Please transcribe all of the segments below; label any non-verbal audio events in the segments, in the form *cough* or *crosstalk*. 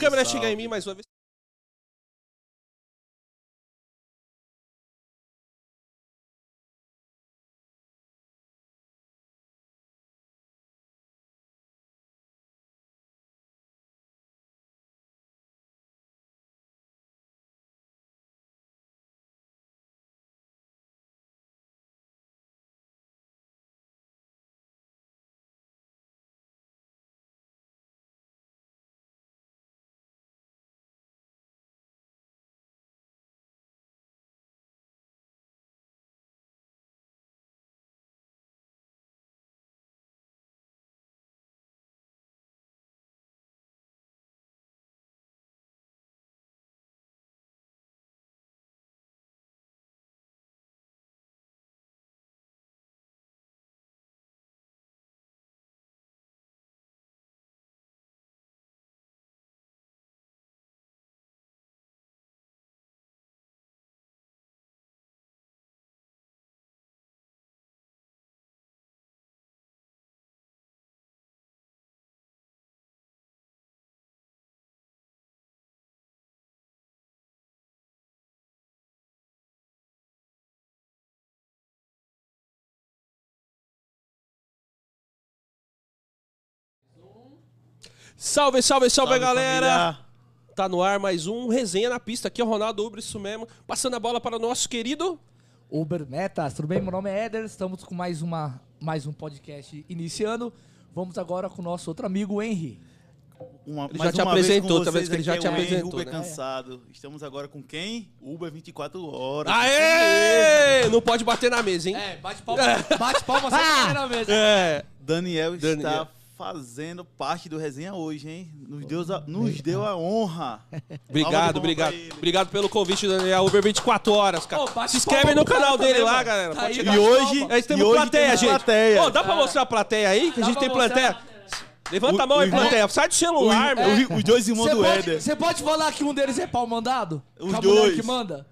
Câmera salve. chegar em mim mais uma vez. Salve, salve, salve, Salve, galera! família. Tá no ar mais um Resenha na Pista. Aqui é o Ronaldo Uber, isso mesmo. Passando a bola para o nosso querido. Uber Metas, tudo bem? Meu nome é Éder, estamos com mais, uma, mais um podcast iniciando. Vamos agora com o nosso outro amigo, Henry. Uma, Ele mais já te uma vez apresentou, com talvez que ele já te é o Henry, apresentou, Uber né? cansado. Estamos agora com quem? Uber 24 horas. Aê! Não pode bater na mesa, hein? É, bate palma, bate palma *laughs* sem bater na mesa. É. Daniel está Daniel. Fazendo parte do resenha hoje, hein? Nos deu a, nos deu a honra. Obrigado, obrigado. ele. Obrigado pelo convite, Daniel Uber 24 horas, cara. Ô, Se inscreve no canal dele também, lá, galera. Tá. E hoje, temos e hoje plateia, temos gente. plateia. Ô, dá pra mostrar a plateia aí? Que a Dá gente pra tem mostrar? plateia. Levanta a O- mão aí, plateia. Sai do O- celular, meu. o- os dois irmãos Você do pode, Éder. você pode falar que um deles é pau mandado? Os Que a mulher dois. que manda?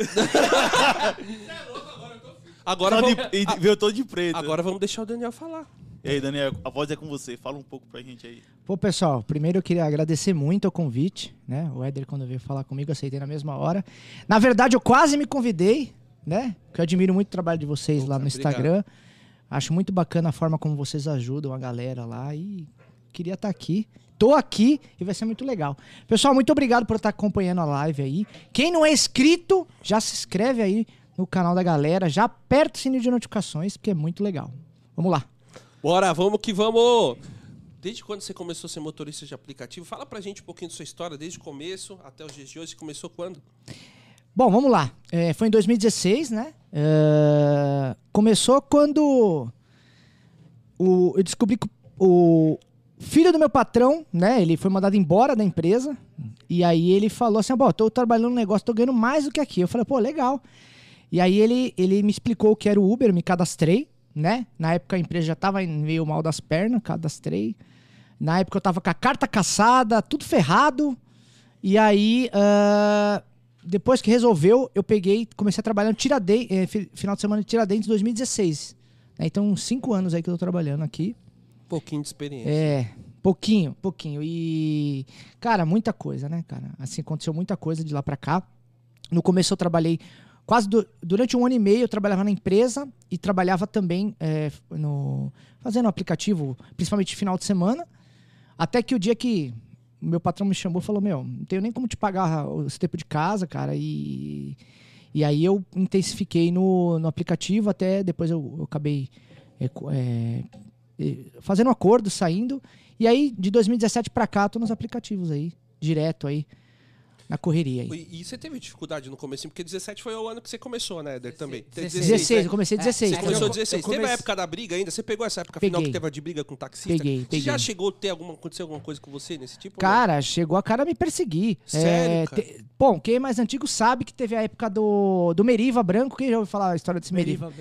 *laughs* Agora Só vamos, de, e veio todo de preto. agora vamos deixar o Daniel falar. E aí, Daniel, a voz é com você. Fala um pouco pra gente aí. Pô, pessoal, primeiro eu queria agradecer muito o convite, né? O Éder, quando veio falar comigo, eu aceitei na mesma hora. Na verdade, eu quase me convidei, né? Porque eu admiro muito o trabalho de vocês lá no obrigado. Instagram. Acho muito bacana a forma como vocês ajudam a galera lá e queria estar aqui. Tô aqui e vai ser muito legal. Pessoal, muito obrigado por estar acompanhando a live aí. Quem não é inscrito, já se inscreve aí no canal da galera, já aperta o sininho de notificações, porque é muito legal. Vamos lá. Bora, vamos que vamos. Desde quando você começou a ser motorista de aplicativo? Fala pra gente um pouquinho da sua história, desde o começo até os dias de hoje. Você começou quando? Bom, vamos lá. É, foi em 2016, né? É, começou quando o- eu descobri que o filho do meu patrão, né? Ele foi mandado embora da empresa. E aí ele falou assim: Bom, tô trabalhando no negócio, tô ganhando mais do que aqui. Eu falei, pô, legal. E aí ele, ele me explicou o que era o Uber, me cadastrei, né? Na época a empresa já tava meio mal das pernas, cadastrei. Na época eu tava com a carta caçada, tudo ferrado. E aí, ah, depois que resolveu, eu peguei, comecei a trabalhar no Tiradentes, eh, fi- final de semana de Tiradentes 2016. né? Então, cinco anos aí que eu tô trabalhando aqui. Pouquinho de experiência. É, pouquinho, pouquinho. E, cara, muita coisa, né, cara? Assim, aconteceu muita coisa de lá pra cá. No começo eu trabalhei quase du- durante um ano e meio eu trabalhava na empresa e trabalhava também é, no fazendo aplicativo, principalmente final de semana. Até que o dia que meu patrão me chamou falou: Meu, não tenho nem como te pagar esse tempo de casa, cara. E, e aí eu intensifiquei no, no aplicativo, até depois eu, eu acabei é, é, é, fazendo um acordo, saindo. E aí, de 2017 pra cá, tô nos aplicativos aí, direto aí, na correria aí. E, e você teve dificuldade no começo, porque 17 foi o ano que você começou, né, Eder, também? 16, 16, né? eu comecei 16. Você É, começou eu- 16. eu Teve a comece- época da briga ainda? Você pegou essa época Peguei. final que teve a de briga com o taxista? Peguei, Você peguei. já chegou a ter alguma, aconteceu alguma coisa com você nesse tipo? Cara, chegou a cara a me perseguir. Sério, É, cara? te- bom, quem é mais antigo sabe que teve a época do, do Meriva Branco. Quem já ouviu falar a história desse Meriva?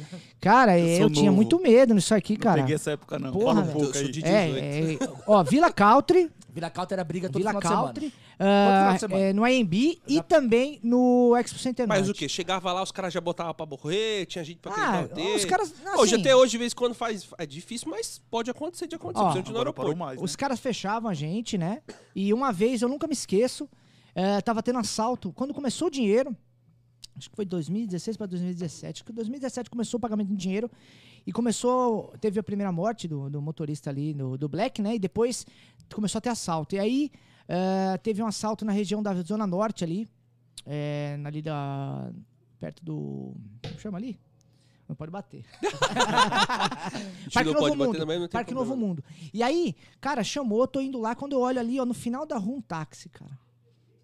Cara, Eu eu, tinha muito medo nisso aqui, Não cara. peguei essa época, não. Porra, Fala um pouco Eu sou aí. de- É, 18. é, ó, Vila Country, Vila Country era briga todo final de semana. Country, Todo final de semana. é, no AMB e também no Expo Center Mas o quê? Chegava lá, os caras já botavam pra morrer, tinha gente pra Ah, querer os caras, Hoje, assim, até hoje, de vez em quando faz. É difícil, mas pode acontecer de acontecer. Ó, parou aeroporto. mais, né? Os caras fechavam a gente, né? E uma vez, eu nunca me esqueço, é, tava tendo assalto. Quando começou o dinheiro, acho que foi 2016 para 2017, acho que 2017 começou o pagamento de dinheiro e começou, teve a primeira morte do, do motorista ali, do, do Black, né? E depois começou a ter assalto. E aí é, teve um assalto na região da Zona Norte ali, é, ali da... perto do... como chama ali? Não pode bater. *laughs* Parque não Novo pode bater Mundo. também, não tem Parque problema. Novo Mundo. E aí, cara, chamou, tô indo lá, quando eu olho ali, ó, no final da rua um táxi, cara.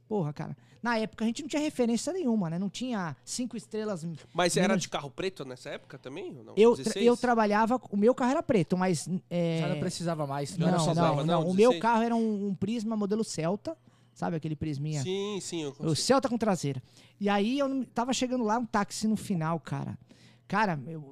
Porra, cara. Na época a gente não tinha referência nenhuma, né? Não tinha cinco estrelas. Mas era de carro preto nessa época também? Ou não? Eu, tra- 16? eu trabalhava, o meu carro era preto, mas. É... Já não precisava mais. Não, só não, usava, não, não, O meu 16? carro era um, um Prisma modelo Celta, sabe aquele Prisminha? Sim, sim. Eu O. Celta com traseira. E aí eu não- tava chegando lá, um táxi no final, cara. Cara, eu-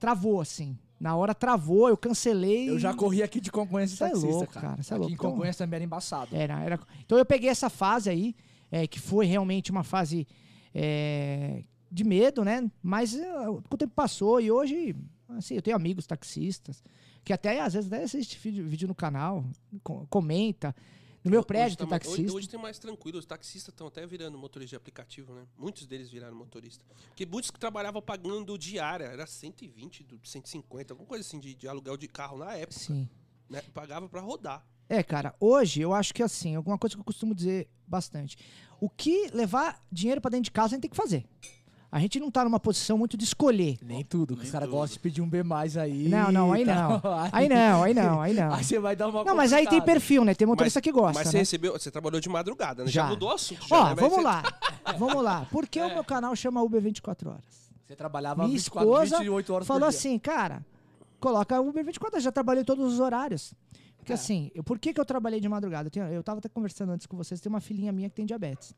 travou assim. Na hora travou, eu cancelei. Eu já corri aqui de Congonhas Cê é taxista, louco, cara. cara, é aqui louco. em Congonhas também era embaçado. Era, era. Então eu peguei essa fase aí, é, que foi realmente uma fase é, de medo, né? Mas é, o tempo passou e hoje, assim, eu tenho amigos taxistas que até às vezes até assiste vídeo, vídeo no canal, co- comenta. No meu Hoje prédio tá tem mais- taxista. Hoje, hoje tem mais tranquilo. Os taxistas estão até virando motorista de aplicativo, né? Muitos deles viraram motorista. Porque muitos que trabalhavam pagando diária, era 120, do- 150, alguma coisa assim de, de aluguel de carro na época. Sim. Né? Pagava pra rodar. É, cara, hoje eu acho que assim, alguma coisa que eu costumo dizer bastante. O que levar dinheiro pra dentro de casa a gente tem que fazer. A gente não tá numa posição muito de escolher. Nem tudo, que Nem os caras gostam de pedir um B mais aí. Não, não, aí e não. *laughs* Aí não, aí não, aí não. Aí você vai dar uma Não, mas aí tem complicada. perfil, né? Tem motorista que gosta, Mas você né? recebeu, você trabalhou de madrugada, né? Já, Já. mudou o assunto. já, Ó, né? Mas vamos você- lá. *laughs* Vamos lá. Por É. que o meu canal chama Uber 24 horas? Você trabalhava Minha 24, esposa 28 horas Falou por dia. assim, cara, coloca Uber 24 horas. Já trabalhei todos os horários. Porque É. assim, eu- por que, que eu trabalhei de madrugada? Eu, tenho- eu tava até conversando antes com vocês, tem uma filhinha minha que tem diabetes.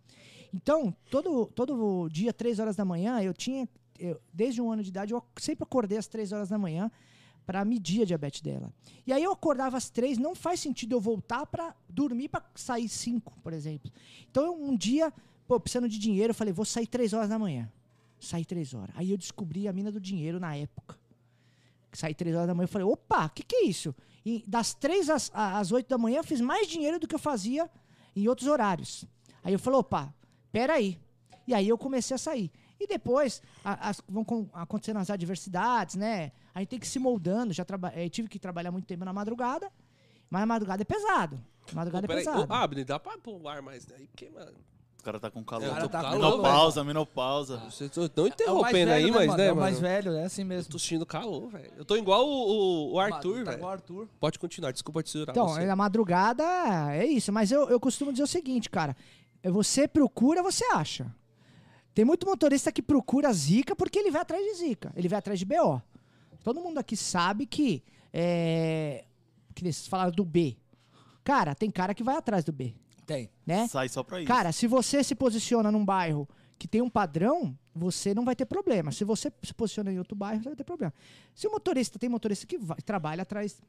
Então, todo, todo dia, 3 horas da manhã, eu tinha. eu- desde um ano de idade, eu sempre acordei às 3 horas da manhã para medir a diabetes dela. E aí eu acordava às 3, não faz sentido eu voltar para dormir para sair 5, por exemplo. Então, eu, um dia, pô, precisando de dinheiro, eu falei, vou sair 3 horas da manhã. Saí 3 horas. Aí eu descobri a mina do dinheiro na época. Saí 3 horas da manhã e falei, opa, o que, que é isso? E das 3 às, às 8 da manhã eu fiz mais dinheiro do que eu fazia em outros horários. Aí eu falei, opa, peraí. E aí eu comecei a sair. E depois a- vão com- acontecendo as adversidades, né? A gente tem que ir se moldando. Já traba- eh, tive que trabalhar muito tempo na madrugada, mas a madrugada é pesado. Madrugada Pô, é pesado. Abner, dá pra pôr o ar mais daí? Porque, mano. O cara tá com calor. É, O cara tá com menopausa, menopausa. Vocês estão É interrompendo aí, velho, mas, mano? né, É o mano? mais velho, é assim Eu mesmo. tô sentindo calor, velho. Eu tô igual o, o- o Arthur, Tá velho. igual o Arthur. Pode continuar, desculpa te segurar. Então, você. na madrugada é isso. Mas eu, eu costumo dizer o seguinte, cara. É Você procura, você acha. Tem muito motorista que procura zica porque ele vai atrás de zica. Ele vai atrás de BO. Todo mundo aqui sabe que. É, que vocês falaram do B. Cara, tem cara que vai atrás do B. Tem. Né? Sai só pra isso. Cara, se você se posiciona num bairro que tem um padrão, você não vai ter problema. Se você se posiciona em outro bairro, você vai ter problema. Se o motorista tem motorista que vai- trabalha atrás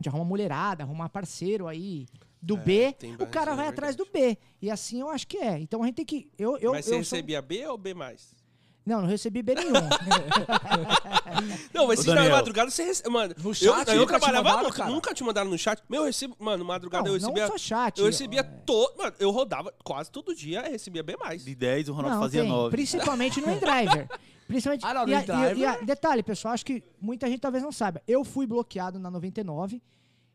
de arrumar mulherada, arrumar parceiro aí do B, tem o cara é vai atrás do B. E assim eu acho que é. Então a gente tem que. Eu, eu, Mas você eu sou- recebia B ou B+. mais? Não, não recebi B nenhum. *laughs* Não, mas se na madrugada você recebe. Mano, No eu, chat, eu, nunca te trabalhava. mandaram, nunca, te mandaram no chat. Meu, eu recebo. Mano, madrugada não, eu recebia. não só chat. eu recebia é. todo. Mano, eu rodava quase todo dia e recebia B. De 10, o Ronaldo Não, fazia tem, 9. Principalmente no InDriver. *laughs* Principalmente. Ah, não, no e InDriver. e a- detalhe, pessoal, acho que muita gente talvez não saiba. Eu fui bloqueado na 99.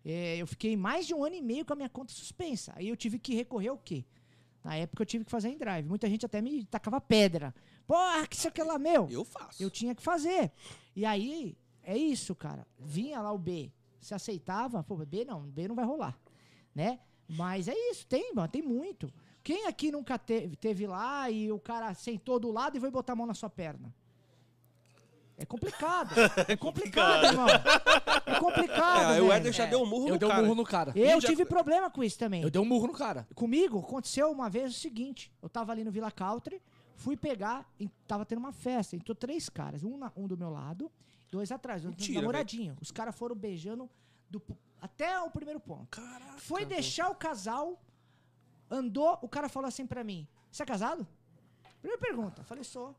é, eu fiquei mais de um ano e meio com a minha conta suspensa. Aí eu tive que recorrer ao quê? Na época eu tive que fazer InDrive. Muita gente até me tacava pedra. Porra, que isso aqui lá, meu. Eu faço. Eu tinha que fazer. E aí, é isso, cara. Vinha lá o B, se aceitava, pô, B não, B não vai rolar, né? Mas é isso, tem, mano, tem muito. Quem aqui nunca teve, teve lá e o cara sentou do lado e foi botar a mão na sua perna? É complicado. *laughs* É complicado, irmão. É complicado, É, o. Éder já deu um murro Eu no dei um cara. murro no cara. Eu já- tive problema com isso também. Eu dei um murro no cara. Comigo aconteceu uma vez o seguinte: eu tava ali no Villa Country, fui pegar, e tava tendo uma festa, entrou três caras, um, na- um do meu lado, dois atrás, Mentira, namoradinho. Os caras foram beijando Do até o primeiro ponto. Caraca. Foi deixar o casal, andou, o cara falou assim pra mim: Você é casado? Primeira pergunta. Falei: Sou.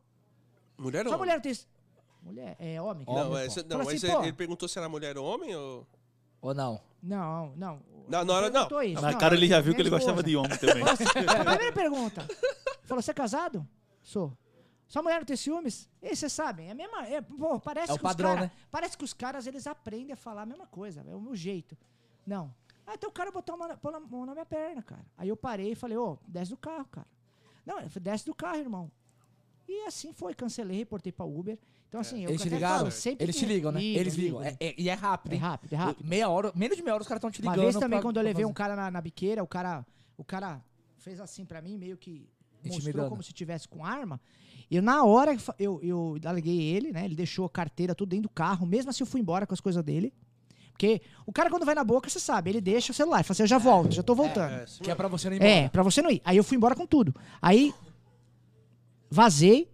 Mulher ou homem? mulher tem. Mulher? É homem? Não, Homem, é, não mas assim, ele, perguntou se era mulher ou homem ou. Ou não? Não, não. Não, na hora- não. Isso, Na não, cara ele já viu que ele gostava de homem também. Assim, a *laughs* primeira pergunta. Falou, você é casado? Sou. Sua mulher não tem ciúmes? E vocês sabem, é a mesma. É, pô, parece É o que padrão, os cara, né? Parece que os caras eles aprendem a falar a mesma coisa, é o meu jeito. Não. Aí até o cara botou a mão na, pôr a mão na minha perna, cara. Aí eu parei e falei, ô, desce do carro, cara. Não, desce do carro, irmão. E assim foi, cancelei, reportei pra Uber. Então, assim, eu Eles te ligaram? falo, sempre Eles te ligam, né? Ligam, Eles ligam. ligam. É- é- e é rápido, É rápido, é rápido. Meia hora, menos de meia hora os caras estão te Uma ligando. vez também, pra- quando eu levei um cara na, na biqueira, o cara, o cara fez assim pra mim, meio que mostrou como se tivesse com arma. E na hora eu, eu aleguei ele, né? Ele deixou a carteira tudo dentro do carro, mesmo assim eu fui embora com as coisas dele. Porque o cara, quando vai na boca, você sabe, ele deixa o celular, fala assim, eu já volto, já tô voltando. É, sim, Que é pra você não ir embora. É, pra você não ir. Aí eu fui embora com tudo. Aí vazei,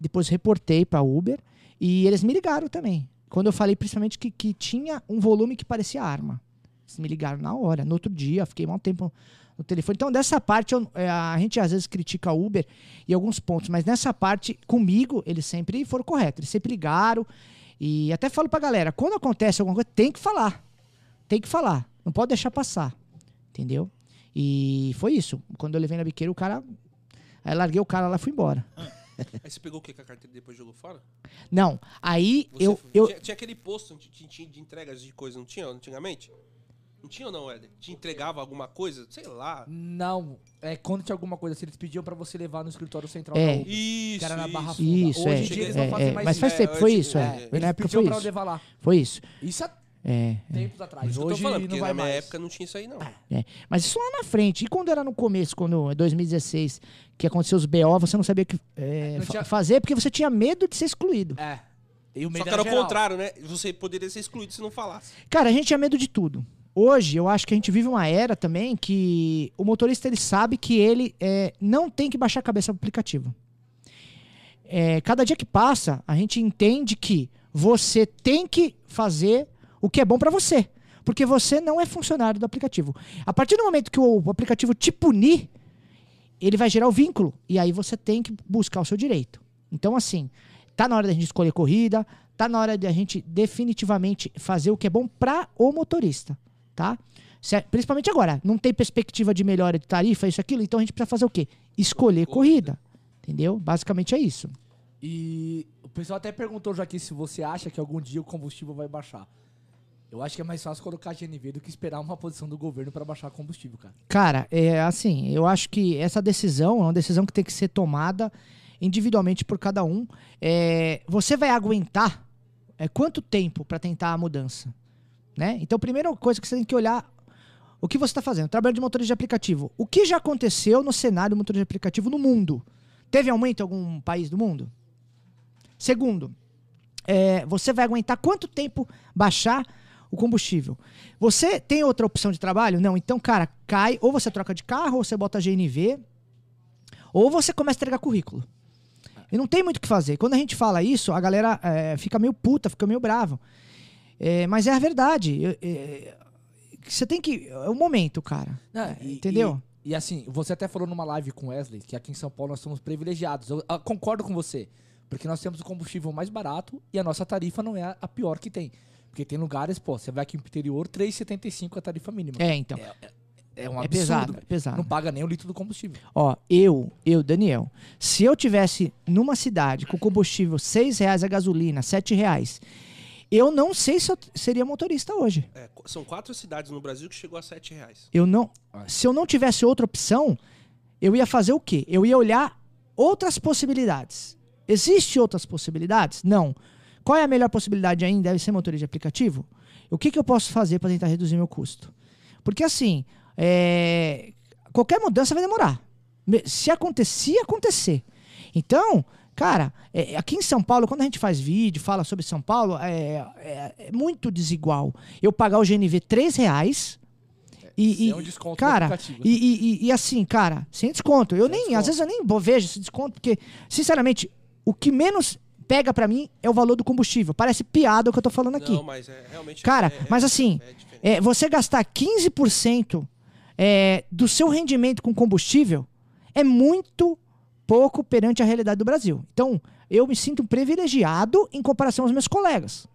depois reportei pra Uber e eles me ligaram também. Quando eu falei principalmente que, que tinha um volume que parecia arma. Eles me ligaram na hora, no outro dia, fiquei mal tempo no telefone. Então, dessa parte, eu- é, a gente às vezes critica a Uber em alguns pontos, mas nessa parte, comigo, eles sempre foram corretos. Eles sempre ligaram. E até falo pra galera, quando acontece alguma coisa, tem que falar. Tem que falar. Não pode deixar passar. Entendeu? E foi isso. Quando eu levei na biqueira, o cara. Aí larguei o cara lá e fui embora. Aí você pegou o que com a carteira depois jogou fora? Não, aí Você eu. eu Tinha, tinha aquele posto de, de, de entregas de coisa, não tinha antigamente? Não tinha ou não, Éder? Te entregava alguma coisa? Sei lá. Não, é quando tinha alguma coisa, se eles pediam pra você levar no escritório central É. da Uber, Isso, que era na isso. Barra Funda. Isso, Hoje é. em dia eles não é, fazem é, mais mas faz É, tempo, foi isso, é, é. Na época foi pra eu isso. levar lá. Foi isso. Isso há É. tempos Por atrás. isso que eu tô Hoje falando, não porque vai na minha mais. época não tinha isso aí, não. É, mas isso lá na frente. E quando era no começo, quando em 2016, que aconteceu os BO, você não sabia o que é, Não tinha- fazer porque você tinha medo de ser excluído. É. E o Só medo que era o geral. contrário, né? Você poderia ser excluído se não falasse. Cara, a gente tinha medo de tudo. Hoje, eu acho que a gente vive uma era também que o motorista ele sabe que ele é, não tem que baixar a cabeça pro aplicativo. É, cada dia que passa, a gente entende que você tem que fazer o que é bom pra você. Porque você não é funcionário do aplicativo. A partir do momento que o aplicativo te punir, ele vai gerar o vínculo. E aí você tem que buscar o seu direito. Então, assim, tá na hora da gente escolher corrida, tá na hora de a gente definitivamente fazer o que é bom para o motorista, tá? Principalmente agora, não tem perspectiva de melhora de tarifa, isso, aquilo, então a gente precisa fazer o quê? Escolher corrida, entendeu? Basicamente é isso. E o pessoal até perguntou já aqui se você acha que algum dia o combustível vai baixar. Eu acho que é mais fácil colocar GNV do que esperar uma posição do governo pra baixar combustível, cara. Cara, é assim, eu acho que essa decisão é uma decisão que tem que ser tomada individualmente por cada um. É, você vai aguentar é, quanto tempo para tentar a mudança? Né? Então, primeira coisa que você tem que olhar o que você está fazendo. Trabalho de motorista de aplicativo. O que já aconteceu no cenário de motorista de aplicativo no mundo? Teve aumento em algum país do mundo? Segundo, é, você vai aguentar quanto tempo baixar o combustível? Você tem outra opção de trabalho? Não. Então, cara, cai. Ou você troca de carro, ou você bota GNV, ou você começa a entregar currículo. E não tem muito o que fazer. Quando a gente fala isso, a galera é, fica meio puta, fica meio bravo. É, mas é a verdade. Eu- é, você tem que. É o momento, cara. Não, e- Entendeu? E, e assim, você até falou numa live com o Wesley que aqui em São Paulo nós somos privilegiados. Eu, ah, concordo com você. Porque nós temos o combustível mais barato e a nossa tarifa não é a- pior que tem. Porque tem lugares, pô, você vai aqui no interior, 3,75 é a tarifa mínima. É, então. É um É absurdo. pesado, velho. é pesado. Não paga nem o litro do combustível. Ó, eu, eu, Daniel, se eu tivesse numa cidade com combustível 6 reais a gasolina, 7 reais, eu não sei se eu seria motorista hoje. É, são quatro cidades no Brasil que chegou a 7 reais. Eu não. Se eu não tivesse outra opção, eu ia fazer o quê? Eu ia olhar outras possibilidades. Existem outras possibilidades? Não. Qual é a melhor possibilidade ainda? Deve ser motorista de aplicativo? O que, que eu posso fazer para tentar reduzir meu custo? Porque assim, é, qualquer mudança vai demorar. Se acontecer, acontecer. Então, cara, é, aqui em São Paulo, quando a gente faz vídeo, fala sobre São Paulo, é, é- é muito desigual. Eu pagar o GNV 3 reais e, e- um desconto cara, aplicativo, e, e- e- assim, cara, sem desconto. Eu Sem nem, desconto. às vezes eu nem vejo esse desconto, porque, sinceramente, o que menos pega pra mim é o valor do combustível. Parece piada o que eu tô falando aqui. Não, mas é realmente. Cara, é- é- mas assim, é. É, você gastar 15% é, do seu rendimento com combustível é muito pouco perante a realidade do Brasil. Então, eu me sinto privilegiado em comparação aos meus colegas.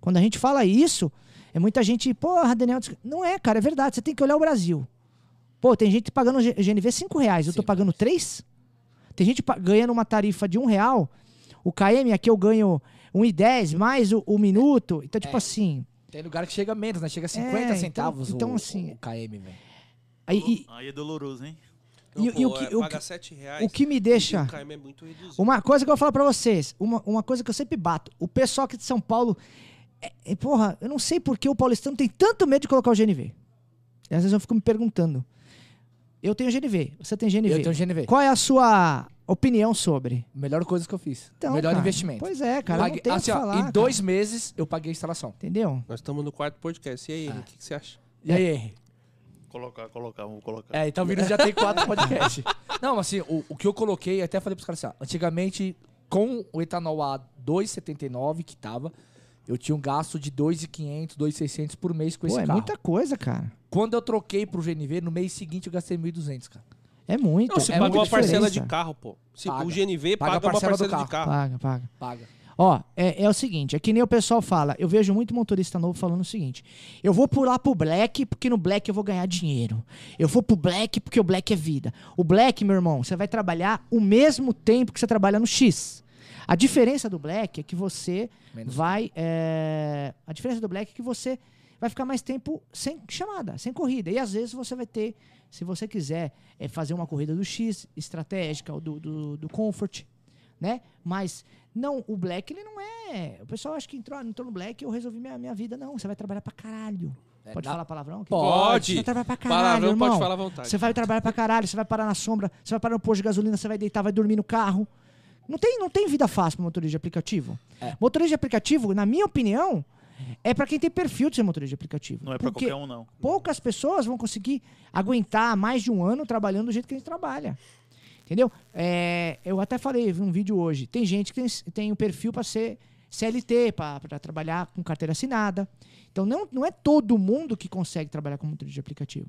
Quando a gente fala isso, é muita gente, porra, Daniel, não é, cara, é verdade, você tem que olhar o Brasil. Pô, tem gente pagando GNV 5 reais, eu tô Sim, pagando 3? Tem gente ganhando uma tarifa de um real, o KM aqui eu ganho 1,10 mais o, o minuto, então tipo É. assim... Tem lugar que chega menos, né? Chega a 50 então- centavos então, o, assim, o KM, velho. Aí, e- Aí é doloroso, hein? Não, e- e pô, o que- é, o paga que- 7 reais. o que me e deixa... É muito reduzido. Uma coisa que eu vou falar pra vocês, uma, uma coisa que eu sempre bato, o pessoal aqui de São Paulo, é, é, porra, eu não sei por que o paulistano tem tanto medo de colocar o GNV. E às vezes eu fico me perguntando. Eu tenho GNV, você tem GNV. Eu tenho GNV. Qual é a sua opinião sobre? Melhor coisa que eu fiz. Então, Melhor cara, investimento. Pois é, cara, que assim, ó, falar. Em cara. dois meses eu paguei a instalação. Entendeu? Nós estamos no quarto podcast. E aí, Ah. Henrique, o que, que você acha? E aí? Colocar, colocar, vou colocar. É, então o vídeo já tem quatro podcasts. *laughs* Não, assim, o, o que eu coloquei, até falei pros caras assim, ó, antigamente, com o etanol a 2,79 que tava, eu tinha um gasto de 2,500, 2,600 por mês com Pô, esse é carro. muita coisa, cara. Quando eu troquei pro GNV, no mês seguinte eu gastei 1.200, cara. É muito. Não, você é pagou uma parcela de carro, pô. Se Paga. o GNV Paga paga, a uma parcela parcela do de carro. Paga, paga. Paga. Ó, é, é o seguinte, é que nem o pessoal fala, eu vejo muito motorista novo falando o seguinte, eu vou pular pro Black porque no Black eu vou ganhar dinheiro. Eu vou pro Black porque o Black é vida. O Black, meu irmão, você vai trabalhar o mesmo tempo que você trabalha no X. A diferença do Black é que você Menos vai... é, A diferença do Black é que você vai ficar mais tempo sem chamada, sem corrida. E às vezes você vai ter, se você quiser é, fazer uma corrida do X, estratégica, ou do, do, do Comfort, né? Mas não, o Black ele não é. O pessoal acha que entrou, ah, entrou no Black e eu resolvi minha, minha vida. Não, você vai trabalhar pra caralho. É, pode na- falar palavrão? aqui? Pode. Você vai trabalhar pra caralho, Palavrão irmão. pode falar à vontade. Você vai trabalhar pra caralho, você vai parar na sombra, você vai parar no posto de gasolina, você vai deitar, vai dormir no carro. Não tem, não tem vida fácil pro motorista de aplicativo. É. Motorista de aplicativo, na minha opinião, é pra quem tem perfil de ser motorista de aplicativo. Não é pra Porque qualquer um, não. poucas pessoas vão conseguir aguentar mais de um ano trabalhando do jeito que a gente trabalha. Entendeu? É, eu até falei vi um vídeo hoje. Tem gente que tem, tem um perfil para ser CLT, para trabalhar com carteira assinada. Então não, não é todo mundo que consegue trabalhar com motorista de aplicativo.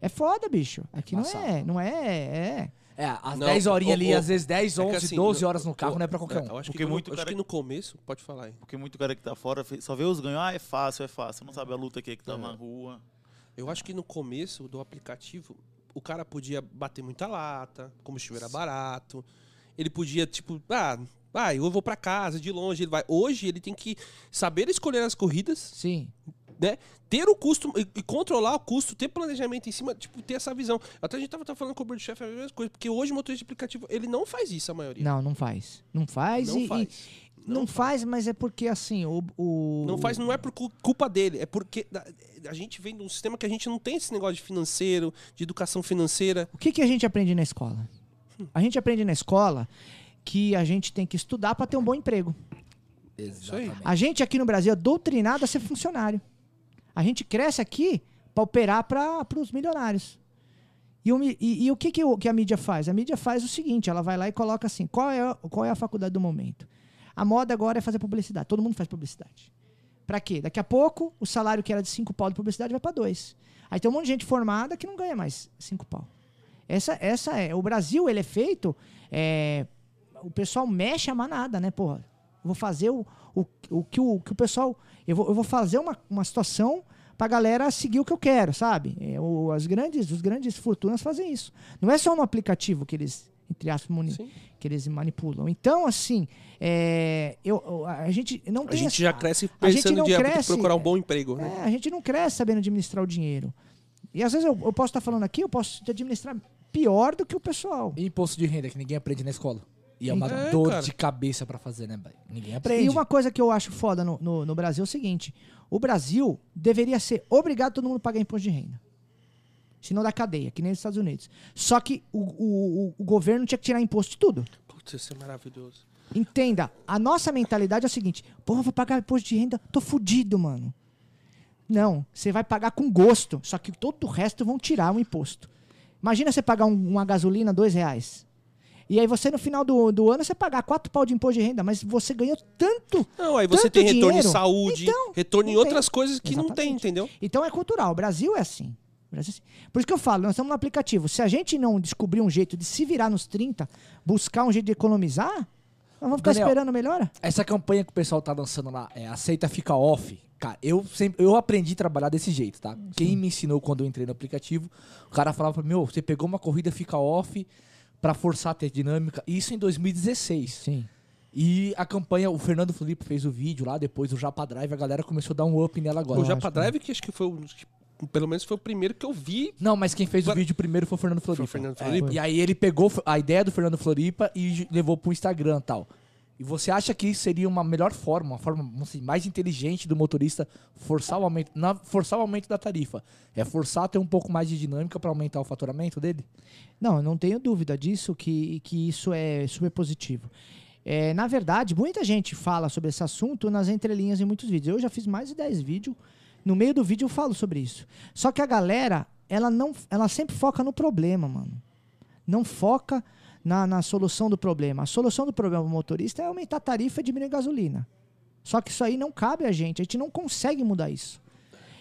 É foda, bicho. Aqui não embaçado. é, não é, é. É, às Não, 10 horinhas ali, o- às vezes 10, É que 11, assim, 12 no- horas no carro eu- não é pra qualquer um. Eu acho Porque que, muito no, acho cara- que no começo, pode falar aí. Porque muito cara que tá fora só vê os ganhos. Ah, é fácil, é fácil. Não sabe a luta que é que tá É. na rua. Eu acho que no começo do aplicativo, o cara podia bater muita lata, combustível era barato. Ele podia, tipo, ah, vai, eu vou pra casa, de longe, ele vai. Hoje ele tem que saber escolher as corridas, Sim. né? Ter o custo e, controlar o custo, ter planejamento em cima, tipo, ter essa visão. Até a gente tava, tava falando com o Uber Chef a mesma coisa, porque hoje o motorista de aplicativo, ele não faz isso, a maioria. Não, não faz. Não faz Não e. e- faz. Não faz, mas é porque assim, o. o Não faz, não é por cu- culpa dele, é porque a, a gente vem de um sistema que a gente não tem esse negócio de financeiro, de educação financeira. O que, que a gente aprende na escola? A gente aprende na escola que a gente tem que estudar para ter um bom emprego. Exatamente. A gente aqui no Brasil é doutrinado a ser funcionário. A gente cresce aqui para operar para os milionários. E, o e- e o que, que, que a mídia faz? A mídia faz o seguinte: ela vai lá e coloca assim: qual é, qual é a faculdade do momento? A moda agora é fazer publicidade. Todo mundo faz publicidade. Pra quê? Daqui a pouco, o salário que era de 5 pau de publicidade vai para 2. Aí tem um monte de gente formada que não ganha mais 5 pau. Essa, essa é. O Brasil, ele é feito. é, o pessoal mexe a manada, né, porra? Vou fazer o, o, o, que, o que o pessoal. Eu vou, eu vou fazer uma, uma situação pra galera seguir o que eu quero, sabe? É, o- as grandes, os grandes fortunas fazem isso. Não é só no aplicativo que eles, entre aspas, Sim. que eles manipulam. Então, assim, é, eu, a gente não A tem. gente essa- já cresce a pensando em cresce, procurar um bom emprego, né? é, a gente não cresce sabendo administrar o dinheiro. E às vezes eu, eu posso estar falando aqui, eu posso te administrar pior do que o pessoal. E imposto de renda que ninguém aprende na escola. E é uma É, dor cara. de cabeça pra fazer, né, velho? Ninguém aprende. E uma coisa que eu acho foda no, no, no Brasil é o seguinte: o Brasil deveria ser obrigado todo mundo a pagar imposto de renda. Senão dá cadeia, que nem nos Estados Unidos. Só que o, o, o- governo tinha que tirar imposto de tudo. Putz, isso é maravilhoso. Entenda, a nossa mentalidade é o seguinte: porra, vou pagar imposto de renda, tô fudido, mano. Não, você vai pagar com gosto, só que todo o resto vão tirar o imposto. Imagina você pagar um- uma gasolina dois reais. E aí você, no final do, do ano, você pagar quatro pau de imposto de renda, mas você ganhou tanto. Não, aí você tem retorno dinheiro. em saúde, Então, retorno em outras tem. coisas que não tem, Exatamente. entendeu? Então é cultural. O Brasil é assim. Assim. Por isso que eu falo, nós estamos no aplicativo. Se a gente não descobrir um jeito de se virar nos 30, buscar um jeito de economizar, nós vamos ficar Daniel, esperando melhora? Essa campanha que o pessoal tá lançando lá, é aceita fica off. Cara, eu sempre eu aprendi a trabalhar desse jeito, tá? Quem me ensinou quando eu entrei no aplicativo, o cara falava pra mim, meu, você pegou uma corrida fica off pra forçar a ter dinâmica. Isso em 2016. Sim. E a campanha, o Fernando Felipe fez o vídeo lá, depois o Japa Drive, a galera começou a dar um up nela agora. o Japa. Drive, que acho que foi o. Pelo menos foi o primeiro que eu vi. Não, mas quem fez o vídeo primeiro foi o Fernando Floripa. Foi o Fernando É, Floripa? e aí ele pegou a ideia do Fernando Floripa e levou pro Instagram e tal. E você acha que isso seria uma melhor forma, uma forma dizer, mais inteligente do motorista forçar o aumento, na- forçar o aumento da tarifa? É forçar a ter um pouco mais de dinâmica para aumentar o faturamento dele? Não, eu não tenho dúvida disso, que, que isso é super positivo. É, na verdade, muita gente fala sobre esse assunto nas entrelinhas em muitos vídeos. Eu já fiz mais de 10 vídeos. No meio do vídeo eu falo sobre isso. Só que a galera, ela não, ela sempre foca no problema, mano. Não foca na, na solução do problema. A solução do problema do motorista é aumentar a tarifa e diminuir a gasolina. Só que isso aí não cabe a gente. A gente não consegue mudar isso.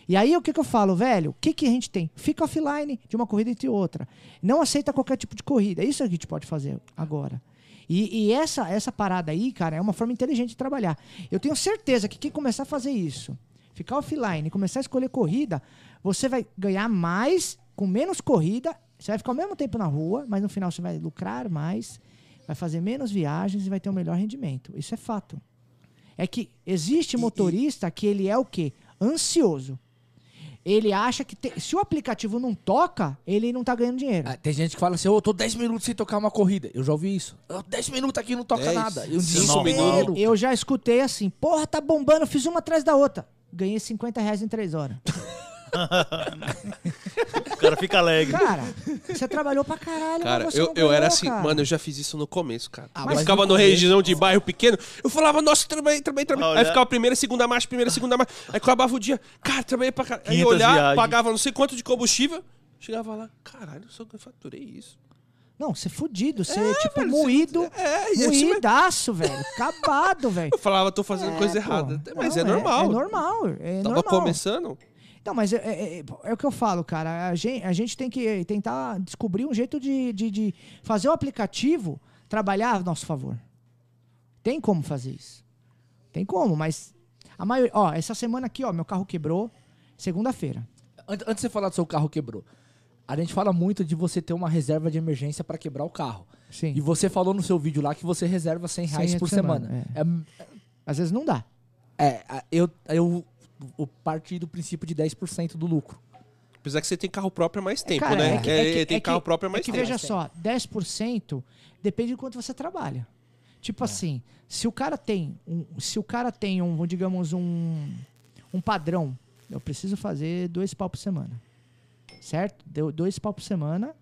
E aí o que, que eu falo, velho? O que, que a gente tem? Fica offline de uma corrida entre outra. Não aceita qualquer tipo de corrida. Isso é o que a gente pode fazer agora. E, e essa, essa parada aí, cara, é uma forma inteligente de trabalhar. Eu tenho certeza que quem começar a fazer isso, ficar offline, começar a escolher corrida, você vai ganhar mais com menos corrida. Você vai ficar ao mesmo tempo na rua, mas no final você vai lucrar mais, vai fazer menos viagens e vai ter um melhor rendimento. Isso é fato. É que existe motorista que ele é o quê? Ansioso. Ele acha que te- se o aplicativo não toca, ele não tá ganhando dinheiro. Ah, tem gente que fala assim, ô, eu tô 10 minutos sem tocar uma corrida. Eu já ouvi isso. "Ah, 10 minutos aqui não toca 10, nada. E um cinco desespero. minutos. Eu já escutei assim, porra, tá bombando, fiz uma atrás da outra. Ganhei 50 reais em 3 horas. O cara fica alegre. Cara, você trabalhou pra caralho, Cara, mas você eu, não eu ganhou, era assim, cara. mano, eu já fiz isso no começo, cara. Ah, eu ficava no região de bairro pequeno, eu falava, nossa, trabalhei, trabalhei, trabalhei. Aí ficava primeira, segunda marcha, primeira, segunda marcha. Aí acabava o dia, cara, trabalhei pra caralho. Aí 500 olhar, viagens. pagava não sei quanto de combustível, chegava lá, caralho, eu só faturei isso. Não, você é fudido, você É, tipo velho, moído, é, isso mesmo. moídaço, velho. Acabado, *laughs* velho. Eu falava, tô fazendo É, coisa pô. errada. Mas Não, é normal. É, normal, é Tava normal. começando. Não, mas é, é- é- é o que eu falo, cara. A gente, a gente tem que tentar descobrir um jeito de, de, de fazer o aplicativo trabalhar a nosso favor. Tem como fazer isso. Tem como, mas a maioria. Ó, essa semana aqui, ó, meu carro quebrou segunda-feira. Antes, antes de você falar do seu carro quebrou, a gente fala muito de você ter uma reserva de emergência pra quebrar o carro. Sim. E você falou no seu vídeo lá que você reserva 100 reais 100 por semana. semana, Às vezes não dá. É, é, eu, eu, eu parti do princípio de 10% do lucro. Apesar que você tem carro próprio há mais tempo, Cara, né? é que- É, é que- tem é que- carro próprio há mais é que tempo. veja só, 10% depende de quanto você trabalha. Tipo assim, se o cara tem um, se o cara tem um, digamos um um padrão, eu preciso fazer dois pau por semana, certo? Deu dois pau por semana,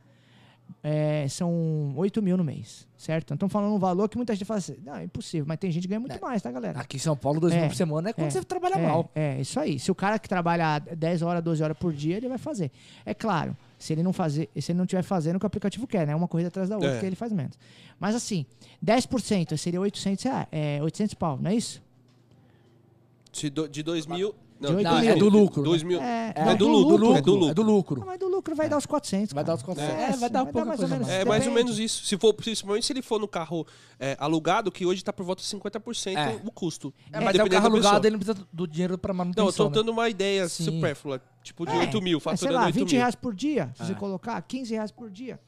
é, são 8 mil no mês, certo? Então falando um valor que muita gente fala assim, não, é impossível, mas tem gente que ganha muito É. mais, tá, galera? Aqui em São Paulo, 2 mil É, por semana é quando é, você trabalha é, mal. É, isso aí. Se o cara que trabalha 10 horas, 12 horas por dia, ele vai fazer. É claro, se ele não fazer, se ele não estiver fazendo o que o aplicativo quer, né? Uma corrida atrás da outra, É. que ele faz menos. Mas assim, 10% seria 800 reais, é 800 pau, não é isso? De 2 mil. De oito Não, é mil. do lucro, 2 né? mil. É, É não, do lucro, do é do lucro. É do lucro. Mas do lucro vai dar os 400. Vai cara. dar os 400. É, É, vai dar vai pouca dar mais coisa ou menos. mais. É mais ou menos isso. Se for, principalmente se ele for no carro é, alugado, que hoje tá por volta de 50% É. o custo. É, mas é o carro alugado, ele não precisa do dinheiro pra Não, eu manutenção. tô né? dando uma ideia Sim. supérflua. Tipo de É, 8 mil, é, sei faturando lá, 8 20 mil. reais por dia, se você É. colocar, 15 reais por dia.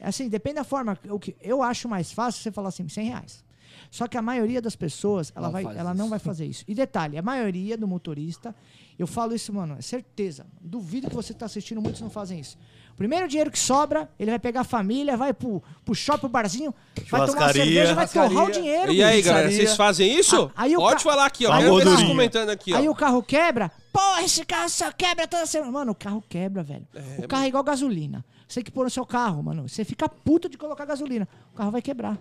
É Assim, depende da forma. O que eu acho mais fácil você falar assim, 100 reais. Só que a maioria das pessoas, ela, Não vai, ela isso. não vai fazer isso. E detalhe, a maioria do motorista, eu falo isso, mano, é certeza. Duvido que você que tá assistindo, muitos não fazem isso. Primeiro dinheiro que sobra, ele vai pegar a família, vai pro, pro shopping, pro barzinho, vai tomar uma cerveja, vai torrar o dinheiro. E aí, bicho. galera, vocês fazem isso? Ah, aí Pode ca- falar aqui, ó. Quero ver comentando aqui, ó. Aí o carro quebra. Porra, esse carro só quebra toda semana. Mano, o carro quebra, velho. o carro é igual gasolina. Você tem que pôr no seu carro, mano. Você fica puto de colocar gasolina. O carro vai quebrar.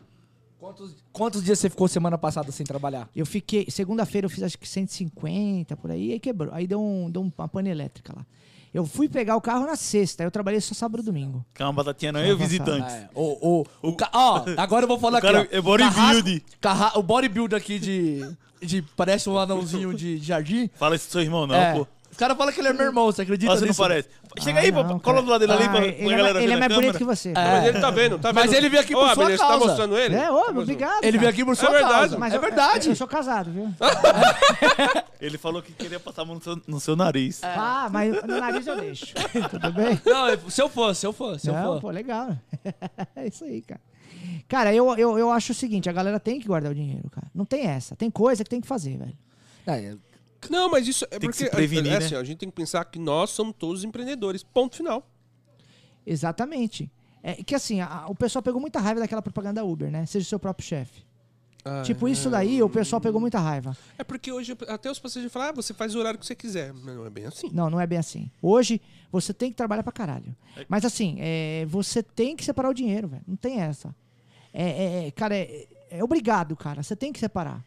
Quantos, quantos dias você ficou semana passada sem trabalhar? Eu fiquei. Segunda-feira eu fiz acho que 150 por aí, aí quebrou. Aí deu, um, deu uma pane elétrica lá. Eu fui pegar o carro na sexta, aí eu trabalhei só sábado e domingo. Calma, batatinha não, Semana eu visitante. É, o, o, o, ca- ó, *laughs* agora eu vou falar O cara aqui. é bodybuild. Carra- o bodybuilder aqui de, de. Parece um anãozinho de jardim. Fala isso pro seu irmão, não, é, pô. Os caras falam que ele é meu irmão, você acredita Ah, você não nisso? parece. Chega Ah, aí, não, pô, cara. cola do lado dele ali Ah, pra, ele, é, galera mais- ver ele é na mais câmera. bonito que você. É. Mas ele tá vendo, tá vendo? Mas ele veio aqui por sua Abelha, você tá causa. mostrando ele? É, Tá ô, obrigado. Ele cara. veio aqui por sua verdade. causa. Mas é eu- verdade. Eu, sou casado, viu? *laughs* Ele falou que queria passar a mão no seu, no seu nariz. Ah, mas no nariz eu deixo. *laughs* Tudo bem? Não, se eu for, se eu for, se eu Não, for. pô, legal. *laughs* é isso aí, cara. Cara, eu, eu, eu acho o seguinte, a galera tem que guardar o dinheiro, cara. Não tem essa. Tem coisa que tem que fazer, velho. É, Não, mas isso é Tem que porque se prevenir, é, né? assim, a gente tem que pensar que nós somos todos empreendedores. Ponto final. Exatamente. É que assim, a- o pessoal pegou muita raiva daquela propaganda Uber, né? Seja o seu próprio chefe. tipo, isso daí, o pessoal pegou muita raiva. É porque hoje até os passageiros falam, ah, você faz o horário que você quiser. Mas não é bem assim. Não, não é bem assim. Hoje, você tem que trabalhar pra caralho. Mas assim, é, você tem que separar o dinheiro, velho. Não tem essa. É, é- é, cara, é, é obrigado, cara. Você tem que separar.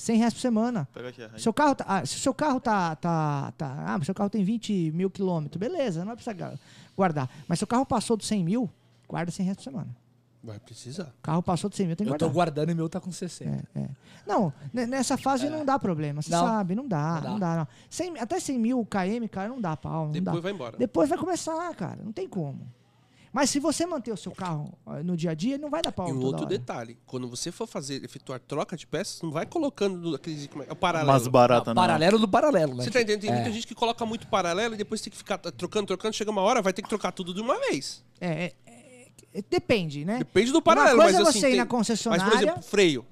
100 reais por semana. Pega aqui, aí. Seu carro tá, ah, se o seu carro tá, tá, tá. Ah, mas seu carro tem 20 mil quilômetros. Beleza, não vai precisar ga- guardar. Mas seu carro passou dos 100 mil, guarda 100 reais por semana. Vai precisar. O carro passou dos 100 mil, tem que eu tô guardar. guardando e meu tá com 60. É, é. Não, nessa fase não dá problema, você Não. sabe, não dá, Não dá. não dá, não. 100 até 100 mil km, cara, não dá pau, não Depois dá. vai embora. Depois vai começar, cara, não tem como. Mas se você manter o seu carro no dia a dia, não vai dar pau E um outro hora. detalhe, quando você for fazer, efetuar troca de peças, não vai colocando aqueles, como é, é o paralelo. Mais barata, não. Paralelo do paralelo, né? Você tá entendendo? Tem É. muita gente que coloca muito paralelo e depois tem que ficar trocando, trocando. Chega uma hora, vai ter que trocar tudo de uma vez. É, é, é, depende, né? Depende do paralelo, Uma coisa mas é assim... você ir tem- na Mas, concessionária. por exemplo, freio.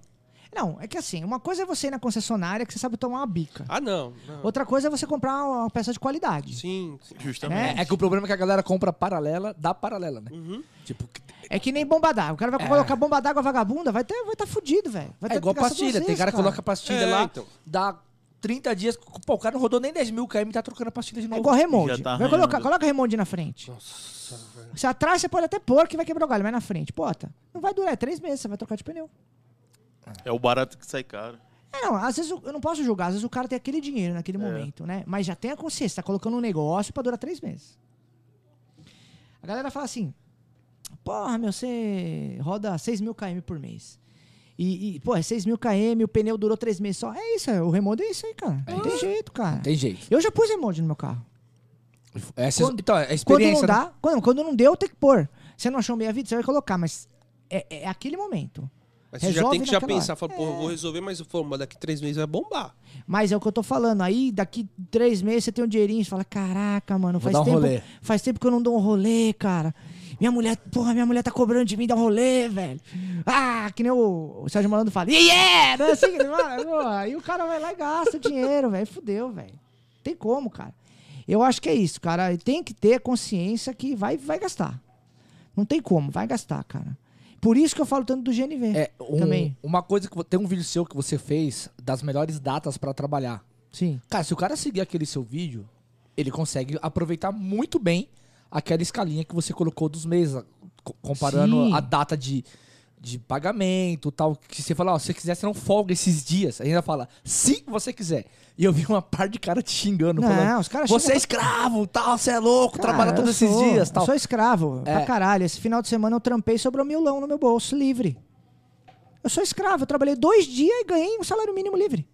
Não, é que assim, uma coisa é você ir na concessionária que você sabe tomar uma bica. Ah, não. não. Outra coisa é você comprar uma peça de qualidade. Sim, sim. Justamente. É, é que o problema é que a galera compra paralela da paralela, né? Uhum. Tipo, É que nem bomba d'água. O cara vai É. colocar bomba d'água vagabunda, vai estar vai tá fudido, velho. É ter igual pastilha. duas Tem cara que coloca pastilha É, lá, então. dá 30 dias. Pô, o cara não rodou nem 10 mil km e tá trocando a pastilha de É novo. igual remonte. Tá vai colocar, coloca remonte na frente. Nossa, velho. Se atrás você pode até pôr que vai quebrar o galho, mas na frente, bota. Não vai durar é três meses, você vai trocar de pneu. É o barato que sai caro. É, não, às vezes eu eu não posso julgar, às vezes o cara tem aquele dinheiro naquele momento, né? Mas já tem a consciência, tá colocando um negócio pra durar três meses. A galera fala assim, porra, meu, você roda 6 mil km por mês. E, e pô, é 6 mil km, o pneu durou três meses só. É isso, é, o remonte é isso aí, cara. Não tem jeito, cara. Tem jeito. Eu já pus remonte no meu carro. Essa, Quando- então, é a Quando experiência. não né? dá, quando, quando não deu, tem que pôr. Você não achou meia vida, você vai colocar, mas é, é aquele momento. Mas você já tem que já pensar, fala, pô, eu vou resolver, mas pô, mas daqui três meses vai bombar. Mas é o que eu tô falando. Aí, daqui três meses, você tem um dinheirinho, você fala, caraca, mano, faz um tempo, rolê. faz tempo que eu não dou um rolê, cara. Minha mulher, porra, minha mulher tá cobrando de mim dar um rolê, velho. Ah, que nem o, o Sérgio Malandro fala, yeah, yeah! Não é assim que ele fala? *laughs* Pô, Aí o cara vai lá e gasta o dinheiro, velho. Fudeu, velho. Tem como, cara. Eu acho que é isso, cara. Tem que ter consciência que vai, vai gastar. Não tem como, vai gastar, cara. Por isso que eu falo tanto do GNV. É, um- Também. Uma coisa que tem um vídeo seu que você fez das melhores datas pra trabalhar. Sim. Cara, se o cara seguir aquele seu vídeo, ele consegue aproveitar muito bem aquela escalinha que você colocou dos meses, comparando Sim. a data de, de pagamento tal. Que você fala, ó, se você quiser, você não folga esses dias. Aí ainda fala, se você quiser. E eu vi uma par de cara te xingando, Não, falando, os caras você é escravo, tal, você é louco, Cara, trabalha todos esses sou- dias, tal. Eu sou escravo, É. pra caralho. Esse final de semana eu trampei e sobrou milão no meu bolso, livre. Eu sou escravo, eu trabalhei dois dias e ganhei um salário mínimo livre.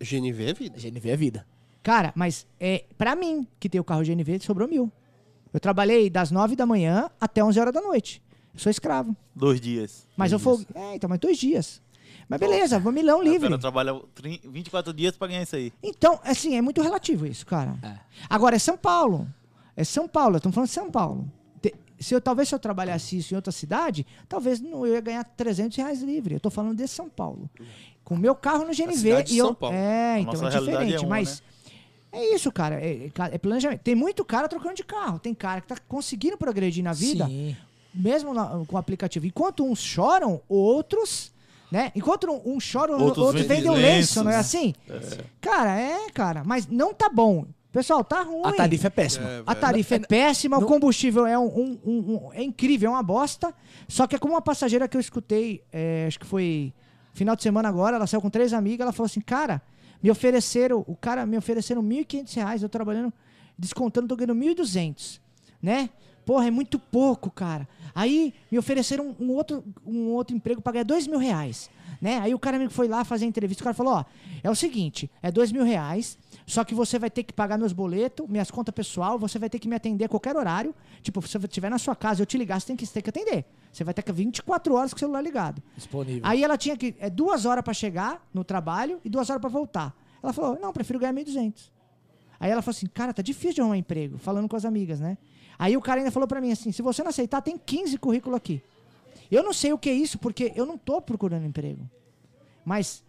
GNV é vida. GNV é vida. Cara, mas é pra mim, que tem o carro GNV, sobrou mil. Eu trabalhei das nove da manhã até onze horas da noite. Eu sou escravo. Dois dias. Mas eu folguei. É, então, mas dois dias. Mas beleza, vou milão O livre. cara trabalha 30 24 dias pra ganhar isso aí. Então, assim, é muito relativo isso, cara. É. Agora, é São Paulo. É São Paulo, estamos falando de São Paulo. Se eu, talvez se eu trabalhasse isso em outra cidade, talvez não, eu ia ganhar 300 reais livre. Eu tô falando de São Paulo. Com o meu carro no GNV. e eu, São Paulo. É, A então nossa é diferente. é uma, mas é isso, cara. É, é- é planejamento. Tem muito cara trocando de carro. Tem cara que tá conseguindo progredir na vida Sim. Mesmo na- com o aplicativo. Enquanto uns choram, outros, né? Enquanto um, um chora, o Outros outro vendem vende um lenço, não é assim? Cara, é, cara. Mas não tá bom. Pessoal, tá ruim. A tarifa é péssima. É, A tarifa é péssima, o combustível é um, um- um- um- é incrível, é uma bosta. Só que é como uma passageira que eu escutei, é, acho que foi final de semana agora, ela saiu com três amigas, ela falou assim, cara, me ofereceram, o cara me ofereceram 1.500 reais, eu trabalhando, descontando, tô ganhando 1.200, né? Porra, é muito pouco, cara. Aí me ofereceram um outro, um outro emprego pra ganhar dois mil reais, né? Aí o cara me foi lá fazer a entrevista, o cara falou, ó, é o seguinte, é dois mil reais, só que você vai ter que pagar meus boletos, minhas contas pessoal, você vai ter que me atender a qualquer horário. Tipo, se eu estiver na sua casa e eu te ligar, você tem que, você tem que atender. Você vai ter que 24 horas com o celular ligado. Disponível. Aí ela tinha que. É duas horas pra chegar no trabalho e duas horas pra voltar. Ela falou: não, prefiro ganhar 1.200. Aí ela falou assim: cara, tá difícil de arrumar emprego, falando com as amigas, né? Aí o cara ainda falou pra mim assim: se você não aceitar, tem 15 currículos aqui. Eu não sei o que é isso, porque eu não tô procurando emprego. Mas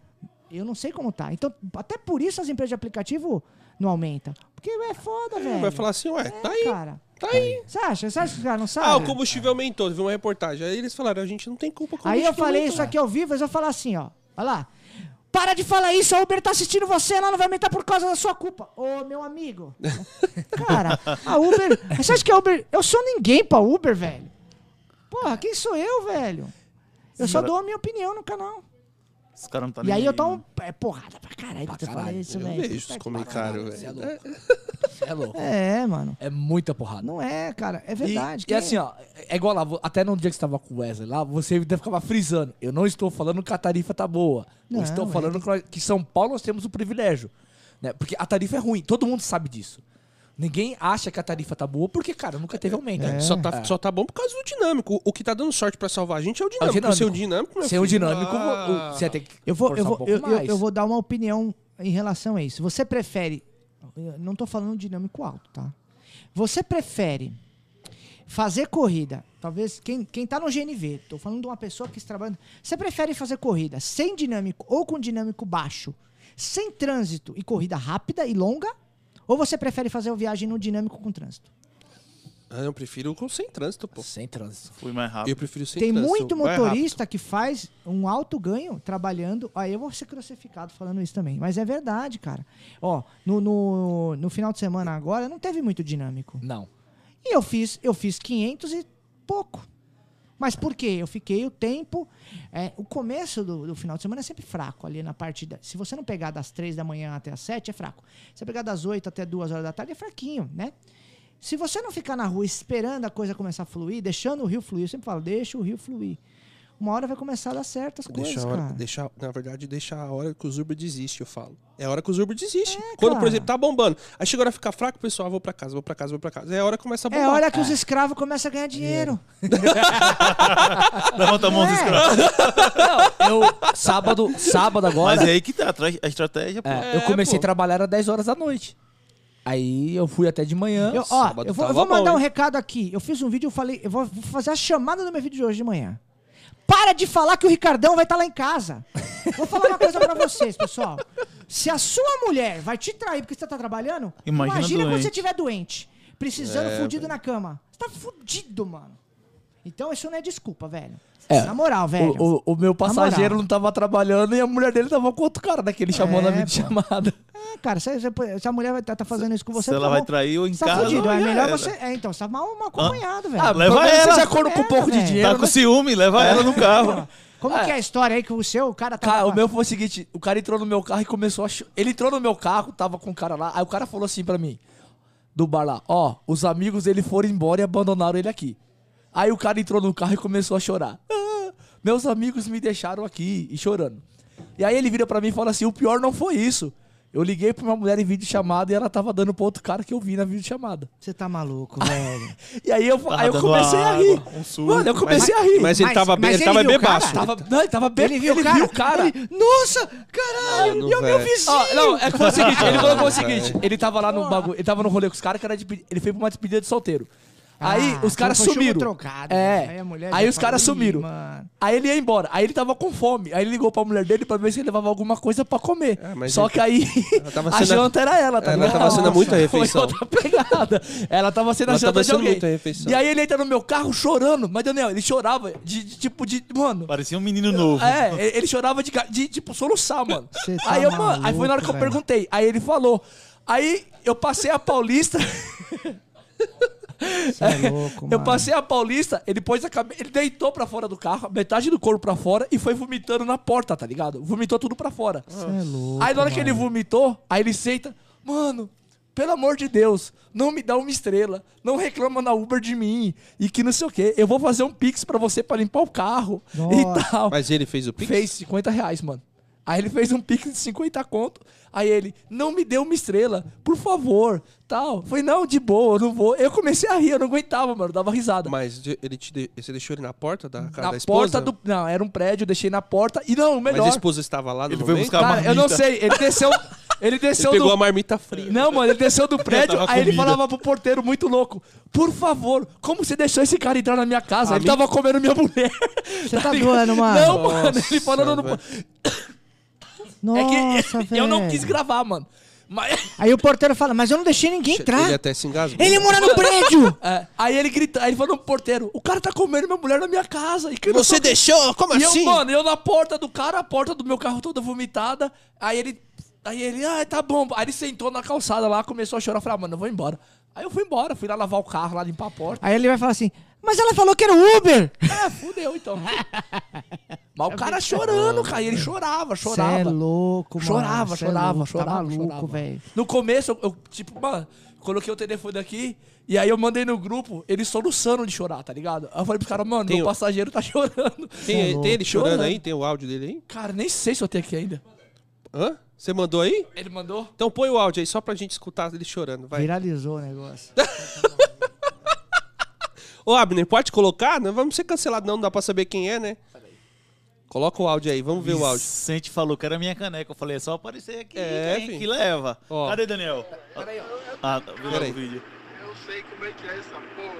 eu não sei como tá. Então, até por isso as empresas de aplicativo não aumentam. Porque é foda, velho. Vai falar assim, ué, tá É, aí, cara. tá aí. Você acha? Você acha que os caras não sabem? Ah, o combustível aumentou, teve uma reportagem. Aí eles falaram, a gente não tem culpa com o Aí eu falei aumentou. isso aqui ao vivo, mas eu falar assim, ó. Olha lá. Para de falar isso, a Uber tá assistindo você, ela não vai aumentar por causa da sua culpa. Ô, meu amigo. *laughs* Cara, a Uber. Você acha que a Uber. Eu sou ninguém pra Uber, velho. Porra, quem sou eu, velho? Eu só dou a minha opinião no canal. Os caras não tá E nem aí eu aí, tomo é, porrada pra caralho pra você falar caralho. isso, Eu velho. vejo os comentários, Você é velho. louco. Você é louco. É, mano. É muita porrada. Não é, cara. É E, verdade. e Quem- assim, ó, é igual lá, até no dia que você tava com o Wesley lá, você ainda ficava frisando. Eu não estou falando que a tarifa tá boa. Não, eu estou é, falando que nós- que São Paulo nós temos o privilégio. Né? Porque a tarifa é ruim, todo mundo sabe disso. Ninguém acha que a tarifa tá boa porque, cara, nunca teve aumento. É. Só, tá, só tá bom por causa do dinâmico. O que tá dando sorte pra salvar a gente é o dinâmico. dinâmico. Ser o dinâmico, meu Sem o filho, dinâmico, ah, o- você tem que. Eu vou, eu, um vou, pouco eu, eu- mais. eu vou dar uma opinião em relação a isso. Você prefere. não tô falando dinâmico alto, tá? Você prefere fazer corrida. Talvez quem, quem tá no GNV, tô falando de uma pessoa que está trabalhando. Você prefere fazer corrida sem dinâmico ou com dinâmico baixo, sem trânsito e corrida rápida e longa? Ou você prefere fazer a viagem no dinâmico com trânsito? Ah, eu prefiro com sem trânsito, pô. Sem trânsito. Fui mais Eu rápido. prefiro sem Tem trânsito. muito vai motorista que faz um alto ganho trabalhando. Aí eu vou ser crucificado falando isso também. Mas é verdade, cara. Ó, no, no, no final de semana agora não teve muito dinâmico. Não. E eu fiz, eu fiz 500 e pouco. Mas por quê? Eu fiquei o tempo. é, o começo do, do final de semana é sempre fraco ali na parte da. Se você não pegar das 3 da manhã até as 7, é fraco. Se você pegar das 8 até 2 horas da tarde, é fraquinho, né? Se você não ficar na rua esperando a coisa começar a fluir, deixando o rio fluir, eu sempre falo, deixa o rio fluir. Uma hora vai começar a dar certas Deixa coisas, a hora, cara. deixa, na verdade, deixa a hora que o Zurba desiste, eu falo. É a hora que o Zurba desiste. É, Quando, por cara. exemplo, tá bombando. Aí chega a hora ficar fraco, pessoal, vou pra casa, vou pra casa, vou pra casa. É a hora que começa a É bombar. hora que os escravos começam a ganhar dinheiro. *laughs* Levanta a mão Não dos é? caras. Eu, sábado, sábado agora. Mas é aí que tá a tra- a estratégia, pô. é, eu É, comecei pô. a trabalhar às 10 horas da noite. Aí eu fui até de manhã. Eu, ó, eu vou, eu vou mandar bom, um hein? recado aqui. Eu fiz um vídeo, eu falei, eu vou vou fazer a chamada do meu vídeo de hoje de manhã. Para de falar que o Ricardão vai estar lá em casa. Vou falar uma coisa pra vocês, pessoal. Se a sua mulher vai te trair porque você tá trabalhando, Imagina imagina quando você estiver doente, precisando, É, fudido na cama. Você tá fudido, mano. Então isso não é desculpa, velho. É, Na moral, velho. O, o- o meu passageiro não tava trabalhando e a mulher dele tava com outro cara, né? Que ele chamou na É, videochamada. É, cara, se, se- se a mulher vai tá, tá fazendo isso com você, Se ela tá vai bom. trair ou em Você tá casa. fudido. É melhor era. você. É, então, você tá mal, mal acompanhado, velho. Ah, leva ela. Seja corno com um É, pouco de dinheiro. Tá com né? ciúme, leva ela no carro. Como que é a história aí que o seu, o cara tá. Cara, o meu foi o seguinte, o cara entrou no meu carro e começou a... Ele entrou no meu carro, tava com o cara lá, aí o cara falou assim pra mim, do bar lá, ó, os amigos dele foram embora e abandonaram ele aqui. Aí o cara entrou no carro e começou a chorar. "Ah, meus amigos me deixaram aqui, e chorando. E aí ele vira pra mim e fala assim, o pior não foi isso. Eu liguei pra uma mulher em vídeo chamada e ela tava dando pro outro cara que eu vi na vídeo chamada. Você tá maluco, velho. *laughs* E aí eu, Tava aí eu comecei a água, rir. um suco. Mano, eu Mas, comecei a rir. mas ele Mas- tava, mas ele ele tava viu bebaço. Tava, não, ele tava bem, Ele viu o cara? cara. Ele, Nossa, caralho, Mano, e o meu vizinho? Ó, não, é que foi o seguinte, ele falou que foi o seguinte, ele tava lá no bagulho, ele tava no rolê com os caras que era de, ele foi pra uma despedida de solteiro. Aí Ah, os caras sumiram. trocado, é. Aí a mulher Aí já os caras falou, "Ih, sumiram. mano." Aí ele ia embora. Aí ele tava com fome. Aí ele ligou pra mulher dele pra ver se ele levava alguma coisa pra comer. É, mas Só ele- que aí *laughs* a janta era ela, tá Ela tava sendo muita refeição. Foi outra *laughs* pegada. Ela tava sendo a janta tava de alguém. muita refeição. E aí ele entra no meu carro chorando. Mas, Daniel, ele chorava de, de tipo de... Mano... Parecia um menino novo. É, ele- chorava de, de tipo, soluçar, mano. Tá aí, eu, mano, aí foi na hora que eu maluco, perguntei. Aí ele falou: Aí eu passei a Paulista. *laughs* Você é louco, Eu mano. passei a Paulista, ele pôs a cabeça. Ele deitou pra fora do carro, metade do corpo pra fora e foi vomitando na porta, tá ligado? Vomitou tudo pra fora. Você é louco, Aí na hora que ele mano. vomitou, aí ele senta, mano, pelo amor de Deus, não me dá uma estrela, não reclama na Uber de mim e que não sei o quê. Eu vou fazer um pix pra você pra limpar o carro Nossa. e tal. Mas ele fez o Pix? Fez 50 reais, mano. Aí ele fez um pix de 50 conto. Aí ele, não me dê uma estrela, por favor, tal. Foi não, de boa, eu não vou. Eu comecei a rir, eu não aguentava, mano, dava risada. Mas ele te de- você deixou ele na porta da casa na da esposa? porta do. Não, era um prédio, eu deixei na porta. E não, o Mas melhor. a esposa estava lá no Ele momento? buscar a Cara, eu não marmita. sei, ele desceu. Ele *laughs* Ele desceu pegou do. a marmita fria. Não, mano, ele desceu do *laughs* prédio, aí ele falava pro porteiro muito louco: Por favor, como você deixou esse cara entrar na minha casa? A ele mim- tava comendo minha mulher. Você tá doendo, mano? Não, mano, ele Nossa, falando no. Nossa, É que velho. *laughs* eu não quis gravar, mano. Mas. *laughs* Aí o porteiro fala, mas eu não deixei ninguém entrar. Ele até se engasgou. Ele mora no *laughs* prédio. É, aí ele grita, aí ele falou pro porteiro: O cara tá comendo minha mulher na minha casa. E Você deixou? Como E eu, assim? mano, eu na porta do cara, a porta do meu carro toda vomitada. Aí ele. Aí ele, ah, tá bom. Aí ele sentou na calçada lá, começou a chorar. Eu falei, ah, mano, eu vou embora. Aí eu fui embora, fui lá lavar o carro, lá limpar a porta. Aí ele vai falar assim, mas ela falou que era o Uber. É, fudeu então. *laughs* Mas o cara chorando, cara. E ele chorava, Você chorava. é louco, mano. Chorava, Cê é chorava, louco, chorava. Tá maluco, chorava. velho. No começo, eu, eu, tipo, mano, coloquei o telefone aqui e aí eu mandei no grupo, eles soluçando de chorar, tá ligado? Aí eu falei pros caras, mano, Tem meu o- passageiro tá chorando. *laughs* Tem, é tem ele chorando Chorando. aí? Tem o áudio dele aí? Cara, nem sei se eu tenho aqui ainda. Hã? Você mandou aí? Ele mandou? Então põe o áudio aí só pra gente escutar ele chorando, vai. Viralizou o negócio. *laughs* Ô, Abner, pode colocar? Não vamos ser cancelados não, não dá pra saber quem é, né? Coloca o áudio aí, vamos ver o áudio. Vicente falou que era minha caneca. Eu falei, é só aparecer aqui É, quem filho. que leva. Ó. Cadê, Daniel? Peraí, ó. Ah, tá Peraí. o vídeo. Eu sei como é que é essa porra.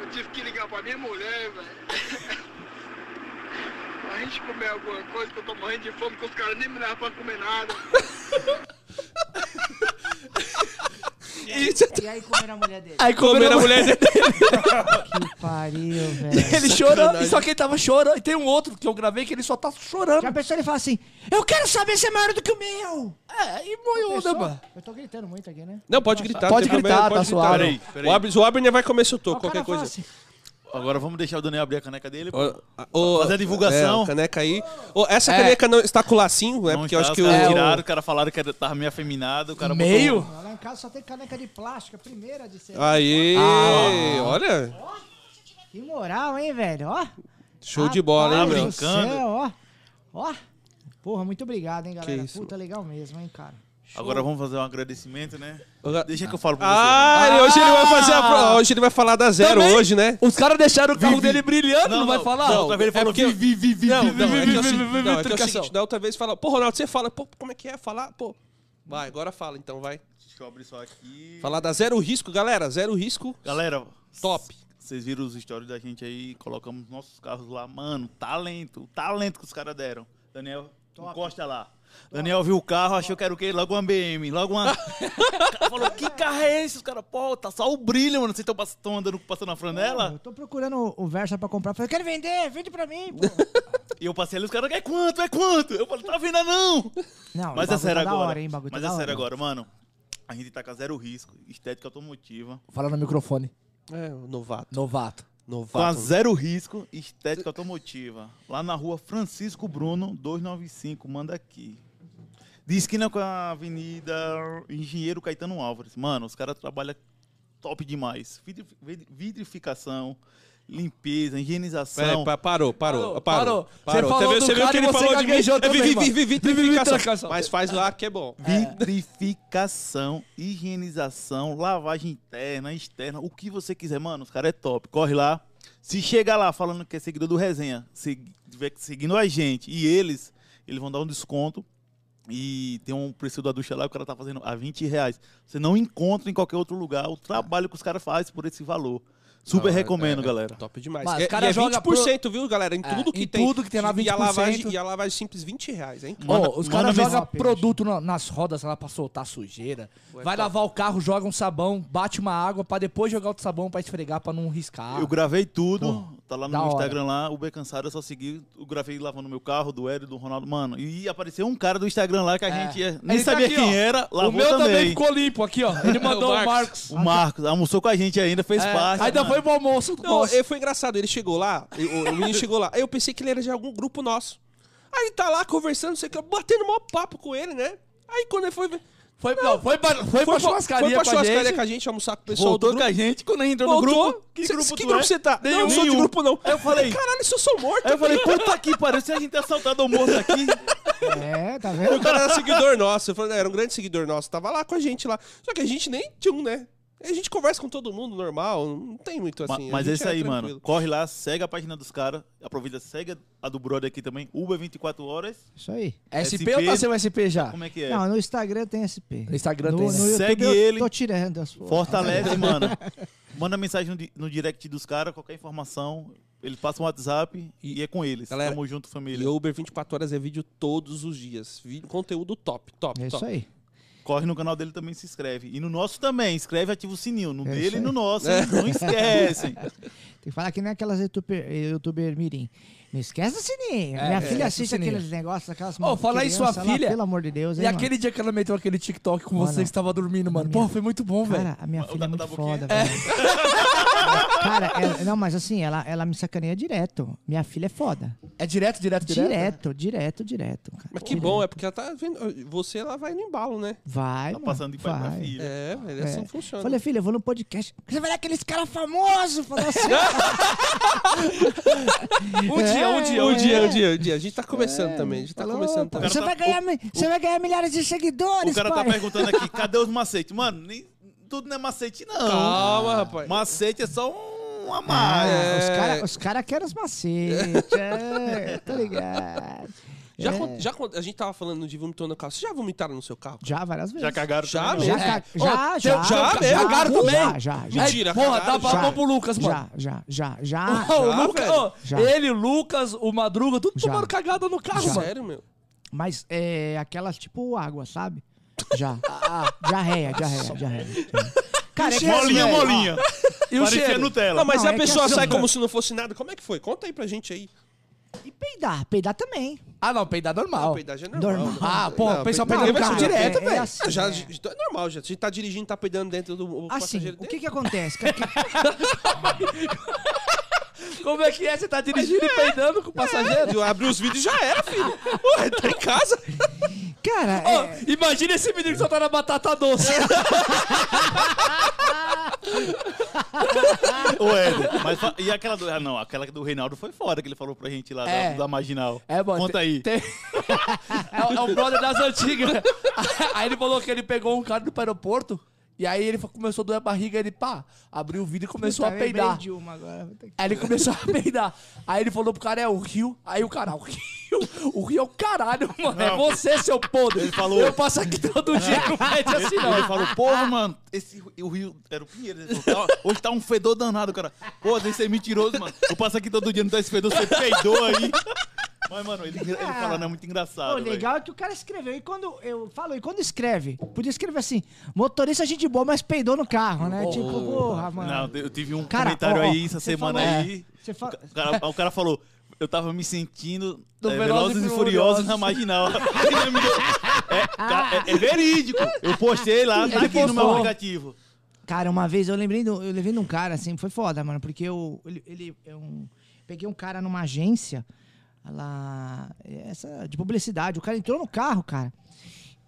Eu tive que ligar pra minha mulher, velho. *laughs* A gente comer alguma coisa que eu tô morrendo de fome, que os caras nem me levam pra comer nada. *laughs* E aí comeram a mulher dele? Aí Comer comeram a mulher dele. Que pariu, velho. Ele chorando, só que ele tava chorando. E tem um outro que eu gravei que ele só tá chorando. Já pensou ele fala assim, eu quero saber se é maior do que o meu. É, e moiou, né, mano? Eu tô gritando muito aqui, né? Não, pode gritar. Pode não tem gritar, tá suave. Peraí, peraí. O Abner, vai comer toco, o cara qualquer coisa. Agora vamos deixar o Daniel abrir a caneca dele. ô, Fazer a divulgação. É, caneca aí. Ô, essa É. caneca não está com lacinho, né? Não Porque eu está, acho que o. É, o- tiraram, os caras falaram que era- tava meio afeminado. O cara Meio? botou- lá em casa só tem caneca de plástico, a primeira de ser. Aí, Ah. olha. Que moral, hein, velho? Ó. Show de bola, hein, meu? céu, ó. Ó. Porra, muito obrigado, hein, galera. isso, Puta, legal mesmo, hein, cara. Agora vamos fazer um agradecimento, né? Deixa que eu falo pra Ah, você. ele- hoje ele vai fazer a pro- Hoje ele vai falar da zero Também? hoje, né? Os caras deixaram o carro Vi, vi. dele brilhando, não, Não, vai falar? não, outra vez ele é falou porque- vi, vi, vi, vi, Não, vi, não, vi, é que é o seguinte, não, é que é o explicação. seguinte, da outra vez fala, pô, Ronaldo, você fala, pô, como é que é falar, pô. Vai, agora fala então, vai. Deixa eu abrir só aqui. Falar da zero risco, galera, zero risco, Galera, top. Vocês viram os stories da gente aí, colocamos nossos carros lá. Mano, talento, o talento que os caras deram. Daniel, encosta lá. Daniel viu o carro, achou que era o quê? Logo uma BM, logo uma... o *laughs* cara falou, que carro é esse? Os caras, pô, tá só o brilho, mano. Vocês estão andando, passando na franela? Eu tô procurando o Versa pra comprar. Falei, quero vender, vende pra mim, pô. *laughs* E eu passei ali, os caras, é quanto, é quanto? Eu falei, tá vendo não? Não, Mas é sério tá agora. hora, hein, bagulho tá Mas da é hora. sério agora, mano. A gente tá com zero risco, estética automotiva. Fala no microfone. É, novato. Novato. Novato. Com a zero risco, estética automotiva. Lá na rua Francisco Bruno, 295, manda aqui. De esquina com a Avenida Engenheiro Caetano Álvares. Mano, os caras trabalham top demais. Vidri- vid- Vidrificação, limpeza, higienização. É, pa- parou, parou, Parou, parou. parou. Você parou. falou Você do viu, cara que ele falou de mim? É vi- vi- vi- vitrificação. Mas faz lá que é bom. Vitrificação, higienização, lavagem interna, externa, o que você quiser, mano, os caras é top. Corre lá. Se chegar lá falando que é seguidor do Resenha, se tiver seguindo a gente e eles, eles vão dar um desconto. E tem um preço da ducha lá, o cara tá fazendo a 20 reais. Você não encontra em qualquer outro lugar o trabalho que os caras fazem por esse valor. Super Ah, recomendo, é, é galera. Top demais. Mas é, cara e é joga 20%, viu, galera? Em É, tudo que em tem. tudo que tem lá, E a 20%. lavagem, e a lavagem simples, 20 reais, hein? Manda- Ó, os caras jogam produto na- nas rodas lá pra soltar sujeira. Ué, Vai top. lavar o carro, joga um sabão, bate uma água pra depois jogar outro sabão pra esfregar pra não riscar. Eu gravei tudo, Pô, tá lá no meu hora. Instagram lá, o B Cansado, eu só segui, eu gravei lavando meu carro, do Hélio, do Ronaldo, mano, e apareceu um cara do Instagram lá que a É. gente ia- nem Ele tá sabia aqui, quem ó. era, lavou o meu também. também. ficou limpo aqui, ó. Ele *laughs* mandou o Marcos. Marcos. O Marcos, almoçou com a gente ainda, fez É, parte. ainda mano. Foi pro almoço. Não, Nossa. ele foi engraçado. Ele chegou lá, o, o menino chegou lá. Aí eu pensei que ele era de algum grupo nosso. Aí ele tá lá conversando, não sei o que, batendo maior papo com ele, né? Aí quando ele foi ver. Foi, não, foi, pra, foi, Foi pra pra churrascaria foi pra com a churrascaria gente. com a gente, almoçar com o pessoal Voltou do com a grupo. gente quando a gente entrou no grupo. Que Cê- grupo que tu grupo é? você tá? Não, eu não sou de Nenhum. grupo, não. Aí eu falei, Caralho, isso eu sou morto. aí eu falei, puta que pariu, se a gente ter assaltado o moço aqui. É, tá O vendo? cara era seguidor nosso. Eu falei, não, era um grande seguidor nosso. Tava lá com a gente lá. Só que a gente nem tinha um, né? A gente conversa com todo mundo normal. Não tem muito assim. Mas é isso aí, mano. tranquilo. Corre lá, segue a página dos caras. Aproveita, segue a do brother aqui também. Uber 24 horas. Isso aí. SP, SP ou tá sem o SP já? Como é que é? Não, no Instagram tem SP. No Instagram no, tem, no? YouTube Segue eu ele. tô tirando as fotos. Fortalece, *laughs* mano. Manda mensagem no, di- no direct dos caras, qualquer informação. Ele passa um WhatsApp e, é com eles. Galera, Tamo junto, E família. o Uber 24 horas é vídeo todos os dias. Vídeo, conteúdo top, top, É top. isso aí. Corre no canal dele também se inscreve. E no nosso também, inscreve e ativa o sininho. No É dele e no nosso. Não *laughs* esquecem. Tem que falar que nem aquelas youtuber, youtuber mirim. Não esquece do sininho. É, Minha é, filha o assiste aqueles negócios, aquelas Ô, fala aí, sua criança lá, filha. pelo amor de Deus, E hein, aquele dia que ela meteu aquele TikTok com Mano, você que estava dormindo, mano. minha- Pô, foi muito bom, mano. velho. Cara, a minha O filha é da- muito foda, velho. *laughs* Cara, ela- não, mas assim, ela, ela me sacaneia direto. Minha filha é foda. É direto, direto, direto? Direto, direto, direto. cara. Mas que Direto. bom, é porque ela tá vendo. Você ela vai no embalo, né? Vai, Tá mano, passando de pai pra vai. filha. É, velho, é assim É. funciona. Falei, filha, eu vou no podcast. Você vai ver aqueles caras famosos. Falou assim. *laughs* *laughs* Um dia, um dia, um um dia, dia. um dia, um dia. A gente tá começando também. A gente tá Falou, começando também. Você, O vai tá- ganhar, mi- você vai ganhar milhares de seguidores, O cara tá pai. perguntando aqui, *laughs* cadê os macetes? Mano, nem, tudo não é macete, não. Calma, rapaz. Macete é só um a Ah, mais. É. Os caras os cara querem os macetes. é, tá ligado? Já, É. con- já con- a gente tava falando de vomitou no carro. Vocês já vomitaram no seu carro? Já várias vezes. Já cagaram Já também, mesmo? Já, ca- já, Ó, já, já mesmo? Cagaram também? Já, já, já. Mentira, porra, cagaram, dá pra já. mão pro Lucas, mano. Já, já, já, já. Ó, o Já, Lucas, velho? ó, Já. ele, o Lucas, o Madruga, tudo Já. tomando cagada no carro, mano. Sério, meu? Mas é aquelas tipo água, sabe? Já. *laughs* Diarreia, diarreia, diarreia. *laughs* Cara, é que Molinha, assim, molinha. E o Parecia cheiro? Nutella. Não, mas Não, e a é que pessoa assim, sai ó. como se não fosse nada? Como é que foi? Conta aí pra gente aí. E peidar, peidar também. Ah, não, peidar normal. Não, peidar já é normal. Normal. né? Ah, pô, o pessoal pegando Ninguém vai carro direto, é, velho. assim, Já, é. já- é normal, já. A gente tá dirigindo, tá peidando dentro do o Assim, passageiro o que que acontece? Cara, que- *laughs* Como é que é? Você tá dirigindo e peidando com o passageiro? Abriu os vídeos e já era, filho. Ué, tá em casa. Cara, é, imagina esse menino que só tá na batata doce. *laughs* Ô, Éder, mas fa- e aquela do. Ah, não, aquela do Reinaldo foi foda que ele falou pra gente lá É. da, da Marginal. É, mano. Conta aí. tem- *laughs* é, o- é o brother das antigas. *laughs* Aí ele falou que ele pegou um cara do aeroporto. E aí ele começou a doer a barriga, ele pá, abriu o vidro e começou Puta, a peidar. de uma agora. Que- Aí ele começou a peidar. Aí ele falou pro cara, é o rio. Aí o cara, o rio, o rio é o caralho, mano. É Não. você, seu podre. Ele falou- Eu passo aqui todo dia com pede assim, não. Ele falou, porra, mano, esse, o Rio era o Pinheiro. Ele falou, "Tá- hoje tá um fedor danado, cara. Pô, deve ser mentiroso, mano. Eu passo aqui todo dia, não tá esse fedor, você peidou aí. Mas, mano, ele, *laughs* ele falando é muito engraçado. O legal é que o cara escreveu. E quando eu falo, e quando escreve, podia escrever assim: motorista gente boa, mas peidou no carro, né? Tipo, porra, mano. Não, eu tive um Cara, comentário ó, aí essa semana falou- aí. Você fala. O cara, o cara falou, eu tava me sentindo Do é, Velozes Velozes e Furiosos. Na Marginal. *laughs* É, é- é verídico. Eu postei lá, tá aqui no meu aplicativo. Cara, uma vez eu lembrei, do, eu levei de um cara, assim, foi foda, mano, porque eu, ele, ele eu peguei um cara numa agência, lá, essa, de publicidade, o cara entrou no carro, cara,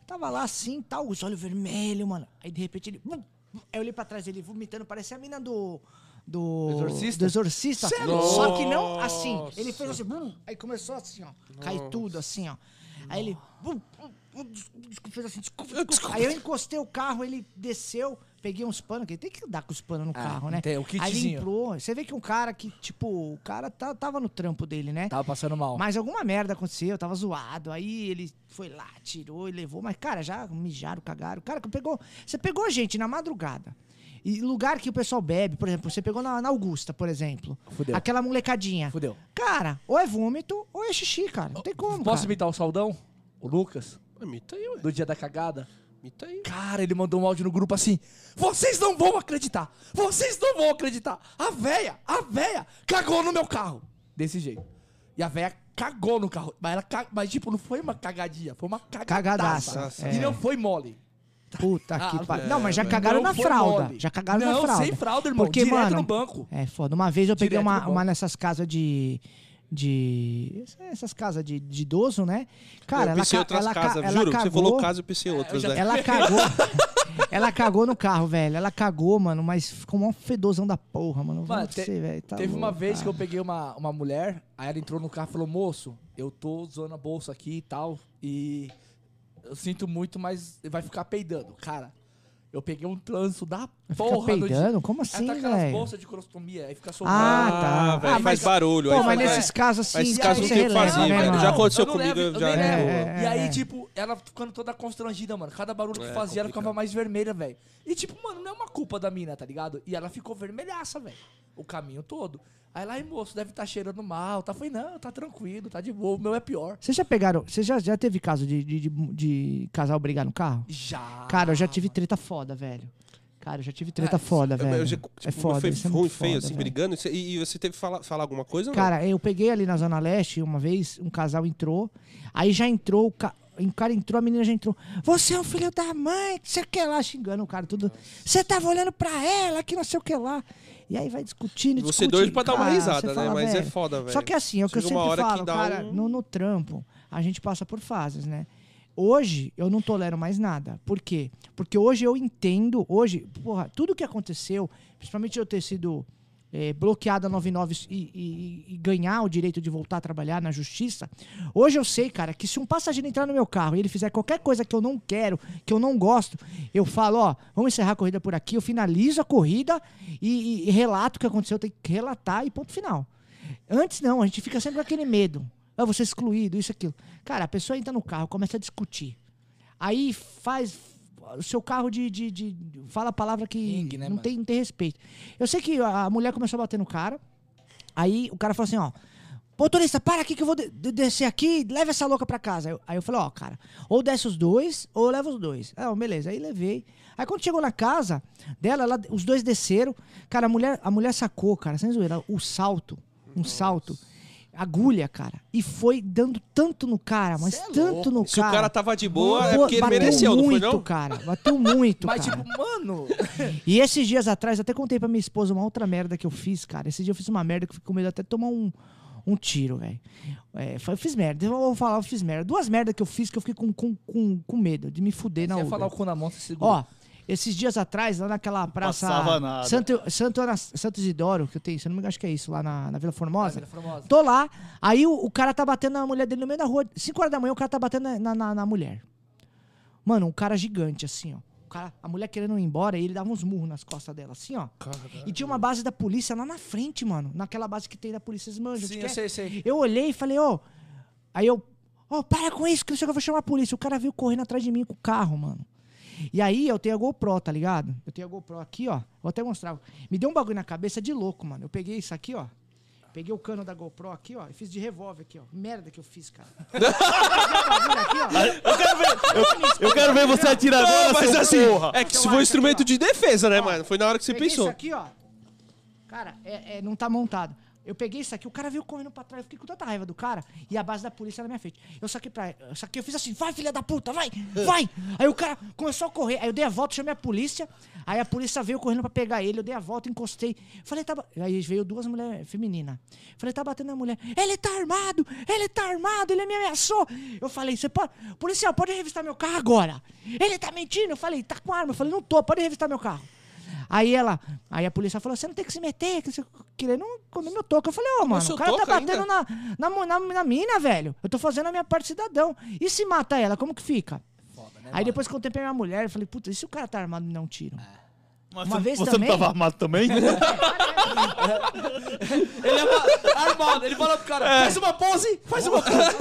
tava lá assim, tal, os olhos vermelhos, mano, aí de repente ele, aí eu olhei pra trás dele, vomitando, parecia a mina do... Do Exorcista? Do exorcista. Só que não assim. Nossa. Ele fez assim, bum, aí começou assim, ó. Cai tudo assim, ó. Aí ele. bum, bum, bum, desculpa, fez assim, desculpa, desculpa. Aí eu encostei o carro, ele desceu, peguei uns panos, que ele tem que dar com os panos no carro, né? tem o Aí kitzinho. limpou. Você vê que um cara que, tipo, o cara tá- tava no trampo dele, né? Tava passando mal. Mas alguma merda aconteceu, tava zoado. Aí ele foi lá, tirou e levou. Mas, cara, já mijaram, cagaram. Cara, que pegou. Você pegou a gente na madrugada. E lugar que o pessoal bebe, por exemplo, você pegou na, na Augusta, por exemplo. Fudeu. Aquela molecadinha. Fudeu. Cara, ou é vômito ou é xixi, cara. Não tem como. Posso cara. imitar o Saldão? O Lucas? Imita aí, ué. Do dia da cagada? Cara, ele mandou um áudio no grupo assim: Vocês não vão acreditar! Vocês não vão acreditar! A véia, a véia cagou no meu carro! Desse jeito. E a véia cagou no carro. Mas, ela ca- mas tipo, não foi uma cagadinha, foi uma cagadaça. Cagadaça, E é. não foi mole. Puta *laughs* Ah, que pariu. é, Não, mas já cagaram Não na fralda. mole. Já cagaram não, na fralda. sem fralda, irmão. Porque, direto mano, no banco. É foda. Uma vez eu peguei uma, uma nessas casas de. De. Essas casas de, de idoso, né? Cara, eu ela, outras ela, ca- casas, ela juro. cagou. Você falou casa, eu pensei outras, já- né? Ela *laughs* cagou. ela cagou no carro, velho. Ela cagou, mano, mas ficou um fedozão da porra, mano. Mano, te- você, velho. Tá Teve uma louco, vez que eu cara. peguei uma, uma mulher, aí ela entrou no carro e falou, moço, eu tô usando a bolsa aqui e tal, e eu sinto muito, mas vai ficar peidando. Cara, eu peguei um trânsito da Fica porra no dia. peidando? Como Ela assim, tá aquelas velho? bolsas de crostomia, aí fica soltando. Ah, tá. velho, Ah, mas- faz barulho. Pô, aí mas nesses é. casos assim, Mas esses aí casos não tem o que fazer, né, velho. mano? Já aconteceu Eu não comigo, levo- eu já nem é, levo. é, E aí, é. tipo, ela ficando toda constrangida, mano. Cada barulho que É, fazia, ela complicado. ficava mais vermelha, velho. E, tipo, mano, não é uma culpa da mina, tá ligado? E ela ficou vermelhaça, velho. O caminho todo. Aí lá, "Ai, moço, deve estar cheirando mal. Tá? Falei, não, tá tranquilo, tá de boa. O meu é pior. Vocês já pegaram. Você já, já teve caso de, de, de, de casal brigar no carro? Já. Cara, eu já tive treta foda, velho. Cara, eu já tive treta Ah, foda, Eu- velho. eu já, é tipo, foda, foi isso é ruim, feio, foda, assim, velho. brigando. E você- você teve que falar, falar alguma coisa? ou não? Cara, eu peguei ali na Zona Leste uma vez, um casal entrou, aí já entrou, o, ca... o cara entrou, a menina já entrou. Você é um filho da mãe, que sei o que lá, xingando o cara, tudo. Você tava olhando pra ela, que não sei o que lá. E aí vai discutindo, E você discutindo. doido pra dar uma Cara, risada, né? fala, Mas é foda, velho. Só que assim, é o que eu Chega uma sempre falo, cara, um- no, no trampo, a gente passa por fases, né? Hoje eu não tolero mais nada. Por quê? Porque hoje eu entendo, hoje, porra, tudo que aconteceu, principalmente eu ter sido eh, bloqueado a 99 e, e- e ganhar o direito de voltar a trabalhar na justiça, hoje eu sei, cara, que se um passageiro entrar no meu carro e ele fizer qualquer coisa que eu não quero, que eu não gosto, eu falo, ó, vamos encerrar a corrida por aqui, eu finalizo a corrida e, e- relato o que aconteceu, tem que relatar e ponto final. Antes não, a gente fica sempre com aquele medo. Ah, você é excluído, isso, aquilo. Cara, a pessoa entra no carro, começa a discutir. Aí faz o seu carro de. de- de- fala a palavra que Ringue, né, não, mano? tem, não tem respeito. Eu sei que a mulher começou a bater no cara. Aí o cara falou assim, ó. Motorista, para aqui que eu vou de- de- descer aqui, leva essa louca pra casa. Aí eu, aí eu falei, ó, cara, ou desce os dois, ou leva os dois. Ah, beleza, aí levei. Aí quando chegou na casa dela, ela- os dois desceram. Cara, a mulher, a mulher sacou, cara, sem zoeira, o salto, um salto, agulha, cara. E foi dando tanto no cara, mas é tanto no Se o cara. cara tava de boa, é Pô, porque ele mereceu, não foi muito, não? cara. Bateu muito, Mas, cara. tipo, mano. E esses dias atrás, até contei pra minha esposa uma outra merda que eu fiz, cara. Esse dia eu fiz uma merda que eu fiquei com medo até de tomar um, um tiro, velho. É, foi- eu fiz merda. Eu vou falar, eu fiz merda. Duas merdas que eu fiz que eu fiquei com, com, com, com medo de me fuder na Você ia Uber. falar o cu na mão, você segura. Ó, esses dias atrás, lá naquela praça. passava nada. Santo, Santo, Ana- Santo Isidoro, que eu tenho, se eu não me engano, acho que é isso, lá na, na Vila Formosa. Vila Formosa. Tô lá, aí o, o cara tá batendo na mulher dele no meio da rua. 5 horas da manhã, o cara tá batendo na, na, na mulher. Mano, um cara gigante, assim, ó. Cara, a mulher querendo ir embora, e ele dava uns murros nas costas dela, assim, ó. E tinha uma base da polícia lá na frente, mano. Naquela base que tem da polícia, vocês manjam. Sim, eu é? sei, sei. Eu olhei e falei, ô. Aí eu, ó, para com isso, sei que eu vou chamar a polícia. O cara veio correndo atrás de mim com o carro, mano. E aí eu tenho a GoPro, tá ligado? Eu tenho a GoPro aqui, ó. Vou até mostrar. Me deu um bagulho na cabeça de louco, mano. Eu peguei isso aqui, ó. Peguei o cano da GoPro aqui, ó. E fiz de revólver aqui, ó. Merda que eu fiz, cara. *laughs* Aqui. Eu quero ver, eu, eu quero ver você atirar Não, agora, mas assim, porra. é que Então isso foi um aqui, instrumento ó. de defesa, né, Ó, mano? Foi na hora que você pensou. isso aqui, ó. Cara, é, é, não tá montado. Eu peguei isso aqui, o cara veio correndo pra trás, eu fiquei com tanta raiva do cara, e a base da polícia na minha frente. Eu saquei pra eu saquei, eu fiz assim, vai filha da puta, vai, *laughs* vai! Aí o cara começou a correr, aí eu dei a volta, chamei a polícia, aí a polícia veio correndo pra pegar ele, eu dei a volta, encostei. Falei, tá. Aí veio duas mulheres femininas. Falei, tá batendo na mulher. Ele tá armado, ele tá armado, ele me ameaçou. Eu falei, você pode. Policial, pode revistar meu carro agora. Ele tá mentindo. Eu falei, tá com arma. Eu falei, não tô, pode revistar meu carro. Aí ela, aí a polícia falou: você não tem que se meter, que você querendo comer meu toco. Eu falei, ô, mano, seu o cara tá batendo na, na, na, na mina, velho. Eu tô fazendo a minha parte cidadão. E se mata ela, como que fica? Foda, né, Aí mano? depois que eu contei pra minha mulher, eu falei, puta, e se o cara tá armado e me dá um tiro? Mas Uma você, vez você também- não tava armado também? *laughs* Ele é armado, ele falou pro cara, faz uma pose, faz uma pose.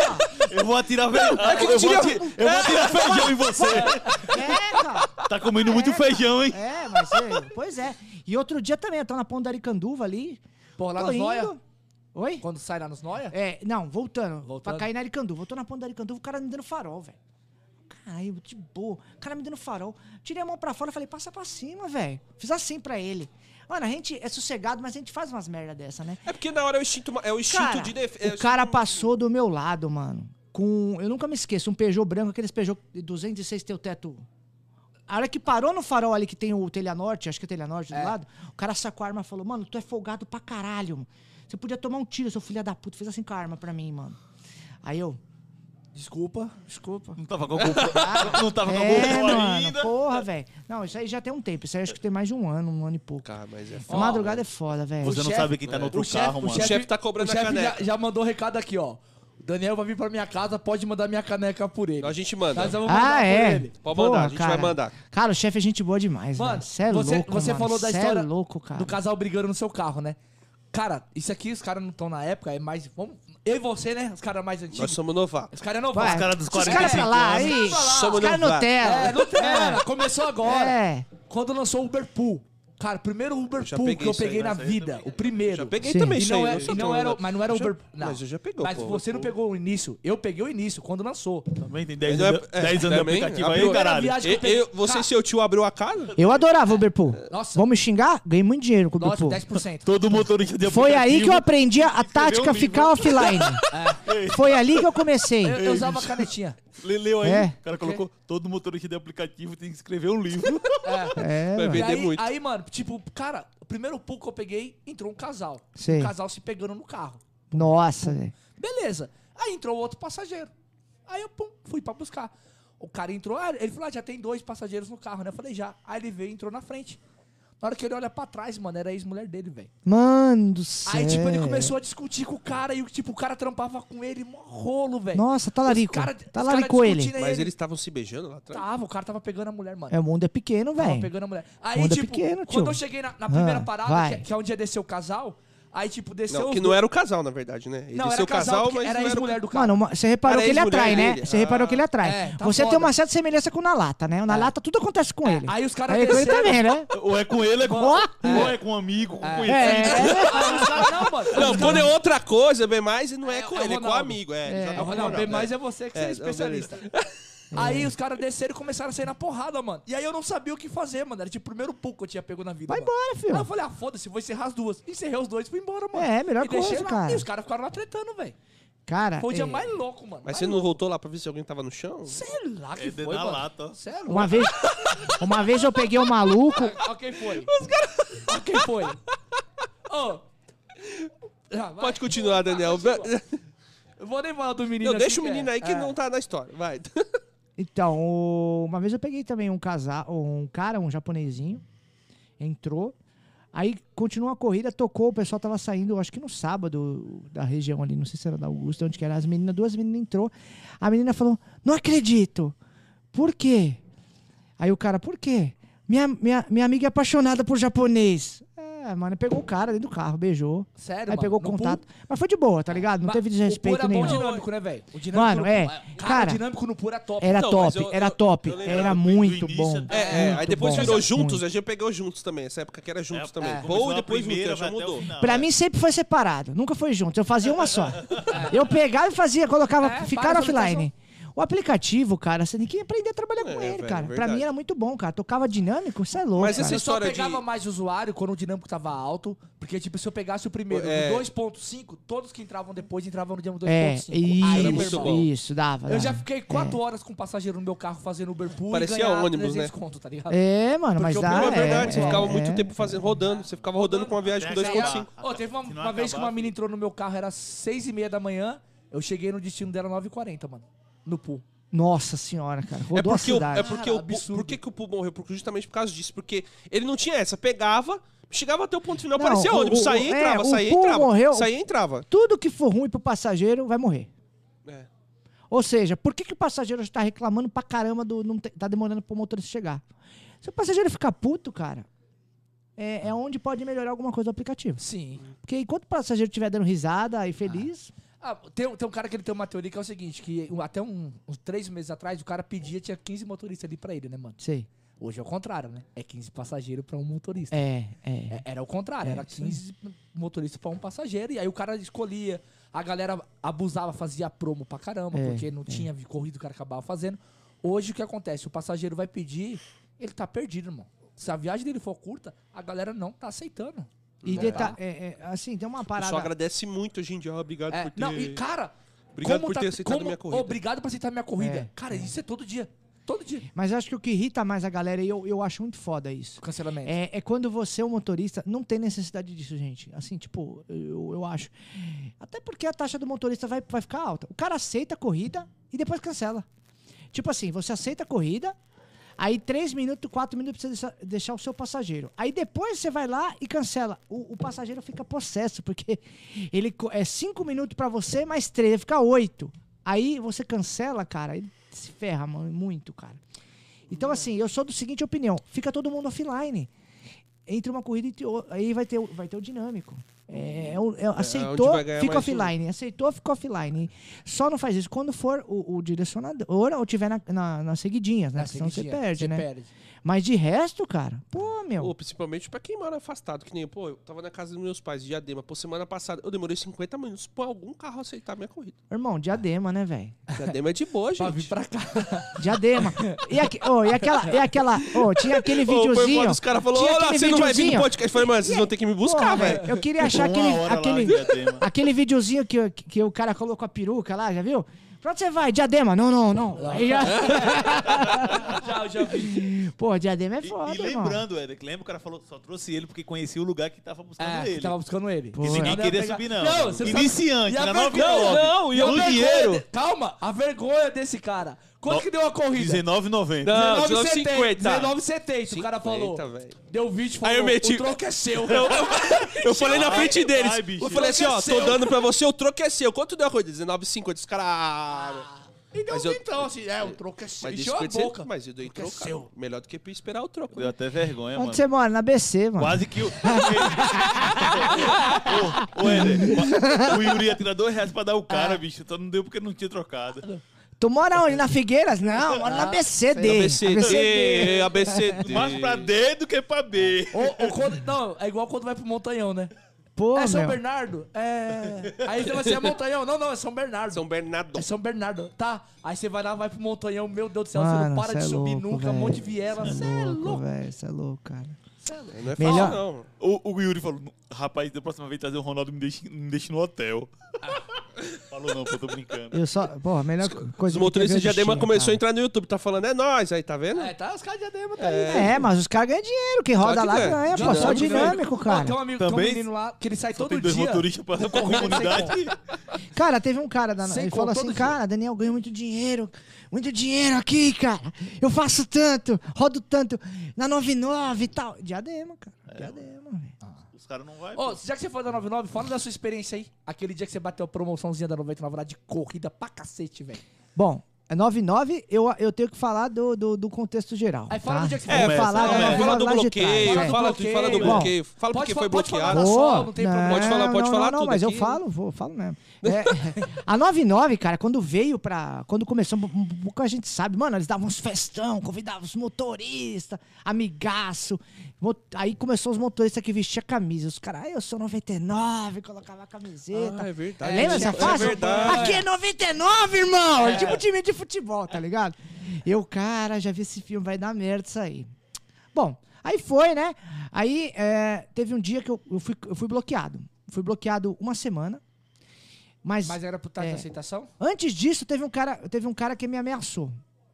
*laughs* eu vou atirar, ve... eu, que vou tira- ati- eu vou atirar feijão em você. É, cara. Tá comendo muito feijão, hein? É, mas é, pois é. E outro dia também, eu tava na ponta da Aricanduva ali. Pô, lá indo. noia, Oi? quando sai lá nos noia, É, não, voltando. Voltando. Pra cair na Aricanduva. Eu tô na ponta da Aricanduva, o cara me dando farol, velho. Caralho, de boa. O cara me dando farol. Tirei a mão pra fora e falei, passa pra cima, velho. Fiz assim pra ele. Mano, a gente é sossegado, mas a gente faz umas merda dessa, né? É porque na hora é o instinto, é o instinto Cara, de defesa. o cara passou do meu lado, mano. Com. Eu nunca me esqueço, um Peugeot branco, aqueles Peugeot 206 tem o teto. A hora que parou no farol ali que tem o Telha Norte, acho que é Telha Norte do É. lado, o cara sacou a arma e falou: Mano, tu é folgado pra caralho. Você podia tomar um tiro, seu filho da puta. Fez assim com a arma pra mim, mano. Aí eu. Desculpa. Desculpa. Não tava com a GoPro, não tava com a É, GoPro mano, ainda. porra, velho. Não, isso aí já tem um tempo. Isso aí acho que tem mais de um ano, um ano e pouco. Cara, mas é A foda. madrugada é foda, velho. Você não chefe- sabe quem tá no outro O chefe, carro, o mano. chefe, chefe tá cobrando o a caneca. já, já mandou um recado aqui, ó. Daniel vai vir pra minha casa, pode mandar minha caneca por ele. A gente manda. Nós vamos mandar Ah, por é? ele. Pode mandar, Porra, a gente cara. vai mandar. Cara, o chefe é gente boa demais, Mano, mano. Você é você, louco, você mano. falou da Cê história é louco, cara. do casal brigando no seu carro, né? Cara, isso aqui os caras não estão na época, é mais. Vamos, eu e você, né? Os caras mais antigos. Nós somos novatos. Os caras Vai. vão. Os caras dos Os caras 45 pra lá, anos. aí. Somos Os caras novatos. Nutella. É, Nutella. *laughs* Começou agora. É. Quando lançou o Uber Pool. Cara, primeiro Uber já Pool que eu aí, peguei na mas aí vida. também. O primeiro. Já peguei Sim. também E não, é, e não era, mas não era Já- Uber. Não. Mas eu já pegou, Mas pô. você não pegou o início. Eu peguei o início, quando lançou. Também tem 10 Não é- anos, é, 10 anos de também, aplicativo aí, caralho. eu Eu, peguei. eu- você e seu tio abriu a casa? Eu adorava o Uberpool. Nossa. Vamos me xingar? Ganhei muito dinheiro com o Nossa, Uberpool. 10%. Todo motorista de Foi aí que eu aprendi a, a tática ficar *laughs* offline. Foi ali que eu comecei. Eu, eu usava canetinha. Leu aí, É. o cara colocou, todo motorista de aplicativo tem que escrever um livro. *laughs* É, Vai. E Vender aí, muito. aí, mano, tipo, cara, o primeiro pool que eu peguei, entrou um casal. Sei. Um casal se pegando no carro. Nossa, velho. Beleza. Aí entrou outro passageiro. Aí eu, pum, fui pra buscar. O cara entrou, ah, ele falou, ah, já tem dois passageiros no carro, né? Eu falei, já. Aí ele veio e entrou na frente. Na hora que ele olha pra trás, mano, era a ex-mulher dele, velho. Mano do céu. Aí, tipo, ele começou a discutir com o cara e, tipo, o cara trampava com ele, mó rolo, velho. Nossa, talarico. Os cara- Talaricou cara ele. Mas ele. eles estavam se beijando lá atrás? Tava, o cara tava pegando a mulher, mano. É, o mundo é pequeno, Tava velho. pegando a mulher. Aí, Mundo é tipo, pequeno, tio. quando eu cheguei na, na primeira Ah, parada, que, é- que é onde ia descer o casal, aí, tipo, desceu Não, que não era o casal, na verdade, né? Ele Não, era o casal, mas era ex-mulher do cara. Mano, você reparou Era que ele atrai, né? Você reparou Ah. que ele atrai. É, você tem uma certa semelhança com o Nalata, né? O Nalata, tudo acontece com ele. Aí os caras Aí com ele também, né? ou é com ele, é com, ou é com um amigo, com É. conhecido. É. Aí os caras, não, mano. Não, os quando é outra coisa, bem mais, e não é, É, com é ele, é com o amigo. É, É. falando, bem né? mais é você que você é, É, especialista. *laughs* Aí os caras desceram e começaram a sair na porrada, mano. E aí eu não sabia o que fazer, mano. Era tipo o primeiro pouco que eu tinha pego na vida. Vai mano. embora, filho. Aí eu falei, ah, foda-se, vou encerrar as duas. Encerrei os dois e fui embora, mano. É, melhor E coisa, lá. cara. E os caras ficaram lá tretando, velho. Cara, Foi o dia é, mais louco, mano. Mas você não voltou lá pra ver se alguém tava no chão? Sei lá que É foi, na mano. lata, ó. Cê é louco. uma vez, uma vez eu peguei um maluco. *laughs* Ó quem foi. Os caras... Ó quem foi. Ô. Ah. Pode continuar, Daniel. Continua. Eu vou nem falar do menino Não, deixa o menino é- aí que é. não tá na história. Vai. *laughs* Então, o- uma vez eu peguei também um casal, um cara, um japonesinho, entrou, aí continuou a corrida, tocou, o pessoal tava saindo, acho que no sábado, da região ali, não sei se era da Augusta, onde que era, as meninas, duas meninas entrou, a menina falou, não acredito, por quê? Aí o cara, por quê? Minha, minha, minha amiga é apaixonada por japonês. É, mano, pegou o cara dentro do carro, beijou. Sério, Aí mano? pegou No contato. Mas foi de boa, tá ligado? Não Mas teve O desrespeito Pura é nenhum. bom dinâmico, né, velho? O dinâmico Mano, no- é. Cara, Cara, o dinâmico no Pura é top. Era mas top, eu- era eu- top, eu lembro era muito início bom. É, é, aí muito depois bom, virou juntos, a gente pegou juntos também. Essa época que era juntos É, também. é. Ou depois primeira, já o mudou. final. Pra mim sempre foi separado, nunca foi junto. Eu fazia uma só. *laughs* Eu pegava e fazia, colocava, É, ficava offline. O aplicativo, cara, você tem que aprender a trabalhar com É, ele, velho, cara. Pra verdade. mim era muito bom, cara. Tocava dinâmico, você é louco. Mas cara. essa Eu só história de- pegava mais usuário quando o dinâmico tava alto, porque, tipo, se eu pegasse o primeiro É. no 2.5, todos que entravam depois entravam no dinâmico É, 2.5. Aí, Era meu muito irmão, bom. isso, dava. Eu dava. já fiquei 4 horas com um passageiro no meu carro fazendo Uber Pool Parecia e ônibus, 300 né? conto, tá ligado? É, mano, mas Porque o dá. meu É verdade, é, você ficava é, muito é. tempo fazendo, rodando. Você ficava rodando com uma viagem com Até 2.5. acabar. Ô, teve uma, vez que uma mina entrou no meu carro, era 6 e meia da manhã, eu cheguei no destino dela 9h40, mano. No pool. Nossa senhora, cara. É Rodou a porque, o, cidade. é porque Cara, o, absurdo. por que, que o Pu morreu? Porque justamente por causa disso. Porque ele não tinha essa. Pegava, chegava até o ponto final, Não, parecia o- ônibus. o- Saía e é, entrava, o saía e entrava. morreu- Saía e entrava. Tudo que for ruim pro passageiro vai morrer. É. Ou seja, por que, que o passageiro está reclamando pra caramba do. Não te- tá demorando pro motorista chegar? Se o passageiro ficar puto, cara, é, é onde pode melhorar alguma coisa do aplicativo. Sim. Porque enquanto o passageiro estiver dando risada e feliz, Ah, tem, um- tem um cara que ele tem uma teoria que é o seguinte, que até um- uns três meses atrás o cara pedia, tinha 15 motoristas ali pra ele, né, mano? sei. Hoje é o contrário, né? É 15 passageiros pra um motorista. É, é. É, Era o contrário, É, era isso aí. 15 motoristas pra um passageiro, e aí o cara escolhia, a galera abusava, fazia promo pra caramba, É, porque não tinha corrido, o cara acabava fazendo. Hoje o que acontece? O passageiro vai pedir, ele tá perdido, irmão. Se a viagem dele for curta, a galera não tá aceitando. E Não deta- tá. é, é, assim, tem uma O parada. pessoal agradece muito hoje em dia. Obrigado É, por ter... não, e cara, Obrigado por tá- ter aceitado como- minha corrida. Obrigado por aceitar minha corrida. É, cara, isso é todo dia. Todo dia. Mas acho que o que irrita mais a galera, e eu, eu acho muito foda isso. Cancelamento. É, é quando você é um motorista, não tem necessidade disso, gente. Assim, tipo, eu, eu acho. Até porque a taxa do motorista vai, vai ficar alta. O cara aceita a corrida e depois cancela. Tipo assim, você aceita a corrida, aí três minutos, quatro minutos precisa deixar, deixar o seu passageiro. Aí depois você vai lá e cancela. O, o passageiro fica possesso, porque ele é cinco minutos pra você, mais três, ele fica oito. Aí você cancela, cara, aí se ferra, mano, muito, cara. Então, assim, eu sou do seguinte opinião: fica todo mundo offline. Entre uma corrida e outra, aí vai ter, o- vai ter o dinâmico. É, é o- é- aceitou, fica mais um. offline. Aceitou, fica offline. Só não faz isso quando for o, o direcionador ou tiver na, na, nas seguidinhas, né? Na Senão você perde, você né? perde. Mas de resto, cara, pô, meu. Pô, principalmente pra quem mora afastado, que nem, pô, eu tava na casa dos meus pais, de Diadema, pô, semana passada, eu demorei 50 minutos pra algum carro aceitar minha corrida. Irmão, diadema, né, velho? Diadema é de boa, Pra vir gente. pra cá. *laughs* Diadema. E, aqui, oh, e aquela, e aquela, oh, tinha aquele videozinho. foda, os caras falaram, olha, você não vai vir no podcast. Eu falei, mano, vocês vão ter que me buscar, velho. Eu queria achar aquele, aquele, aquele videozinho que, que, que o cara colocou a peruca lá, já viu? Pra onde você vai? Diadema? Não, não, não. Aí já... *laughs* já, já vi. Pô, diadema é E, foda, e irmão. lembrando, Eric, lembra o cara falou, só trouxe ele porque conhecia o lugar que tava buscando É, ele. que tava buscando ele. E ninguém queria pegar- subir, não. Não, sabe- Iniciante, E a na vergonha- 99. Não, e E o dinheiro? de- Calma, a vergonha desse cara. Quanto No- que deu a corrida? R$19,90. Não, 19,70. 19,50. 19,70 o cara 50, falou. velho. Deu 20 falou, Aí eu meti- o troco é seu. *laughs* Eu, eu falei na frente deles. vai, bicho. eu falei assim, ó, tô Enlouqueceu. dando pra você, o troco é seu. Quanto deu a corrida? 19,50. Os caras... ah, E deu Mas eu- então, assim, é, o troco é seu. Mas Encheu a 50 boca. Mas eu dei troco é troco. seu. Melhor do que esperar o troco. Deu até vergonha, Onde mano. você mora? Na BC, mano. Quase que o. *laughs* ô, ô, Éder, o Yuri ia tirar dois reais pra dar o cara, bicho. Só não deu porque não tinha trocado. Tu mora onde? Na *laughs* Figueiras? Não, mora na BCD. ABCD, ABCD. Mais pra D do que pra B. Ou, ou quando, não, é igual quando vai pro Montanhão, né? Pô, é São meu. Bernardo? É. Aí você vai ser Montanhão? Não, não, é São Bernardo. São Bernardo. É São Bernardo. Tá. Aí você vai lá, vai pro Montanhão, meu Deus do céu, você Mano, não para de é subir louco, nunca, um velho. monte de viela. Você é louco. velho. Você é louco, cara. Não é Melhor- fácil, não. O, o Yuri falou: rapaz, da próxima vez trazer o Ronaldo me deixe, me deixe no hotel. *laughs* falou não, pô, tô brincando. Eu só. Porra, a melhor coisa Os motoristas de de Diadema começou a entrar no YouTube, tá falando, é nós aí, tá vendo? É, tá, os caras de adema tá aí. É, mas os caras ganham dinheiro. Quem roda Claro lá que ganha. ganha, pô. Só Dinâmico, dinâmico, Ó, cara. tem um amigo, tem um Também- menino lá que ele sai Só todo tem dois dia. motoristas pra *laughs* comunidade. Cara, teve um cara da. Sem Ele conta, falou assim, todo cara, Daniel, ganho muito dinheiro. Muito dinheiro aqui, cara. Eu faço tanto, rodo tanto. Na 99 e tal. Diadema, cara. Diadema, velho. Os caras não vão. Ô, já que você foi da 99, fala da sua experiência aí. Aquele dia que você bateu a promoçãozinha da 99 lá de corrida pra cacete, velho. Bom, é 99, eu, eu tenho que falar do, do, do contexto geral. Aí fala tá? do dia que você É, Começa, falar da começa. 99 fala do bloqueio, trás, é. fala, bloqueio. fala do Bom, bloqueio, fala pode porque foi falar bloqueado. só, não tem problema. Pode falar- pode não, falar não, tudo mas eu aqui. falo, vou, falo mesmo. É, a 99, cara, quando veio pra. Quando começou, pouco a gente sabe, mano, eles davam uns festão, convidavam os motoristas, amigaço. Aí começou os motoristas que vestiam camisa. Os caras, ah, eu sou 99, colocava a camiseta. Ah, é verdade. Lembra É, dessa é fase? verdade. Aqui é 99, irmão! É tipo time de futebol, tá ligado? Eu, cara, já vi esse filme, vai dar merda isso aí. Bom, aí foi, né? Aí é, teve um dia que eu, eu fui, eu fui bloqueado. Fui bloqueado uma semana. Mas, Mas era pro taxa É. de aceitação? antes disso, teve um cara, teve um cara que me ameaçou.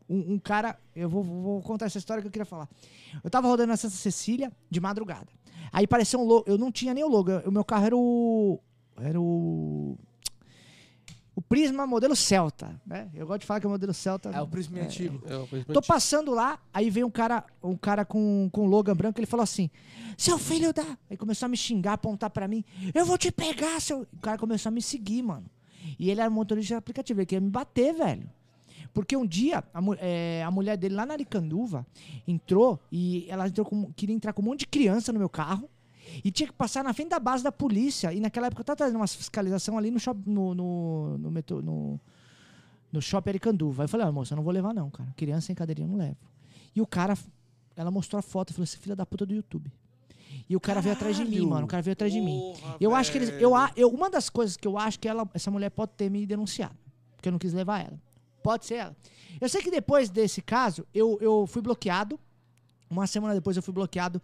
Um, um cara, eu vou, vou contar essa história que eu queria falar. Eu tava rodando na Santa Cecília de madrugada. Aí pareceu um logo, eu não tinha nem o logo, o meu carro era o. Era o. O Prisma modelo Celta, né? Eu gosto de falar que é o modelo Celta. É o prisma antigo. É, uma coisa Tô passando lá, aí veio um cara, um cara com, com logan branco, ele falou assim: Seu filho da. Aí começou a me xingar, apontar pra mim. Eu vou te pegar, seu. O cara começou a me seguir, mano. E ele era motorista de aplicativo, ele queria me bater, velho. Porque um dia a, é, a mulher dele lá na Aricanduva entrou e ela entrou com- queria entrar com um monte de criança no meu carro e tinha que passar na frente da base da polícia. E naquela época eu tava trazendo umas fiscalização ali no shopping, no, no, no, metrô- no, no shopping Aricanduva. Aí eu falei, ah, moça, eu não vou levar não, cara. Criança sem cadeirinha eu não levo. E o cara, ela mostrou a foto e falou, esse filho da puta do YouTube. E o cara veio atrás de mim, Caralho. mano. O cara veio atrás de mim. Porra, Eu acho que eles. Eu, velho. eu, uma das coisas que eu acho que ela, essa mulher pode ter me denunciado. Porque eu não quis levar ela. Pode ser ela. Eu sei que depois desse caso, eu, eu fui bloqueado. Uma semana depois eu fui bloqueado.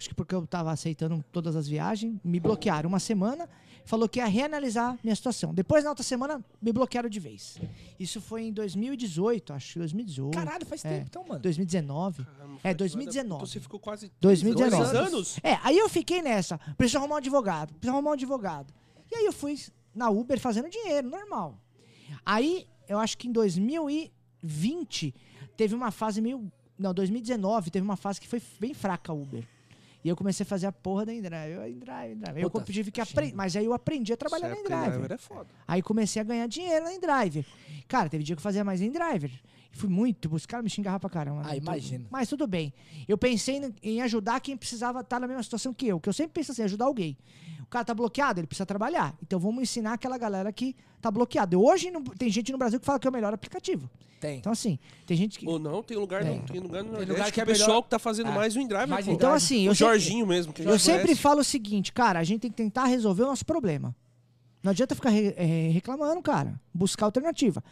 Acho que porque eu tava aceitando todas as viagens. Me bloquearam uma semana. Falou que ia reanalisar minha situação. Depois, na outra semana, me bloquearam de vez. Isso foi em 2018, acho que 2018. Caralho, faz É. tempo então, mano. 2019. Caramba, É, foi 2019. Então você ficou quase 2019. dois anos? É, aí eu fiquei nessa. Preciso arrumar um advogado. Preciso arrumar um advogado. E aí eu fui na Uber fazendo dinheiro, normal. Aí, eu acho que em 2020 teve uma fase meio. Não, 2019 teve uma fase que foi bem fraca a Uber. E eu comecei a fazer a porra da InDrive. Eu, InDrive, InDrive. Aí eu Puta, tive que aprender. Mas aí eu aprendi a trabalhar na época InDrive. é foda. Aí comecei a ganhar dinheiro na InDriver. Cara, teve dia que eu fazia mais InDriver. E fui muito, os caras me xingavam pra caramba. Ah, imagino. Mas tudo bem. Eu pensei em- ajudar quem precisava estar na mesma situação que eu. Que eu sempre penso assim, ajudar alguém. O cara tá bloqueado, ele precisa trabalhar. Então vamos ensinar aquela galera que tá bloqueada. Hoje não- tem gente no Brasil que fala que é o melhor aplicativo. Tem. Então assim, tem gente que... Ou não, tem lugar, É. não, tem lugar no Nordeste lugar que, que é o pessoal melhor- que tá fazendo É. mais o InDrive, Mais pô. Então assim, eu o sempre- Jorginho mesmo, que Eu sempre conhece. falo o seguinte, cara, a gente tem que tentar resolver o nosso problema. Não adianta ficar re- eh, reclamando, cara. Buscar alternativa.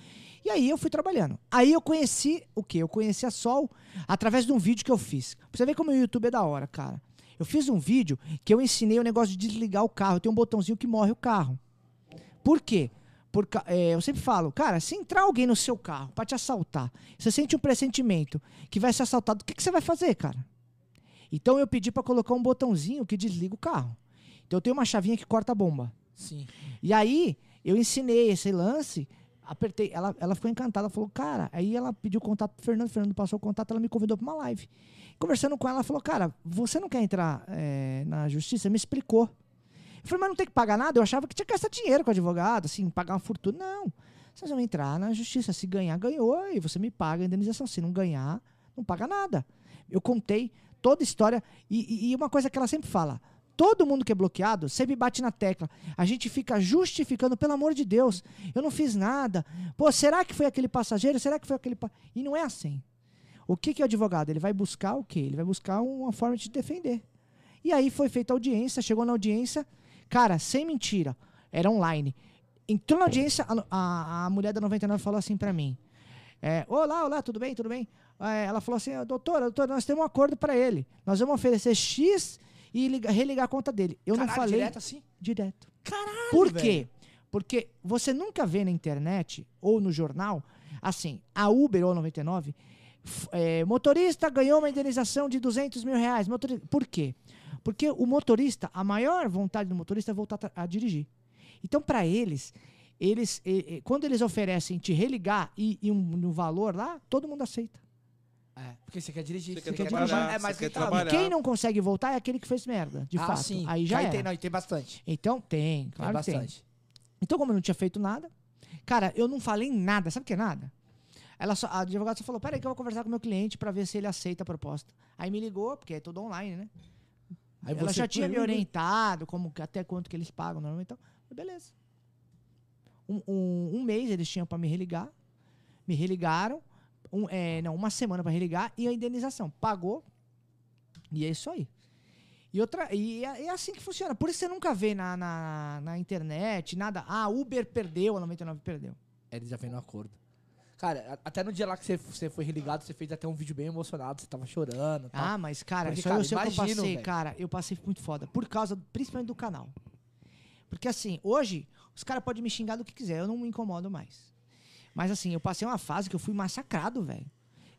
E aí eu fui trabalhando. Aí eu conheci o quê? Eu conheci a Sol através de um vídeo que eu fiz. Pra você ver como o YouTube é da hora, cara. Eu fiz um vídeo que eu ensinei o negócio de desligar o carro. Tem um botãozinho que morre o carro. Por quê? Porque, eu sempre falo, cara, se entrar alguém no seu carro pra te assaltar, você sente um pressentimento que vai ser assaltado, o que, que você vai fazer, cara? Então eu pedi pra colocar um botãozinho que desliga o carro. Então eu tenho uma chavinha que corta a bomba. Sim. E aí eu ensinei esse lance, apertei, ela, ela ficou encantada, falou, cara, aí ela pediu contato pro Fernando, Fernando passou o contato, ela me convidou pra uma live. Conversando com ela, ela falou, cara, você não quer entrar eh, na justiça? Me explicou. Eu falei, mas não tem que pagar nada? Eu achava que tinha que gastar dinheiro com advogado, assim, pagar uma fortuna. Não. Vocês vão entrar na justiça. Se ganhar, ganhou, e você me paga a indenização. Se não ganhar, não paga nada. Eu contei toda a história. E, e- e uma coisa que ela sempre fala: todo mundo que é bloqueado sempre bate na tecla. A gente fica justificando, pelo amor de Deus, eu não fiz nada. Pô, será que foi aquele passageiro? Será que foi aquele. pa-" E não é assim. O que, que é o advogado? Ele vai buscar o quê? Ele vai buscar uma forma de defender. E aí foi feita a audiência, chegou na audiência, cara, sem mentira, era online. Entrou na audiência, a, a, a mulher da 99 falou assim pra mim: é, Olá, olá, tudo bem, tudo bem? É, ela falou assim: Doutora, doutora, nós temos um acordo pra ele. Nós vamos oferecer X e liga- religar a conta dele. Eu não Caralho, falei. direto assim? Direto. Caralho, Por velho. quê? Porque você nunca vê na internet ou no jornal, assim, a Uber ou a 99, f- é, motorista ganhou uma indenização de 200 mil reais. Motorista, por quê? Porque o motorista, a maior vontade do motorista é voltar a dirigir. Então, para eles, eles quando eles oferecem te religar e, e um, um valor lá, todo mundo aceita. É, porque você quer dirigir. Você Você, quer quer trabalhar, dirigir. É você mais quer rentável. trabalhar. Quem não consegue voltar é aquele que fez merda, de ah, fato. sim. Aí já Aí tem, não, e tem bastante. Então tem, Tem claro que tem. bastante. Então, como eu não tinha feito nada, cara, eu não falei nada. Sabe o que é nada? Ela só, a advogada só falou: peraí, que eu vou conversar com o meu cliente pra ver se ele aceita a proposta. Aí me ligou, porque é tudo online, né? Aí Ela você já tinha me orientado, como, até quanto que eles pagam normalmente. Então, beleza. Um, um- um mês eles tinham pra me religar. Me religaram. Um, é, não, uma semana pra religar e a indenização. Pagou. E é isso aí. E, outra, e é, é assim que funciona. Por isso você nunca vê na, na, na internet nada. Ah, Uber perdeu, a 99 perdeu. Eles já vêm no acordo. Cara, até no dia lá que você, você foi religado, você fez até um vídeo bem emocionado, você tava chorando. tal. Ah, mas, cara, Porque, só cara, eu sei o que eu passei, velho. cara. Eu passei muito foda. Por causa, principalmente do canal. Porque assim, hoje, os caras podem me xingar do que quiser, eu não me incomodo mais. Mas assim, eu passei uma fase que eu fui massacrado, velho.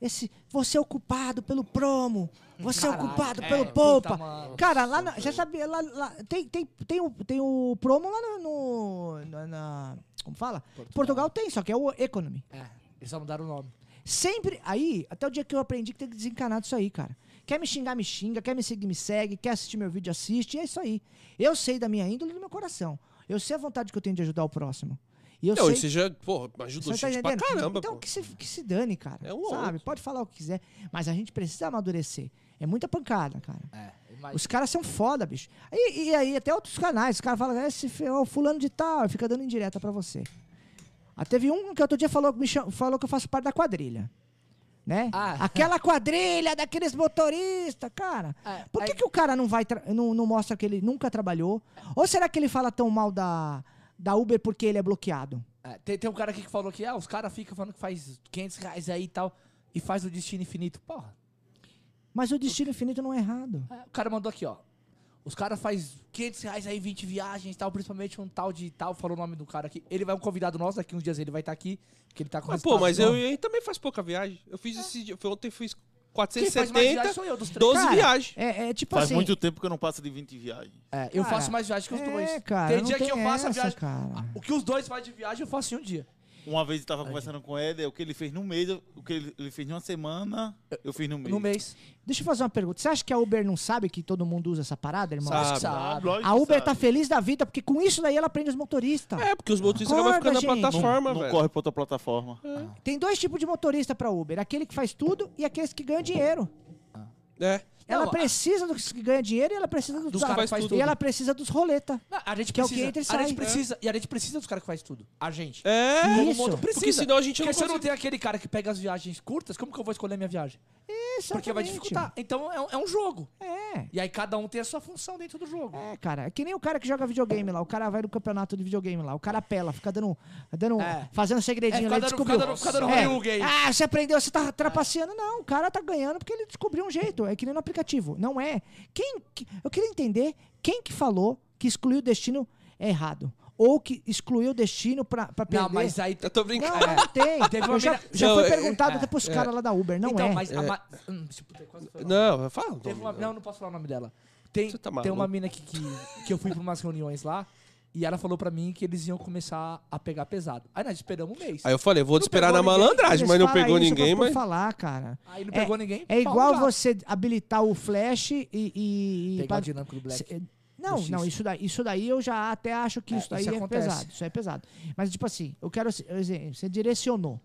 Esse, você é o culpado pelo promo, você é o Caralho, culpado é, pelo poupa. mano. Cara, lá, na, você sabia, lá, lá- tem, tem, tem, o, tem o promo lá no, no- na, como fala? Portugal. tem, só que é o Economy. É, eles só mudaram o nome. Sempre, aí, até o dia que eu aprendi que tem que desencanar disso aí, cara. Quer me xingar, me xinga. Quer me seguir, me segue. Quer assistir meu vídeo, assiste. E é isso aí. Eu sei da minha índole e do meu coração. Eu sei a vontade que eu tenho de ajudar o próximo. E eu Não, sei... você já, pô, ajudou Você tá gente pra caramba, então pô. que se, que se dane, cara. É um sabe? outro. Pode falar o que quiser. Mas a gente precisa amadurecer. É muita pancada, cara. É, imagina. Os caras são foda, bicho. E, e aí, até outros canais, os caras falam, esse fe- ó, fulano de tal, fica dando indireta pra você. Ah, teve um que outro dia falou, me cham- falou que eu faço parte da quadrilha. Né? Ah. *laughs* Aquela quadrilha daqueles motoristas, cara. É, Por que, aí- que o cara não vai tra- não, não mostra que ele nunca trabalhou? Ou será que ele fala tão mal da, da Uber porque ele é bloqueado? É, tem, tem um cara aqui que falou que ah, os caras ficam falando que faz 500 reais aí e tal, e faz o destino infinito. Porra, Mas o destino infinito não é errado. é, o cara mandou aqui, ó. Os caras faz 500 reais aí, 20 viagens e tal, principalmente um tal de tal, falou o nome do cara aqui. Ele vai um convidado nosso, daqui uns dias ele vai estar aqui, porque ele tá com Mas, pô, mas eu, eu também faço pouca viagem. Eu fiz esse dia, foi ontem fiz Quem faz mais viagem 470, sou eu, dos três. 12 Cara, viagens. É, é tipo Faz assim. muito tempo que eu não passo de 20 viagens. É, eu Cara, faço mais viagem que os é, dois. cara, tem dia que eu faço a essa, viagem. cara. Ah, O que os dois fazem de viagem, eu faço em um dia. Uma vez eu tava conversando com ele, o que ele fez no mês, o que ele, ele fez em uma semana, eu fiz no mês. No mês. Deixa eu fazer uma pergunta. Você acha que a Uber não sabe que todo mundo usa essa parada, irmão? Sabe. Acho que sabe. lógico A Uber sabe. tá feliz da vida, porque com isso daí ela prende os motoristas. É, porque os motoristas acabam Acorda, ficando na gente. plataforma, Não velho. corre pra outra plataforma. Tem dois tipos de motorista pra Uber: aquele que faz tudo e aqueles que ganham dinheiro. É. Ela Não, a- precisa dos que ganham dinheiro e ela precisa dos, Dos caras que faz E tudo. ela precisa dos roleta. Não, a gente Que é o que precisa. entra e a gente precisa. E a gente precisa dos caras que faz tudo. A gente. É. Isso. moto precisa. Porque senão a gente não Porque se eu não tenho aquele cara que pega as viagens curtas, como que eu vou escolher minha viagem? Isso. Porque vai dificultar. Então é um, é um jogo. É. E aí cada um tem a sua função dentro do jogo. É, cara, é que nem o cara que joga videogame lá. O cara vai no campeonato de videogame lá. O cara apela, fica dando. dando É. fazendo segredinho É, lá. dando- descobriu. fica dando- fica dando É. Ah, você aprendeu, você tá trapaceando. Não, o cara tá ganhando porque ele descobriu um jeito. É que nem no aplicativo. Não é. Quem. que- Eu queria entender quem que falou que excluir o destino é errado. Ou que excluiu o destino pra, pra perder. Não, mas aí. Eu tô brincando. Não, não tem. *laughs* Teve uma já, mina- já Não, foi é- perguntado é, até pros é. caras lá da Uber. Não então, é. mas. a ma- Hum. Não, fala. uma-. Não, não posso falar o nome dela. Tem, tá tem uma mina que, que, que eu fui pra umas reuniões lá e ela falou pra mim que eles iam começar a pegar pesado. Aí nós esperamos um mês. Aí eu falei, vou te Não esperar na malandragem, mas não pegou ninguém, pra- mas. falar, cara. Aí não É- pegou ninguém. É igual você habilitar o flash e. e, e Pegar pa- o dinâmico do Black. Cê- Não, não, isso daí, isso daí eu já até acho que É, isso daí isso é pesado. Isso é pesado. Mas, tipo assim, eu quero. por exemplo, Você direcionou.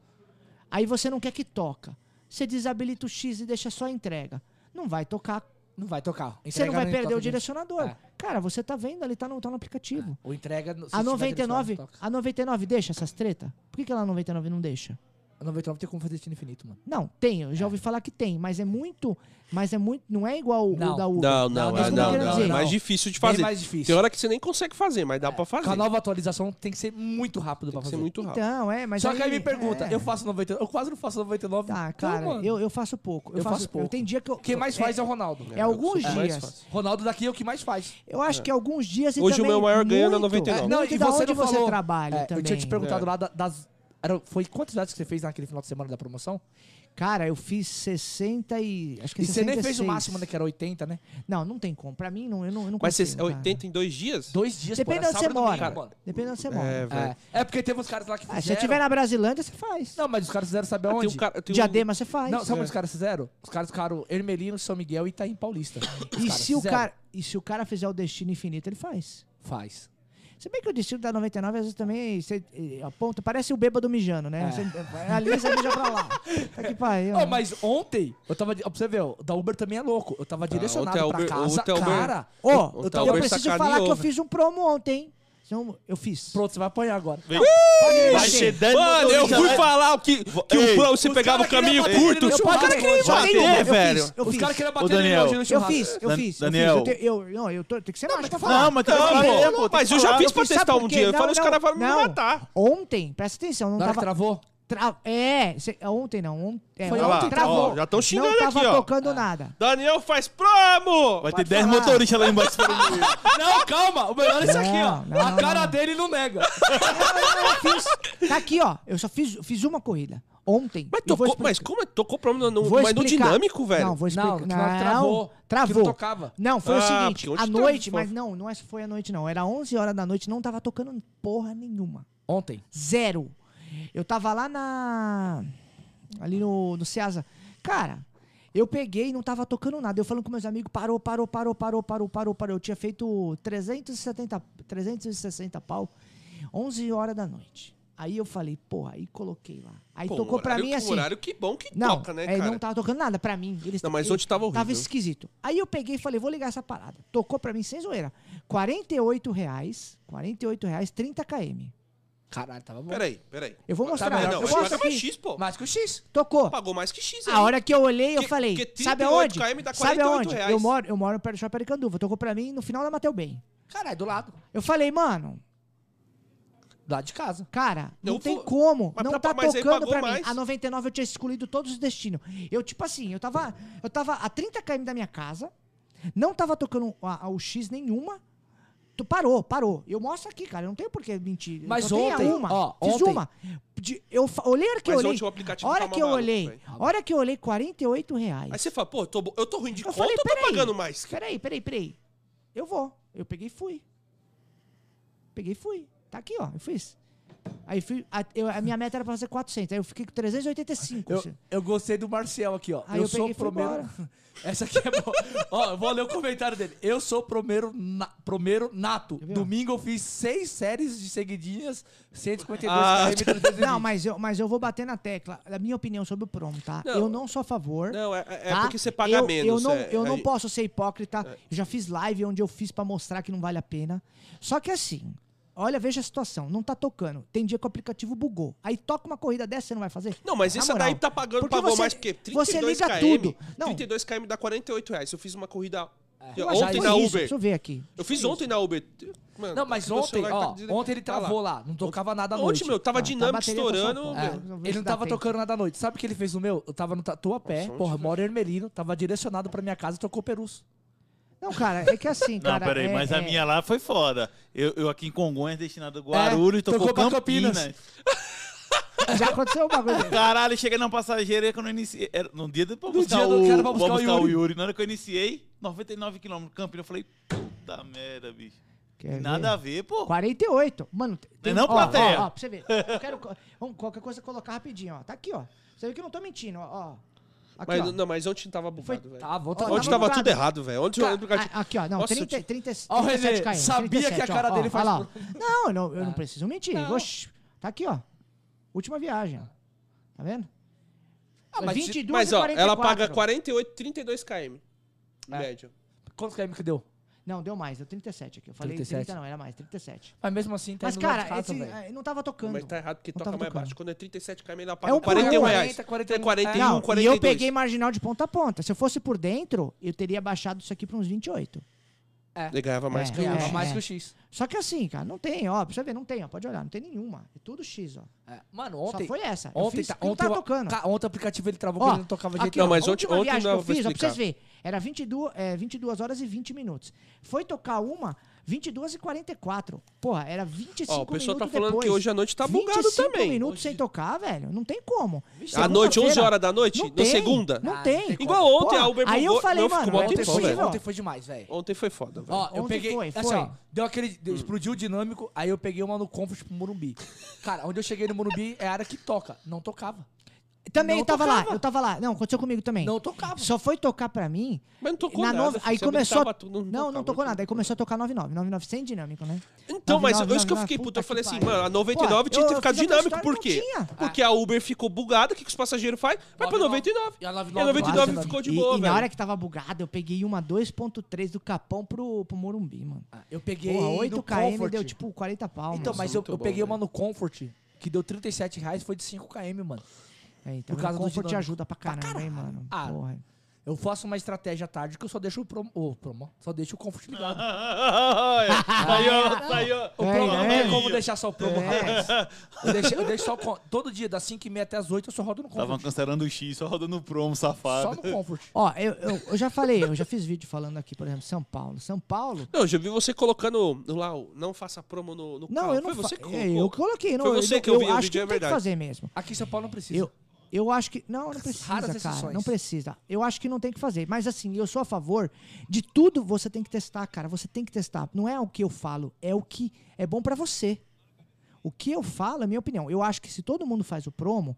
Aí você não quer que toca. Você desabilita o X e deixa só a entrega. Não vai tocar. Não vai tocar. Você não Entrega vai perder o direcionador. É. Cara, você tá vendo ali, tá no, tá no aplicativo. O entrega. se A tiver 99, direcionado, toca. a 99 deixa essas treta? Por que, que ela a 99 não deixa? A 99 tem como fazer destino infinito, mano. Não, tem, eu já ouvi falar que tem, mas é muito, mas é muito, não é igual o Não. da Uber. Não, não, Não, é, não, não, não, não, é mais difícil de Bem fazer. mais difícil. Tem hora que você nem consegue fazer, mas dá pra fazer. Com a nova atualização tem que ser muito rápido Tem pra que fazer. ser muito rápido. Então, é, mas Só que aí me pergunta, é. eu faço 99, eu quase não faço 99. Tá, então, cara, mano, eu, eu faço pouco. Eu, Eu faço, faço pouco. Eu tenho dia que eu. Quem mais faz é, o Ronaldo. É, alguns dias. Ronaldo daqui é o que mais faz. Eu acho que alguns dias Hoje o meu maior ganho é na muito, 99. Não, e você onde você trabalha É, também. eu tinha te perguntado É. lá da- das. Era, foi quantas viagens que você fez naquele final de semana da promoção? Cara, eu fiz 60 e. Acho que E você nem fez o 66. máximo, né? Que era 80, né? Não, não tem como. Pra mim, não, eu não, eu não Mas consigo. você, é cara. 80 em dois dias? Dois dias, Depende pô, onde você mora. Depende de onde você mora. É, velho. É, é porque teve uns caras lá que Ah, fizeram. se você estiver na Brasilândia, você faz. Não, mas os caras fizeram saber Ah, onde? um cara, um- Diadema, você faz. Não, sabe É. onde os caras fizeram? Os caras ficaram Ermelino, São Miguel e Itaim Paulista. E se, o cara, e se o cara fizer o destino infinito, ele faz. Faz. Se bem que o destino da 99 às vezes também você, eh, aponta, parece o bêbado mijando, né? É. Você alisa e mija pra lá. *laughs* Tá que pariu. Ó, mas ontem, eu tava. Ó, pra você ver, o da Uber também é louco. Eu tava direcionado ontem a pra Uber- casa. Uber- Cara, Ó, o eu, Uber preciso falar que eu velho. fiz um promo ontem, hein? Então, eu fiz. pronto, você vai apanhar agora. Vem. Vai ser. 10 Mano, eu fui né? falar que, que Ei, o pro- você os pegava o caminho queriam bater curto. Eu churrasco, crer, já bater, eu velho. eu Os caras queriam bater Daniel. no hoje no Eu churrasco. fiz, eu fiz. Daniel. Eu, fiz. Eu, te- eu, não, eu tô, tem que ser macho pra Não, falar. mas tem que Não, pô, pô, mas eu já fiz pra testar um dia. Eu Não, falei, os não, caras vão me não. matar. Ontem, presta atenção, não tava... travou? Tra- É, cê- ontem não. on- é, Foi ontem lá, travou. ó, já estão xingando não tava aqui, ó. tocando nada. Daniel faz promo! Vai ter Pode 10 falar. motoristas lá embaixo. *laughs* Não, calma. O melhor é isso aqui, ó. Não, não, a não, cara não. dele não nega. Eu fiz. Tá aqui, ó. Eu só fiz, fiz uma corrida. Ontem. Mas Eu tocou, mas como é? Tocou promo no, Vou mas no dinâmico, velho? Não, vou explicar. Não, que travou, Travou. não tocava. Não, foi Ah, o seguinte, à tá noite, mas não, não é- foi à noite não. Era 11 horas da noite, não tava tocando porra nenhuma. Ontem. Zero. Eu tava lá na. Ali no, no Ceasa. Cara, eu peguei e não tava tocando nada. Eu falando com meus amigos, parou, parou, parou, parou, parou, parou, parou. Eu tinha feito 370, 360 pau. 11 horas da noite. Aí eu falei, porra, aí coloquei lá. Aí Pô, tocou um pra horário- mim assim. horário que bom que Não, toca, né, é, cara? não tava tocando nada pra mim. Eles, Não, mas ele- ontem tava horrível. Tava esquisito. Aí eu peguei e falei, vou ligar essa parada. Tocou pra mim sem zoeira. 48 reais, 48 reais, 30 km. Caralho, tava bom. Peraí, peraí. Eu vou Tá mostrar. melhor Não, eu mostro paga mais. X, pô. Mais que o X. Tocou. Pagou mais que X aí. A hora que eu olhei, eu Que- falei, que sabe 38 aonde? km dá Sabe 48 aonde? reais. Eu moro, eu moro perto do Shopping Aricanduva. Tocou pra mim no final da Mateu Bem. Caralho, do lado. Eu falei, mano, Do lado de casa. cara, não Eu tem vou- como. Mas não pra- tá tocando pra mim. mais. A 99 eu tinha excluído todos os destinos. Eu, tipo assim, eu tava, eu tava a 30 km da minha casa, não tava tocando a- a- o X nenhuma. Tu parou, parou. Eu mostro aqui, cara. Eu não tenho por que mentir. Eu Mas só tenho ontem, uma. ó, Fiz ontem- uma. De- eu olhei a hora que Mas eu olhei. ontem o aplicativo A hora tava que eu olhei. A hora que eu olhei, 48 reais. Aí você fala, pô, tô, bo- eu tô ruim de Eu conta falei, ou tô pagando mais? Peraí, peraí, peraí. Eu vou. Eu peguei e fui. Peguei e fui. Tá aqui, ó. Eu fiz. Aí fui. A, eu- a minha meta era pra fazer 400. Aí eu fiquei com 385. Eu, assim. eu gostei do Marcel aqui, ó. Aí eu, eu sou fui primeiro. *laughs* Essa aqui é boa. ó, eu vou ler o comentário dele. Eu sou primeiro, na, primeiro nato. Domingo eu fiz seis séries de seguidinhas, 152 Ah, km. *laughs* 320. Não, mas eu, mas eu vou bater na tecla. A minha opinião sobre o promo, tá? Não. Eu não sou a favor. Não, é, é tá? porque você paga eu, menos. Eu não, é- eu não posso ser hipócrita. Eu já fiz live onde eu fiz pra mostrar que não vale a pena. Só que assim, olha, veja a situação. Não tá tocando. Tem dia que o aplicativo bugou. Aí toca uma corrida dessa, você não vai fazer? Não, mas moral. daí tá pagando, Porque pagou você- mais porque 32 você liga km, tudo. Não. 32 km dá 48 reais. Eu fiz uma corrida que ontem na isso. Uber. Deixa eu ver aqui. Eu fiz ontem na Uber. Mano, Não, mas ontem, tá ó, des- ontem ele tá lá. travou lá. Não tocava nada à noite. Ontem, meu, tava Ah, tá, dinâmico tá estourando. É. Ele não tava tempo. tocando nada à noite. Sabe o que ele fez no meu? Eu tava no Tatuapé, onde porra, moro em Ermelino, tava direcionado pra minha casa e tocou Perus. Não, cara, é que assim, *laughs* Não, cara. peraí, é- mas a é- minha lá foi foda. Eu, eu aqui em Congonhas, destinado a Guarulhos, tocou tocou pra Campinas. Campinas. *laughs* Já aconteceu um bagulho desse. Caralho, cheguei na passageira que eu não iniciei. Era no dia do pra buscar, dia do o, pra pra buscar o buscar o Yuri. Yuri. Na hora que eu iniciei, 99 km Campinas, eu falei, puta merda, bicho. Quer Nada a ver? ver, pô. 48. Mano, tem, Não é não, ó, plateia? Ó, ó, pra você ver. Eu quero qualquer coisa colocar rapidinho, ó. Tá aqui, ó. Você vê que eu não tô mentindo, ó. ó. Aqui, Mas, ó. não, mas ontem tava bugado, velho. Tá, vou Ó, tocar. Ontem tava tava tudo errado, velho. Ontem Ca- aplicativo... a- Aqui, ó, não, Nossa, 30, eu te- 30, Ó, o 37 Renê, km. sabia que a 37, ó, cara ó, dele faz ó lá, ó. pro- Não, eu não, eu não Ah. preciso mentir. Não. Oxi, tá aqui, ó. Última viagem. Tá vendo? Ah, mas 22 Mas, ó, 44. ela paga 48, 32 km. Em É. média. Quantos km que deu? Não, deu mais, deu 37 aqui. Eu falei 37. 30 não, era mais, 37. Mas mesmo assim, tá Mas, cara, esse, eh, não tava tocando. Mas tá errado porque Não toca mais tocando. baixo. Quando é 37 km, ela É paga um 41 por um. reais. 40, 41. É 41, Não, e 42. eu peguei marginal de ponta a ponta. Se eu fosse por dentro, eu teria baixado isso aqui pra uns 28. Ele ganhava mais É, que. Ganhava é, mais é. que o X. Só que assim, cara, não tem, ó. Pra você ver, não tem, ó. Pode olhar, não tem nenhuma. É tudo X, ó. É. Mano, ontem. Só foi essa. Ontem, fiz, tá, não ontem, tá tocando. ca- ontem o aplicativo ele travou Ó, porque ele não tocava de jeito Aqui, Não, mas ontem- ontem não eu fiz, ó, pra vocês verem, era 22, é, 22 horas e 20 minutos. Foi tocar uma, 22 e 44. Porra, era 25 Ó, o pessoal tá minutos falando depois. que hoje à noite tá bugado 25 também. minutos sem tocar, velho. Não tem como. À noite, 11 Segunda-feira, horas da noite? Não Na tem, segunda? Não Ah, tem. tem Igual ontem, Porra, a Uber Aí eu falei, ficou mano, é Ontem foi, velho. ontem foi demais, velho. Ontem foi foda, velho. Ó, eu Ontem peguei. foi, assim, foi. ó, deu aquele. deu- Explodiu o dinâmico, aí eu peguei uma no Comfort pro Morumbi. Cara, onde eu cheguei no Morumbi é a área que toca. Não tocava. Também Não eu tava tocava. lá, eu tava lá. Não, aconteceu comigo também. Não tocava. Só foi tocar pra mim. Mas não tocou na nada. nove- aí começou. tudo, não, não tocava, tocou nada. Aí começou a tocar 99. 99 sem dinâmico, né? Então, mas 99, isso que eu 99, fiquei puto. puta Eu falei assim, mano, a 99 Pô, tinha que fiz a dinâmico. Por não quê? Porque a Uber ficou bugada. O que, que os passageiros fazem? Vai pra 99. E a E a 99, 99 quase, ficou de e, boa, e velho. na hora que tava bugado, eu peguei uma 2.3 do Capão pro, pro Morumbi, mano. Ah, Eu peguei. Porra, no 8 km deu tipo 40 pau, Então, mas eu, peguei uma no Comfort que deu 37 reais, foi de 5 km, mano. É, então, por causa o do Comfort te dinâmico. ajuda pra caramba, hein, mano. Ah, Porra. Eu faço uma estratégia à tarde que eu só deixo o promo. O promo só deixo o Comfort ligado. *laughs* saiu, saiu. O É, promo não é. tem como deixar só o promo É. Eu deixo, eu deixo só o Todo dia, das 5h30 até as 8 eu só rodo no Tava Comfort. cancelando o X, só rodando o promo, Só safado. no Comfort. Ó, eu, eu, eu já falei, eu já fiz vídeo falando aqui, por exemplo, São Paulo. São Paulo. Não, eu já vi você colocando lá, o não faça promo no, no Não, carro. eu não Foi você que fa- colocou. é, Eu coloquei, não. Foi eu, você que eu eu vi o acho vídeo, que é não tem que verdade. fazer mesmo. Aqui em São Paulo não precisa. Eu, eu acho que. Não, não precisa, Raras cara. exceções. Não precisa. Eu acho que não tem que fazer. Mas assim, eu sou a favor de tudo você tem que testar, cara. Você tem que testar. Não é o que eu falo, é o que é bom pra você. O que eu falo é minha opinião. Eu acho que se todo mundo faz o promo,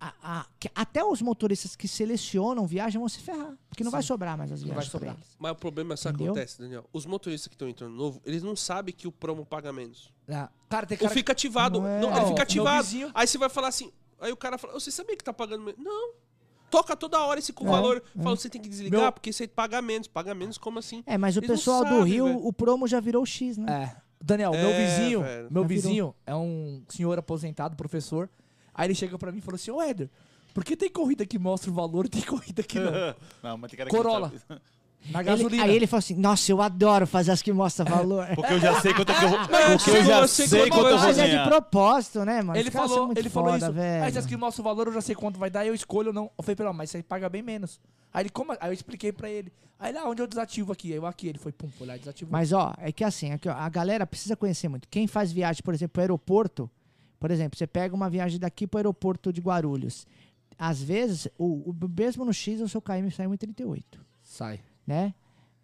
a- a- que até os motoristas que selecionam viagem vão se ferrar. Porque não vai sobrar mais as Não vai viagens sobrar. eles. Mas o problema é que Entendeu? acontece, Daniel. Os motoristas que estão entrando novo, eles não sabem que o promo paga menos. Ah, Cara, tem Ou cara fica ativado. Não é. Não, ele meu fica ativado. Aí você vai falar assim. Aí o cara fala, você sabia que tá pagando menos? Não. Toca toda hora esse com É, valor. é. Fala, você tem que desligar Meu- porque você paga menos. Paga menos, como assim? É, mas o Eles pessoal do sabem, Rio, velho. o promo já virou X, né? É. Daniel, meu É, vizinho, velho. meu vizinho é um senhor aposentado, professor. Aí ele chega pra mim e falou assim: Ô Éder, por que tem corrida que mostra o valor e tem corrida que não? *laughs* Não, mas tem cara que Corolla. sabe. Na Ele- gasolina. aí ele falou assim: Nossa, eu adoro fazer as que mostram valor. Porque eu já sei quanto é que eu vou. *laughs* Mas Porque eu já eu sei sei quanto quanto eu vou Mas é de propósito, né, mano? Ele são falou, muito ele falou foda, isso. velho. Aí se as que mostram o valor, eu já sei quanto vai dar, eu escolho ou não. Eu falei pra ele, "Ó, mas você paga bem menos. Aí ele, como? Aí eu expliquei pra ele. Aí ele, ah, onde eu desativo aqui? Aí eu aqui, ele foi, pum, foi lá e desativou. Mas, ó, é que assim, aqui, ó, a galera precisa conhecer muito. Quem faz viagem, por exemplo, pro aeroporto, por exemplo, você pega uma viagem daqui pro aeroporto de Guarulhos. Às vezes, o, o- mesmo no X, o seu KM sai 1,38, Sai. Né?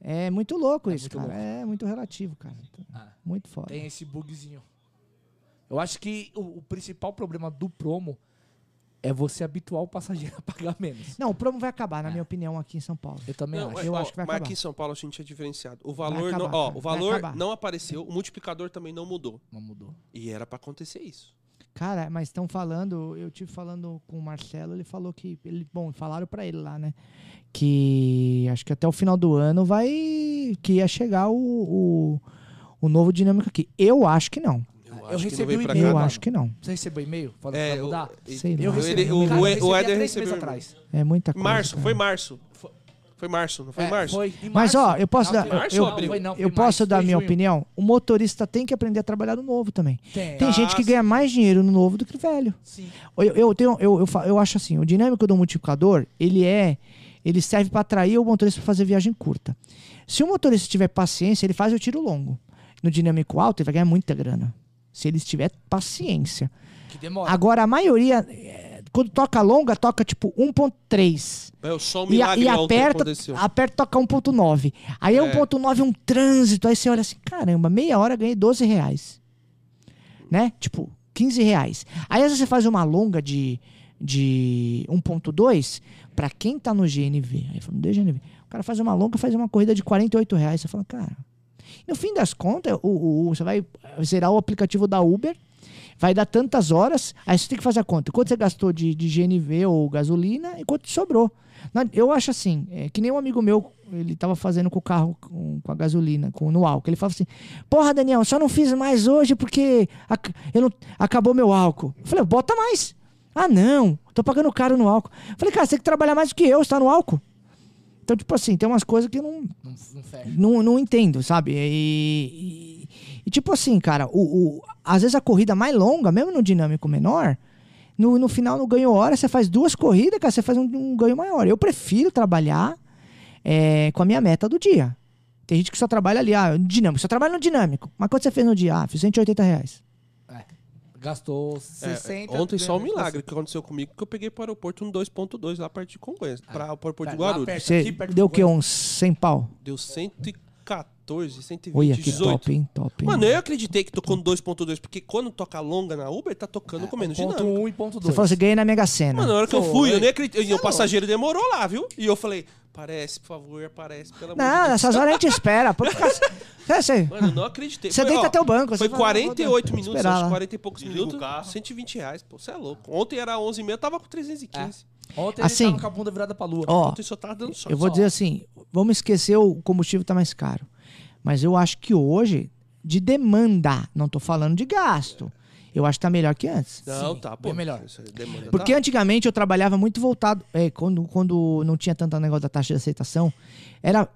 É muito louco É isso, muito cara. louco. É muito relativo, cara. Ah. Muito foda. Tem esse bugzinho. Eu acho que o, o principal problema do promo é você habituar o passageiro *laughs* a pagar menos. Não, o promo vai acabar, na É. minha opinião, aqui em São Paulo. Eu também Não, acho. é, eu ó, acho que vai mas acabar. aqui em São Paulo a gente é diferenciado. O valor, acabar, não, ó, o valor não apareceu, o multiplicador também não mudou. Não mudou. E era pra acontecer isso. Cara, mas estão falando, eu tive falando com o Marcelo, ele falou que, ele, bom, falaram pra ele lá, né, que acho que até o final do ano vai, que ia chegar o, o, o novo dinâmico aqui. Eu acho que não, Eu, eu acho que recebi um pra e-mail, eu acho que não. Você recebeu e-mail? Falando É, que vai eu- mudar? Sei Eu recebi. Ele- um o- e-mail. o- Cara, eu o recebi Éder três recebeu meses atrás. É muita coisa. Março, cara. foi março. Foi, foi março, não foi É, março? Foi em Mas março. ó, eu posso Não, dar, foi março eu, Não, não, eu posso março, dar foi minha junho. opinião. O motorista tem que aprender a trabalhar no novo também. Tem. Tem Ah, gente que sim. ganha mais dinheiro no novo do que no velho. Sim. Eu, eu, tenho, eu, eu, eu acho assim, o dinâmico do multiplicador, ele é. Ele serve para atrair o motorista para fazer viagem curta. Se o motorista tiver paciência, ele faz o tiro longo. No dinâmico alto, ele vai ganhar muita grana. Se ele tiver paciência. Que demora. Agora, a maioria, é, quando toca longa, toca tipo 1.3. É um E, a- e aperta, aperta toca 1.9. Aí é, É. 1.9 um trânsito. Aí você olha assim, caramba, meia hora ganhei 12 reais. Né? Tipo, 15 reais. Aí às vezes você faz uma longa de, de 1.2 pra quem tá no GNV. Aí fala, no GNV. O cara faz uma longa, faz uma corrida de 48 reais. Você fala, cara. No fim das contas, o, o- o- você vai zerar o aplicativo da Uber, vai dar tantas horas, aí você tem que fazer a conta. Quanto você gastou de, de GNV ou gasolina e quanto sobrou. Eu acho assim, é, que nem um amigo meu, ele tava fazendo com o carro, com, com a gasolina, com, no álcool. Ele falava assim: Porra, Daniel, só não fiz mais hoje porque ac- eu não, acabou meu álcool. Eu falei: Bota mais. Ah, não, tô pagando caro no álcool. Eu falei: Cara, você tem que trabalhar mais do que eu, você tá no álcool. Então, tipo assim, tem umas coisas que eu não, Não, não, não entendo, sabe? E, e- e, tipo assim, cara, o, o- às vezes a corrida mais longa, mesmo no dinâmico menor, no, no final, no ganho hora, você faz duas corridas, cara, você faz um, um ganho maior. Eu prefiro trabalhar é, com a minha meta do dia. Tem gente que só trabalha ali, ah, dinâmico, só trabalha no dinâmico. Mas quanto você fez no dia? Ah, fiz 180 reais. Gastou É, 60. ontem só um milagre que aconteceu comigo, que eu peguei para o aeroporto um 2.2 lá perto de Congonhas, para o aeroporto de Tá, lá Guarulhos. perto, Você aqui deu o quê? Uns 100 pau? Deu 114, 120, Olha que 18. top, hein? Top. hein? Mano, eu acreditei que tocou no 2.2, porque quando toca longa na Uber, tá tocando com menos Ponto dinâmica. 1 e ponto 2. Você falou, você ganhei na Mega Sena. Mano, na hora que eu fui, eu nem acreditei. E o é passageiro demorou lá, viu? E eu falei, parece, por favor, aparece, pelo amor de não, nessas horas a gente *laughs* espera. Ficar... É, você- Mano, eu não acreditei. Você Foi, deita ó, até o banco. Foi você fala, 48 vou minutos, acho, lá. 40 e poucos Desliga minutos, carro. 120 reais, pô, você é louco. Ontem era 11 e meia, eu tava com 315. Ontem Assim, tava com a bunda virada pra lua. Ó, Ontem só tava dando sorte. eu vou dizer assim, vamos esquecer o combustível tá mais caro. Mas eu acho que hoje, de demanda, não tô falando de gasto, eu acho que tá melhor que antes. Não, Sim, tá, pô. bem melhor. Porque tá. antigamente eu trabalhava muito voltado, é, quando, quando não tinha tanto negócio da taxa de aceitação, era...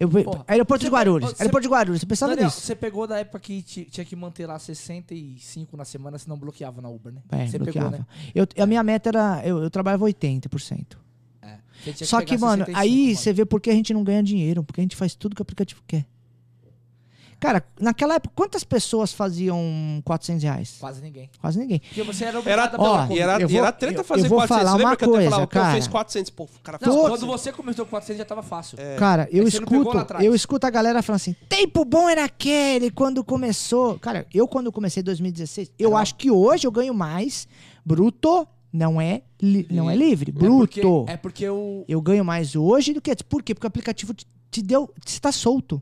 Eu, Porra, aeroporto você de Guarulhos, pe- você- aeroporto de Guarulhos, você pensava Daniel, nisso? você pegou da época que ti- tinha que manter lá 65 na semana, senão bloqueava na Uber, né? É, você bloqueava. pegou, né? eu, a minha meta era, eu, eu trabalhava 80%. É. Você tinha Só que, pegar mano, 65, aí mano. você vê por que a gente não ganha dinheiro, porque a gente faz tudo que o aplicativo quer. Cara, naquela época, quantas pessoas faziam 400 reais? Quase ninguém. Quase ninguém. Porque você era Era, obrigado ó, e era, eu e vou- era treta eu- fazer eu vou 400. falar Lembra uma que eu até coisa, falava, cara. fez 400, pô, o cara Não, Todos- quando 400. você começou com 400 já tava fácil. É. Cara, eu escuto, eu escuto a galera falando assim: tempo bom era aquele quando começou. Cara, eu quando comecei em 2016, eu uma- acho que hoje eu ganho mais bruto Não é, li- não é livre. É Bruto. porque, é porque o. Eu ganho mais hoje do que antes. Por quê? Porque o aplicativo te, te deu. Você tá solto.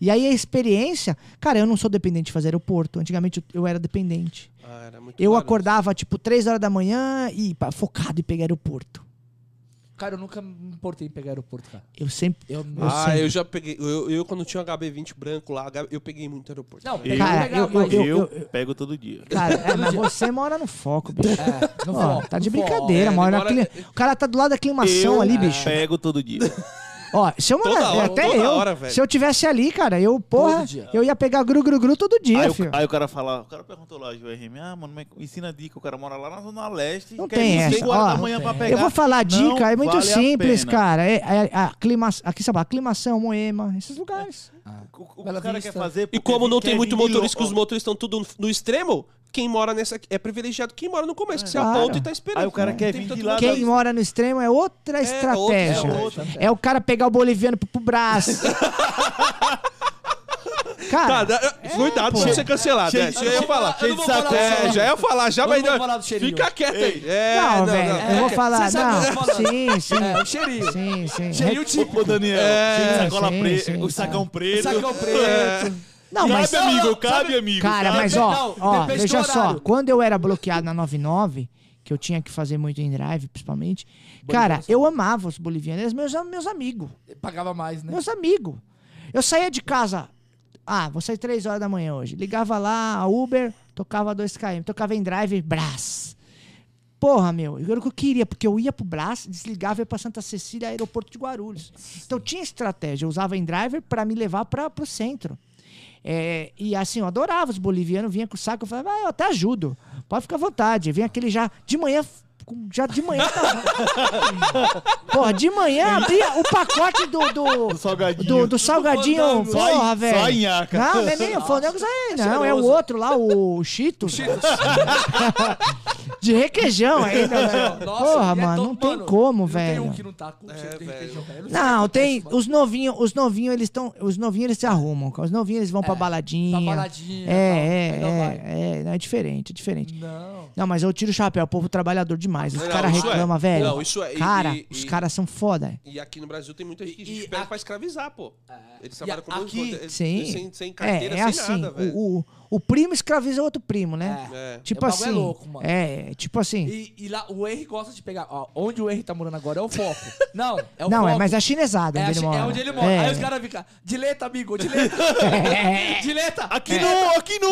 E aí a experiência. Cara, eu não sou dependente de fazer aeroporto. Antigamente eu, eu era dependente. Ah, era muito Eu acordava, tipo, 3 horas da manhã e pá, focado em pegar aeroporto. Cara, eu nunca me importei em pegar aeroporto, cara. Eu sempre. Eu, Eu Ah, sei. eu já peguei. Eu, eu, quando tinha um HB20 branco lá, eu peguei muito aeroporto. Não, Eu- Cara, eu- Eu, eu- eu- pego todo dia. Cara, é, *laughs* mas você mora no foco, bicho. É, no Ó, foco, tá de no foco. brincadeira, É, mora na demora- cli- O cara tá do lado da aclimação eu ali, bicho. pego todo dia. *laughs* Ó, se eu morar, Toda hora, até toda eu, hora, velho. se eu tivesse ali, cara, eu, porra, eu ia pegar gru gru gru todo dia, Aí, o- filho. aí o cara fala, o cara perguntou lá, URM, ah, mano, mas ensina dica, o cara mora lá na Zona Leste. Não quer tem essa, ó. da manhã pra pegar. Eu vou falar dica, Não é muito vale a simples, cara. É, é- a aclima, aqui, sabe, aclimação, Moema, esses lugares. O, o Bela cara Vista. quer fazer E como não tem muito motorista, que os motoristas estão tudo no extremo, quem mora nessa. É privilegiado quem mora no começo, que você Claro. aponta e tá esperando. Aí o cara quer vir de lá. Quem mora no extremo é outra estratégia. outra, É, o cara pegar o boliviano pro, pro braço. *laughs* Tá, cara, dá- cuidado pô. pra você cancelar, Cheio né? de- Já ia falar. eu não vou falar É, já ia falar, já Eu vai não. Fica quieto aí. É, não, velho, eu vou falar, Você sabe o que eu não. Sim, sim. É, o cheirinho. Sim, sim. Cheirinho. Ô, Daniel, É, de sacola sim, preta, sim, o sacão preto. Sacão preto. Não, cabe, mas, amigo, cabe, amigo. cara, cabe. mas ó, Não, ó, veja só, quando eu era bloqueado na 99, que eu tinha que fazer muito em drive, principalmente, cara, eu amava os bolivianos, eles meus, meus amigos, Pagava mais, né? meus amigos. Eu saía de casa, ah, vou sair 3 horas da manhã hoje, ligava lá, a Uber, tocava 2km, tocava em drive, Brás. Porra, meu, eu era o que eu queria, porque eu ia pro Brás, desligava e ia pra Santa Cecília, aeroporto de Guarulhos. Então tinha estratégia, eu usava em driver pra me levar para pro centro. É, e assim, eu adorava os bolivianos, vinha com o saco, eu falava, ah, eu até ajudo, pode ficar à vontade. Vinha aquele já de manhã, já de manhã. tava- *laughs* Porra, de manhã abria o pacote do. do Do salgadinho. do, do salgadinho, porra, velho. só em Nhaca. Não, não é nem o fandango, isso aí, não, é o outro lá, o Cheetos. De requeijão ainda, velho. Nossa, Porra, é mano, todo- não tem mano, como, não velho. Tem um que não tá com velho. requeijão, velho. Não, tem. Os novinhos, os novinhos, eles estão. Os novinhos eles se arrumam. cara. Os novinhos eles vão pra baladinha. Pra baladinha, É, vai. é, é, não, é diferente, é diferente. Não. Não, mas eu tiro o chapéu, o povo trabalhador demais. Os caras isso é. reclamam, velho. Não, isso é. Cara, e- os caras são foda. E aqui no Brasil tem muita gente que espera a- pra escravizar, pô. Eles trabalham como aqui- Sim. sem, sem É, carteira, é sem assim. nada, velho. o, o, o primo escraviza outro primo, né? É. É. Tipo O bagulho assim. é louco, mano. É, tipo assim. E, e lá, o Henry gosta de pegar. Ó, onde o Henry tá morando agora é o foco. *laughs* Não, é o não, foco. é, mas é chinesada É, onde a ele chi- mora. é onde ele mora. É. Aí os caras ficam, dileta, amigo, dileta. *laughs* dileta. Aqui não, aqui não.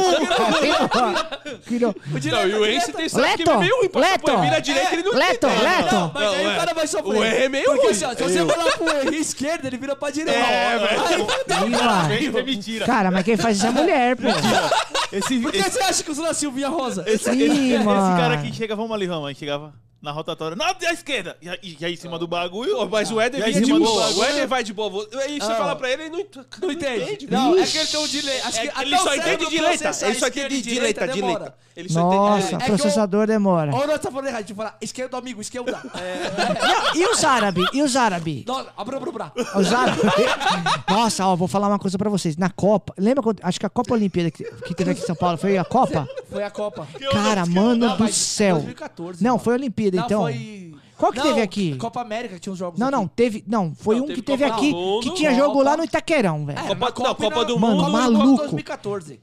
Que não- O dileta, Não, e o Ace dileta. tem sabe que ele é Leto, meio ruim. Leto. por vira direita, ele não Leto, entende. Leto. Não, mas aí o é. cara vai sofrer. O R é meio Porque ruim. assim, ó, se você falar pro R esquerda, ele vira pra direita. É, velho. É. Cara, mas quem faz isso é mulher, pô. Esse, Por que esse, você acha que eu sou da Silvinha Rosa? esse, Ih, esse- esse mano. cara aqui chega, vamos ali, vamos. Aí chegava na rotatória, na da esquerda. E aí, e aí em cima do bagulho. Pô, mas o Éder E aí, vinha de do boa. O Éder vai de boa. Aí você Ah. fala pra ele, ele não, ent- Não entende. Não, é que ele tem um delay. Acho que É, até ele o só cérebro entende direita. processar Ele só esquerda e entende direita, demora. direita. Ele só entende Nossa, direita. É que eu- processador demora. Ou nós tá falando errado, a gente fala esquerdo, amigo, esquerda. E, e os árabes? E os árabes? Nossa, abra, abra, abra. Os árabes? Nossa, ó, vou falar uma coisa pra vocês. Na Copa, lembra quando, acho que a Copa Olimpíada que, que teve aqui em São Paulo foi a Copa? Foi a Copa. Cara, mano Não, do mas céu. 2014. Não, mano. foi a Olimpíada, Não, então. foi... Qual que Não, teve aqui? Copa América, que tinha uns jogos Não, aqui. não, teve. Não, foi Não, um que teve Copa aqui do Mundo, que tinha jogo Copa. lá no Itaquerão, velho. É, Copa- na Copa não, Copa do Mano, Copa do maluco. Mundo 2014.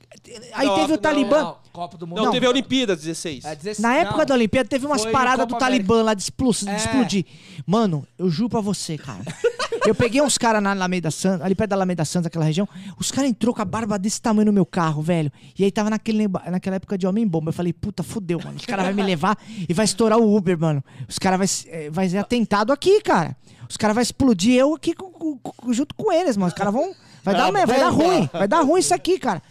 Aí Não, teve o Talibã. Não, Copa do Mundo. Não, teve a Olimpíada 16. É 16, Na época não. da Olimpíada teve umas paradas do Talibã lá de É. explodir. Mano, eu juro pra você, cara. *laughs* Eu peguei uns caras na Alameda Santa, ali perto da Alameda Santa, aquela região. Os caras entrou com a barba desse tamanho no meu carro, velho. E aí tava naquele, naquela época de homem-bomba. Eu falei, puta, fudeu, mano. Os caras vão me levar e vai estourar o Uber, mano. Os caras vai, eh, vai ser atentado aqui, cara. Os caras vão explodir eu aqui com- com- junto com eles, mano. Os caras vão. Vai dar, merda, vai dar ruim. Vai dar ruim isso aqui, cara.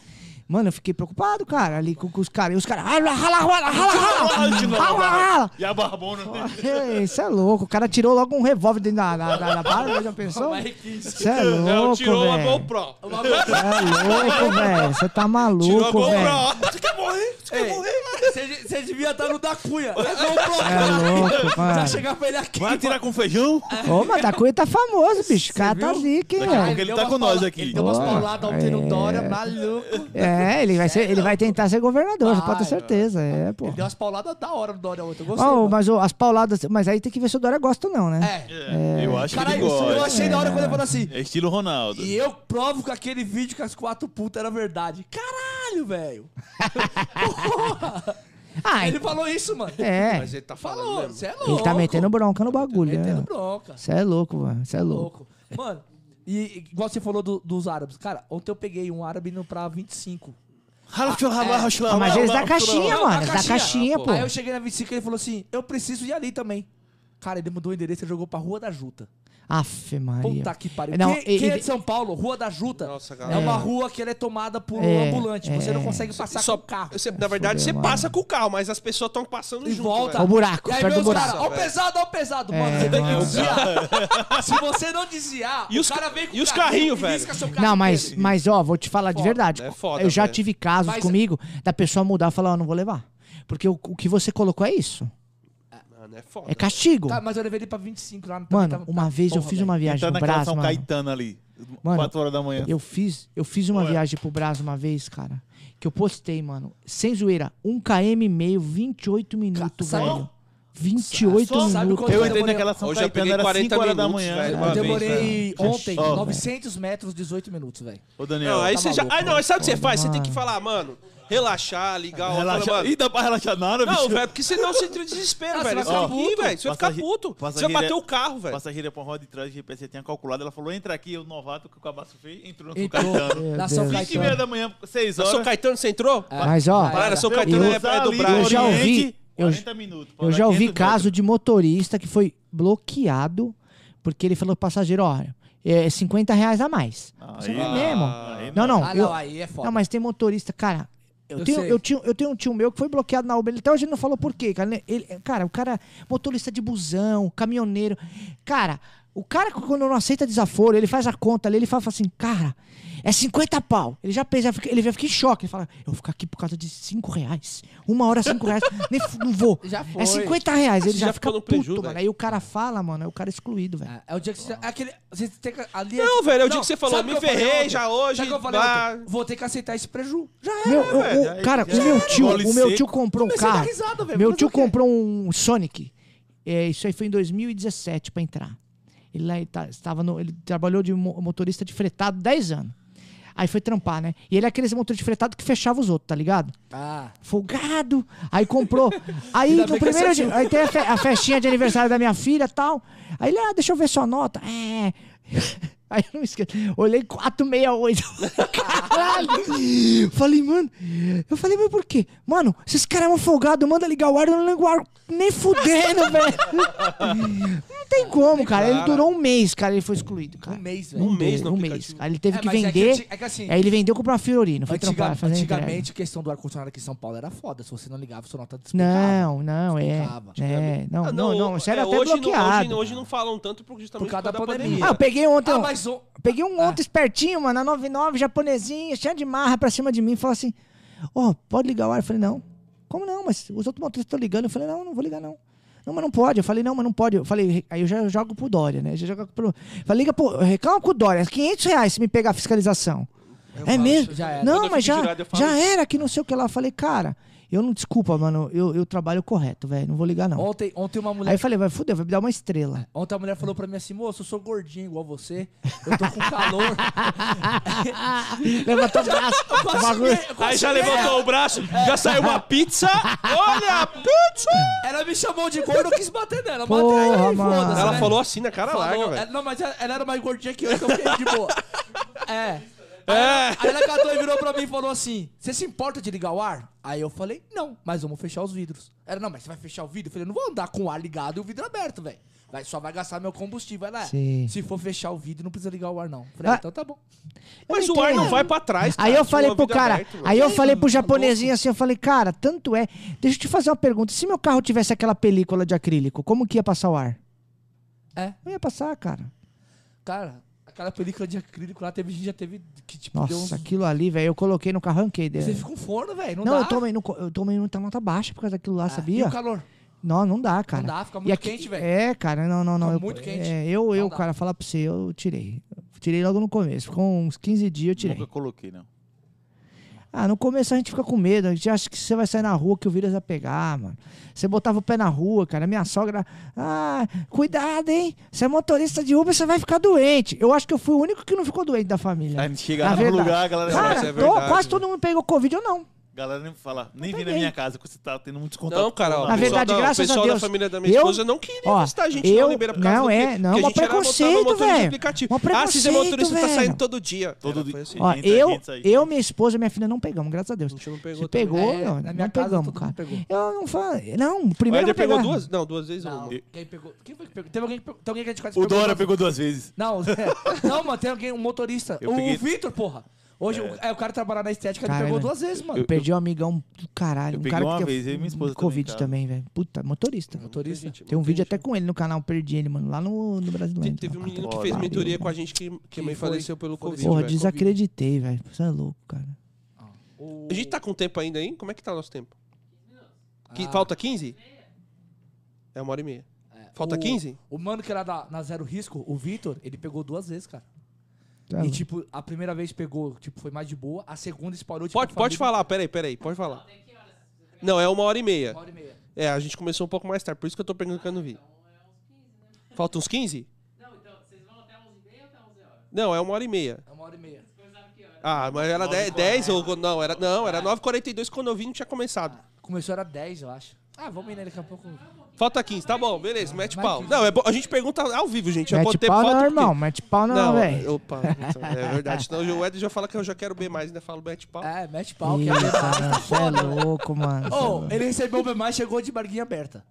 Mano, eu fiquei preocupado, cara, ali com, com os caras. E os caras. Rala, rala, rala, rala, De novo, rala, rala. E a barbona. Ei, Isso é louco. O cara tirou logo um revólver dentro da, da, da, da barba, já pensou? Isso. É Não, louco, tirou a velho. GoPro. Uma Você é louco, velho. Você tá maluco, velho. Você quer morrer? Você quer morrer? Você devia estar no da Cunha. É É louco, Já mano. chegar pra ele aqui. Vai tirar com feijão? Ô, mas da Cunha tá famoso, bicho. O cara tá zica, hein, velho. ele tá com nós aqui. Ele deu umas pauladas É. Dória, maluco. É, ele vai, ser, ele vai tentar ser governador, você pode ter certeza. É, pô. Ele deu umas pauladas da hora no Dória ontem. Eu gostei. Mano. mas ô, as pauladas. Mas aí tem que ver se o Dória gosta ou não, né? É. Eu acho que Caralho, ele eu gosta. achei da hora quando ele falou assim. É estilo Ronaldo. E eu provo que aquele vídeo com as quatro putas era verdade. Caralho, velho. *laughs* Porra. Ah, Ele falou isso, mano. é. Mas ele tá falando Falou, você é louco. Ele tá metendo bronca no bagulho. Metendo né? bronca. Você é louco, mano. Você é. Louco. Mano, e igual você falou do- dos árabes. Cara, ontem eu peguei um árabe indo pra 25. Ah, mas eles da caixinha, Não, mano. da Eles da caixinha. caixinha, pô. Aí eu cheguei na 25 e ele falou assim: Eu preciso ir ali também. Cara, ele mudou o endereço e jogou pra Rua da Juta. Afe Maria. Puta que pariu. Não, quem, quem ele- é de São Paulo? Rua da Juta. Nossa, é uma rua que ela é tomada por É, ambulante. Você não é. consegue passar Só, com o carro. você- na verdade, fudeu, você mano. passa com o carro, mas as pessoas estão passando E junto. volta. velho. O buraco, E aí meus caras, ó o pesado, ó o pesado. Mano, É, você tem que mano. desviar. *laughs* Se você não desviar, E os o cara ca- vem com e os o carrinho carrinho, e velho? risca seu carro Não, mas, mas ó, vou te falar de verdade. é foda, eu já velho. tive casos Mas- comigo da pessoa mudar e falar, ó, não vou levar. Porque o, o que você colocou é isso. Mano, é foda. É castigo. Tá, mas eu levei ele pra 25 lá. Mano, também tá- uma tá vez eu porra, fiz velho. uma viagem no naquela Brás, São mano. Caetano ali. Mano, 4 horas da manhã. Eu fiz, eu fiz uma Ué. viagem pro Brás uma vez, cara. Que eu postei, mano. Sem zoeira. 1 km e meio, 28 minutos, sabe- velho. 28 Só minutos. Eu entrei naquela São Hoje Caetano, era 40 5 horas da manhã. velho, Eu vez, demorei velho. ontem Ó, 900 metros, 18 minutos, velho. Ô, Daniel. Não, aí tá você já. maluco, Ah, não, aí sabe o que você faz? Você tem que mano. falar, mano, relaxar, ligar o relaxa. fala, mano, Ih, dá pra relaxar nada, Não, bicho. velho, porque senão você entra em desespero, Ah, velho. você Você vai ficar aqui, puto. velho. Você vai ficar puto. Você vai bater é- o carro, velho. Passageiro pra roda de trás, o GPS tinha calculado. Ela falou: entra aqui, o novato que o cabaço fez, entrou no São Entrou Caetano. Na São Deus. 5 e meia Caetano. da manhã, 6 Na horas. São Caetano você entrou? Mas, ó, Galera, São Eu Caetano é perto do Brás. Eu já ouvi- eu- 40 minutos. Eu já ouvi 500 metros. caso de motorista que foi bloqueado porque ele falou pro passageiro, ó, é 50 reais a mais. Aí, é mesmo? aí Não, não. Ah, eu- não, aí é foda. Não, mas tem motorista, cara. Eu, Eu tenho, eu, tinha, eu tenho um tio meu que foi bloqueado na Uber. Ele até hoje não falou por quê, cara. Ele, cara, o cara, motorista de busão, caminhoneiro. Cara, o cara, quando não aceita desaforo, ele faz a conta ali, ele fala, fala assim, cara, é 50 pau. Ele já pensa, ele já fica em choque. Ele fala, eu vou ficar aqui por causa de 5 reais. Uma hora, 5 reais. Nem, não vou. *laughs* Já foi. É 50 reais. Ele já, já fica puto, preju, mano. velho. Aí o cara fala, mano, é o cara excluído, velho. É, é o dia que você. É aquele. Você tem que. Ali é- Não, velho, é o dia Não, que você falou, me falei ferrei já hoje, Sabe que eu falei bah. Vou ter que aceitar esse preju. Já é. Meu, velho, o- cara, já o meu é tio, o meu seco. tio comprou um carro. risada, velho. Meu tio comprou um Sonic. É, isso aí foi em 2017 pra entrar. Ele lá ele tá- estava no, ele trabalhou de mo- motorista de fretado 10 anos. Aí foi trampar, né? E ele é aqueles motorista de fretado que fechava os outros, tá ligado? Ah. Folgado. Aí comprou. *laughs* Aí no primeiro dia, aí tem a, fe- a festinha de aniversário da minha filha e tal. Aí ele, ah, deixa eu ver sua nota. É. Aí eu não esqueço. Olhei 468. *laughs* Caralho. Falei, mano. Eu falei, mas por quê? Mano, se esse cara é um folgado, manda ligar o ar, eu não ligo o ar nem fudendo, *laughs* velho. Não tem como, cara. Ele durou um mês, cara. Ele foi excluído, cara. Um mês, velho. Um mês no Um mês. Aí ele teve É, que mas é que vender. é que assim- Aí ele vendeu comprar uma Fiorino. Foi Antiga- trampar, fazer antigamente, a questão do ar-condicionado aqui em São Paulo era foda. Se você não ligava, sua nota despecava. Não, não, é. É não, Ah, não, não, isso era é, até hoje não- bloqueado. hoje, hoje não falam tanto por justamente Por causa da pandemia. Ah, eu peguei ontem, Ah, um- peguei um ontem espertinho, mano, na 99, japonesinho, cheio de marra pra cima de mim, falou assim: Ó, pode ligar o ar? Eu falei: Não. Como não? Mas os outros motoristas estão ligando. Eu falei: Não, não vou ligar, não. Não, mas não pode. Eu falei: Não, mas não pode. Eu falei: Aí eu já jogo pro Dória, né? Já jogo pro. Falei: Liga pro. Reclama com o Dória, 500 reais se me pegar a fiscalização. é mesmo? Não, eu mas já, eu já era que não sei o que lá. Eu falei: Cara, eu não. Desculpa, mano, eu, eu trabalho correto, velho. Não vou ligar, não. Ontem, ontem uma mulher Aí eu falei: Vai fuder, vai me dar uma estrela. Ontem a mulher falou pra mim assim, moço, eu sou gordinho igual você, eu tô com calor. *laughs* Levantou o braço. bagulho. Aí já levantou o braço, já saiu uma pizza. Olha, a pizza! Ela me chamou de gordo, eu quis bater nela. Porra, Matei aí, foda-se, Ela né? falou assim na cara Falou- larga, ela- velho. Não, mas ela, ela era mais gordinha que eu, então eu fiquei de boa. É. É. Aí ela catou e virou pra mim e falou assim: Você se importa de ligar o ar? Aí eu falei: Não, mas vamos fechar os vidros. Ela, não, mas você vai fechar o vidro? Eu falei: Não vou andar com o ar ligado e o vidro aberto, velho. Vai, só vai gastar meu combustível. Ela, é, Sim. se for fechar o vidro, não precisa ligar o ar, não. Falei: Ah. Então tá bom. Mas o ar não vai pra trás. Aí cara, eu falei pro cara, aberto, aí eu falei pro japonesinho assim, eu falei, cara, tanto é. Deixa eu te fazer uma pergunta. Se meu carro tivesse aquela película de acrílico, como que ia passar o ar? É. Não ia passar, cara. Cara, Aquela película de acrílico lá, teve gente já teve que tipo deu uns... Nossa, aquilo ali, velho, eu coloquei no carro, arranquei Você dele. fica com forno, velho, não, Não, dá. eu tomei, no, co- eu tomei muita nota baixa por causa daquilo lá, Ah, E sabia? o calor? Não, não dá, cara. Não dá, fica E muito aqui- quente, velho. É, cara, não, não, não. Fica eu, muito quente. é, eu, eu dá. cara, falar pra você, eu tirei. Tirei logo no começo. Ficou uns 15 dias, eu tirei. Nunca coloquei, não. Ah, no começo a gente fica com medo. A gente acha que você vai sair na rua que o vírus vai pegar, mano. Você botava o pé na rua, cara. Minha sogra. Ah, cuidado, hein? Você é motorista de Uber, você vai ficar doente. Eu acho que eu fui o único que não ficou doente da família. Aí a gente chega no lugar, a galera, Cara, é tô- verdade, quase né? todo mundo pegou Covid, eu não. Galera nem fala, nem vem na minha casa, porque você tá tendo muitos contatos. Não, cara, ó, o Na pessoal verdade, da, graças o pessoal a Deus, da família da minha eu- esposa não queria ó, visitar a gente eu- não libera por causa não, é, não, era preconceito, motorista de velho. Ah, se você é motorista, tá velho. saindo todo dia. Todo dia. assim. Ó, eu, eu, minha esposa e minha filha não pegamos, graças a A Deus. gente não pegou Se também. pegou, É, não, na não minha casa pegamos, cara. pegou. Eu não falo. Não, O primeiro eu pegou duas? Não, duas vezes ou Não, uma? quem pegou? Quem foi que pegou? Teve alguém que pegou? Tem alguém que a gente quase O pegou Dora duas- pegou duas vezes. Não, *laughs* é. não, mano, tem alguém, um motorista. O Vitor, porra. Hoje o, é, o cara trabalhar na estética, ele Cara, pegou velho. duas vezes, mano. Eu perdi um amigão do caralho. eu um cara uma que vez, teve eu e minha esposa Covid também, velho. Puta, motorista. Motorista. Gente, Tem um vídeo gente. até com ele no canal, perdi ele, mano. Lá no, no Brasil. Te- Teve um menino que fez mentoria com a gente que, que mãe foi? faleceu pelo Foi Covid. Porra, desacreditei, velho. Você é louco, cara. O- A gente tá com tempo ainda, hein? Como é que tá o nosso tempo? Que- Ah. Falta 15? É uma hora e meia. é, Falta o- 15? O mano que era da, na Zero Risco, o Vitor, ele pegou duas vezes, cara. Tá e, tipo, a primeira vez pegou, tipo, foi mais de boa. A segunda espalhou, tipo, Pode, pode falar, peraí, peraí, pode falar. Não, é uma hora e meia. Uma hora e meia. É, a gente começou um pouco mais tarde, por isso que eu tô perguntando que eu não vi. Falta uns 15? Não, é uma hora e meia. É uma hora e meia. Ah, mas era 10, 10 ou não, era não, era 9h42 quando eu vi não tinha começado. Começou era 10, eu acho. Ah, vamos ir nele daqui a pouco. Falta 15, tá bom, beleza, mete Vai pau. 15. Não, é bom, a gente pergunta ao vivo, gente. Mete tempo pau falta, não, porque- irmão. Mete pau não, velho. Opa, então, é verdade. Senão o Ed já fala que eu já quero B mais, ainda falo mete pau. É, mete pau, que Ih, é B+. cara, Você é louco, mano. é Ô, louco. ele recebeu o B+, chegou de barguinha aberta.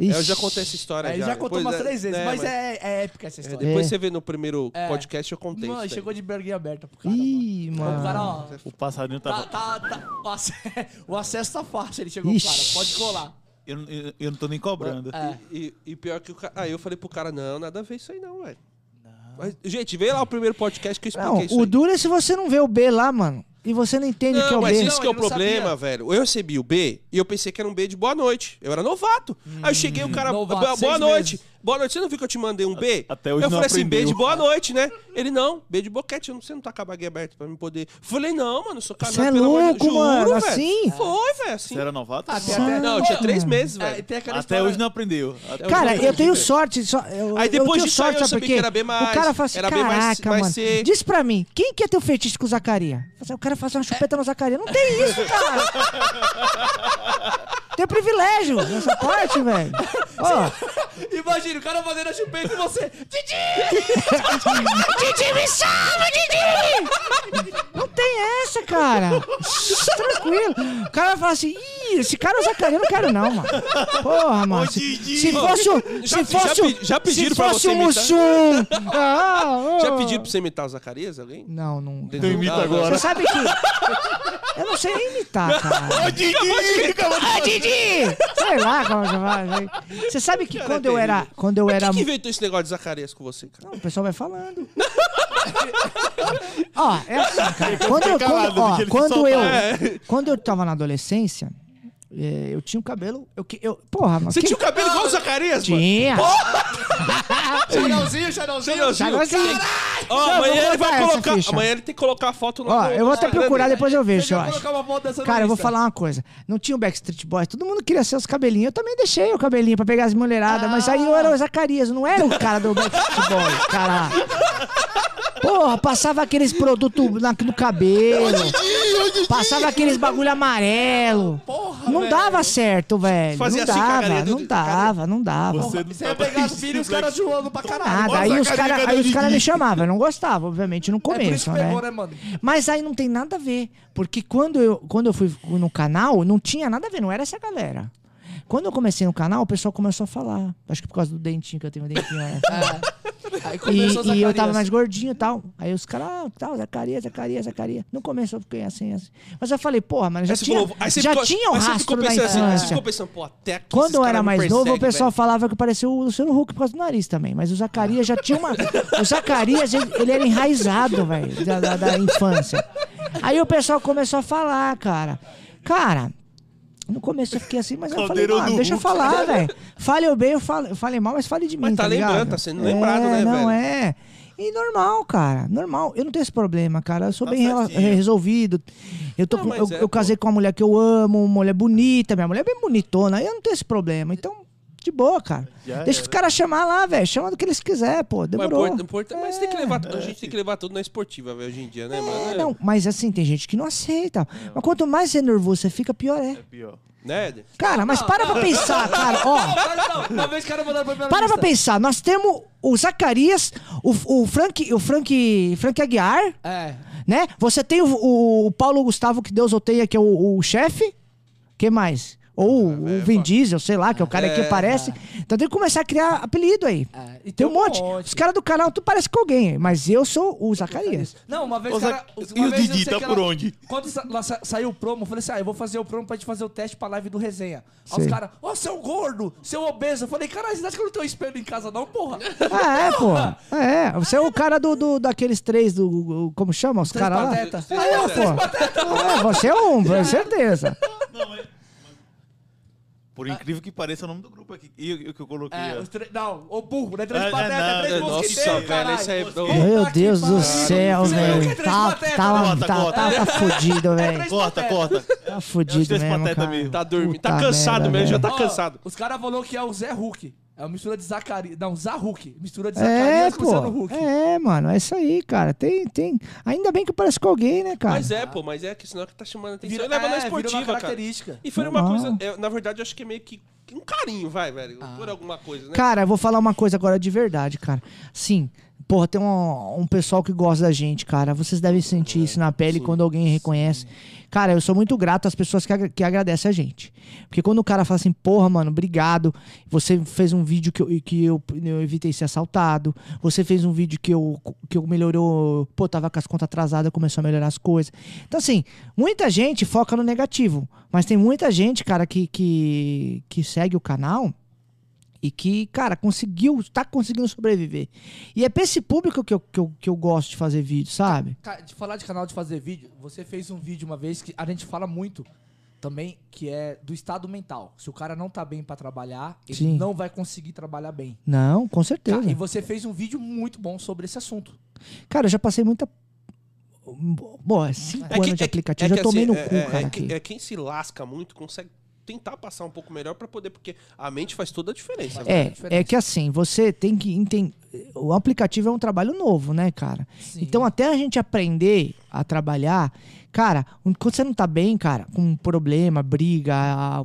É, eu Ixi. já contei essa história. É, ele já contou Depois, umas é, três vezes, né, mas, é, é épica essa é, história. depois É. você vê no primeiro É. podcast eu contei Mano, chegou de barguinha aberta pro cara. mano. Ih, O cara, mano. ó, O passarinho tá, tava. tá, tá, o, ac- o acesso tá fácil, ele chegou Ixi. pro cara, pode colar. Eu, eu, eu não tô nem cobrando. É. E, e pior que o cara. Aí eu falei pro cara, não, nada a ver isso aí não, velho. Mas, Gente, vê lá o primeiro podcast que eu expliquei Não, isso o aí. duro é se você não vê o B lá, mano. E você não entende o que é Não, o mas B. isso que é o não problema, sabia. velho. Eu recebi o B e eu pensei que era um B de boa noite. Eu era novato. Aí eu cheguei, o cara, Novato, boa, noite. meses. Boa noite. Você não viu que eu te mandei um B? Até hoje eu não falei assim, B aprendeu. de boa noite, né? Ele, não, B de boquete. Eu não- Você não tá com a baguinha aberta pra me poder. Falei, não, mano, eu sou casado Você é pelo amor de louco, Juro, mano, velho. assim? Foi, velho, assim. Você era novato? Ah, tem Sim. até, Não, eu tinha três meses, É, e velho. Até história- hoje não aprendeu. Até Cara, eu tenho sorte. Só, eu, Aí eu depois tenho disso sorte, eu sabia que era bem mais- O cara fala assim, era mais- caraca, mais mano, ser- diz pra mim, quem quer ter o fetiche com o Zacarias? O cara faz uma chupeta no Zacarias. Não tem isso, *laughs* cara. tem privilégio nessa parte, velho. *laughs* Ó, Imagina, o cara fazendo a chupeta e você. Didi! *laughs* Didi, me salva, Didi! Não tem essa, cara. Tranquilo. O cara vai falar assim, ih, esse cara é o Zacarias, eu não quero não, mano. Porra, mano. Se, Didi. se fosse o... Já- Se fosse já o... pe- já pediram se pra fosse você o imitar? Mussum. *laughs* Ah, Já oh. pediram pra você imitar o Zacarias, alguém? Não, não. Então imita agora. Você sabe que... Eu não sei nem imitar, cara. Ô, Didi! Ah, Didi! Sei lá como que vai. Você sabe que quando eu era... Quando eu era... Quem que inventou esse negócio de Zacarias com você, cara? Não, o pessoal vai falando. *laughs* ó, é assim, cara. Quando eu, quando, ó, quando eu, É. quando eu tava na adolescência, é, eu tinha o cabelo. Eu, que- eu, porra, mano. Você que- tinha o cabelo igual o Zacarias? Tinha. Chanelzinho, Chanelzinho. Chanelzinho. Chanelzinho. Ó, amanhã ele vai colocar. ficha. Amanhã ele tem que colocar a foto no Ó, eu vou até procurar, depois eu vejo, eu acho. colocar uma foto dessa no Cara, eu vou falar uma coisa. Não tinha o Backstreet Boys. Todo mundo queria ser os cabelinhos. Eu também deixei o cabelinho pra pegar as mulheradas. Mas aí eu era o Zacarias. Não era o cara do Backstreet Boys, cara. Porra, passava aqueles produtos no cabelo. Passava aqueles bagulho amarelo. Porra, Não velho. dava certo, velho. Fazia não assim dava, do- não dava, não dava. Você não Você ia pegar as filhas e os caras zoando pra caralho. Nada. Aí a os caras os cara me chamavam. Eu não gostava, obviamente, no É começo, que né? pegou, né, mano? Mas aí não tem nada a ver. Porque quando eu, quando eu fui no canal, não tinha nada a ver, não era essa galera. Quando eu comecei no canal, o pessoal começou a falar. Acho que por causa do dentinho que eu tenho, o dentinho. né? *laughs* Aí E, começou e eu tava mais gordinho e tal. Aí os caras, ah, tal, Zacarias, Zacarias, Zacarias. No começo eu fiquei assim, assim. Mas eu falei, porra, mano, já tinha, já ficou- tinha um rastro da assim, Você infância. ficou pensando, pô, até aqui Quando eu era mais novo, o pessoal velho. falava que parecia o Luciano Huck por causa do nariz também. Mas o Zacarias já tinha uma. o Zacarias, ele, ele era enraizado, velho, da, da- da infância. Aí o pessoal começou a falar, cara. Cara, no começo eu fiquei assim, mas eu falei, mano, deixa eu falar, velho. Fale eu bem, eu falo, eu falei mal, mas fale de mim. Mas tá ligado? lembrando, tá sendo lembrado, É, né, Não velho? é. E normal, cara. Normal. Eu não tenho esse problema, cara. Eu sou Tá bem certinho. resolvido. Eu, tô Não, eu, é, eu casei com uma mulher que eu amo, uma mulher bonita. Minha mulher é bem bonitona. Eu não tenho esse problema. Então, de boa, cara. Já Deixa era. os caras chamar lá, velho. Chama do que eles quiserem, pô. Mas, Demorou. import- import- mas tem que levar, a gente tem que levar tudo na esportiva, velho, hoje em dia, né, mano? É, não, mas assim, tem gente que não aceita. Mas quanto mais você é nervoso você fica, pior é. É pior. Né? Cara, mas para pra pensar, cara. Ó, Não, uma vez que cara mandaram pra minha Para pra pensar, nós temos o Zacarias, o, o Frank, o Frank, Frank Aguiar, É. né? Você tem o, o- o Paulo Gustavo, que Deus odeia, que é o, o chefe. que mais? Ou o Vin Diesel, sei lá, que é o cara que É, aparece. Então tem que começar a criar apelido aí. É, e Tem um monte. Os caras do canal, tu parece com alguém, mas eu sou o Zacarias. Não, uma vez o cara. Zac- uma E o vez Didi tá que por ela- onde? Quando sa- lá sa- saiu o promo, eu falei assim: ah, eu vou fazer o promo pra gente fazer o teste pra live do resenha. Aí os caras, ó, seu gordo, seu obeso. Eu falei, caralho, você acha que eu não tenho espelho em casa, não, porra? Ah, é, pô. É, você é o cara do, do- daqueles três do. Como chama? Os caras lá? pateta. Ah, é, pô. É, você é um, com *laughs* certeza. Por incrível que pareça, é o nome do grupo aqui. E o o que eu coloquei? É, ó. os três. Não, ô burro, não é três Ah, patetas, não, é três Nossa, velho, esse aí... Meu Deus do céu, é velho. Tá, tá, Corta, tá, corta. tá, tá fudido, velho. Corta, corta. Tá É fudido mesmo, cara. mesmo. Tá dormindo, tá cansado mesmo, já velho. tá cansado. Os caras falaram que é o Zé Hulk. É uma mistura de Zacarias. Não, Zahulk. Mistura de É, Zacarias com o Luciano. Huck. É, mano, é isso aí, cara. Tem, tem. Ainda bem que eu pareço com alguém, né, cara? Mas é, pô, mas é que senão que tá chamando atenção. Vira, leva é, na uma esportiva, cara. característica. E foi uma coisa, é, na verdade, eu acho que é meio que um carinho, vai, velho, Ah. por alguma coisa, né? Cara, eu vou falar uma coisa agora de verdade, cara. Sim, porra, tem um, um pessoal que gosta da gente, cara. Vocês devem sentir isso na pele quando alguém reconhece. Cara, eu sou muito grato às pessoas que, agra- que agradecem a gente. Porque quando o cara fala assim, porra, mano, obrigado. Você fez um vídeo que eu, que eu, eu evitei ser assaltado. Você fez um vídeo que eu, que eu melhorou. Pô, tava com as contas atrasadas, começou a melhorar as coisas. Então, assim, muita gente foca no negativo. Mas tem muita gente, cara, que, que, que segue o canal e que, cara, conseguiu, tá conseguindo sobreviver. E é pra esse público que eu, que eu, que eu gosto de fazer vídeo, sabe? Cara, de falar de canal de fazer vídeo, você fez um vídeo uma vez que a gente fala muito também, que é do estado mental. Se o cara não tá bem pra trabalhar, ele Sim. não vai conseguir trabalhar bem. Não, com certeza. Cara, e você fez um vídeo muito bom sobre esse assunto. Cara, eu já passei muita. Bom, é cinco É que- anos de é- aplicativo, é já que tomei assim, no é- cu, é- cara. é, aqui. que- é quem se lasca muito consegue tentar passar um pouco melhor pra poder, porque a mente faz toda a diferença. né? É, diferença. é que assim, você tem que entender. O aplicativo é um trabalho novo, né, cara? Sim. Então, até a gente aprender a trabalhar, cara, quando você não tá bem, cara, com um problema, briga,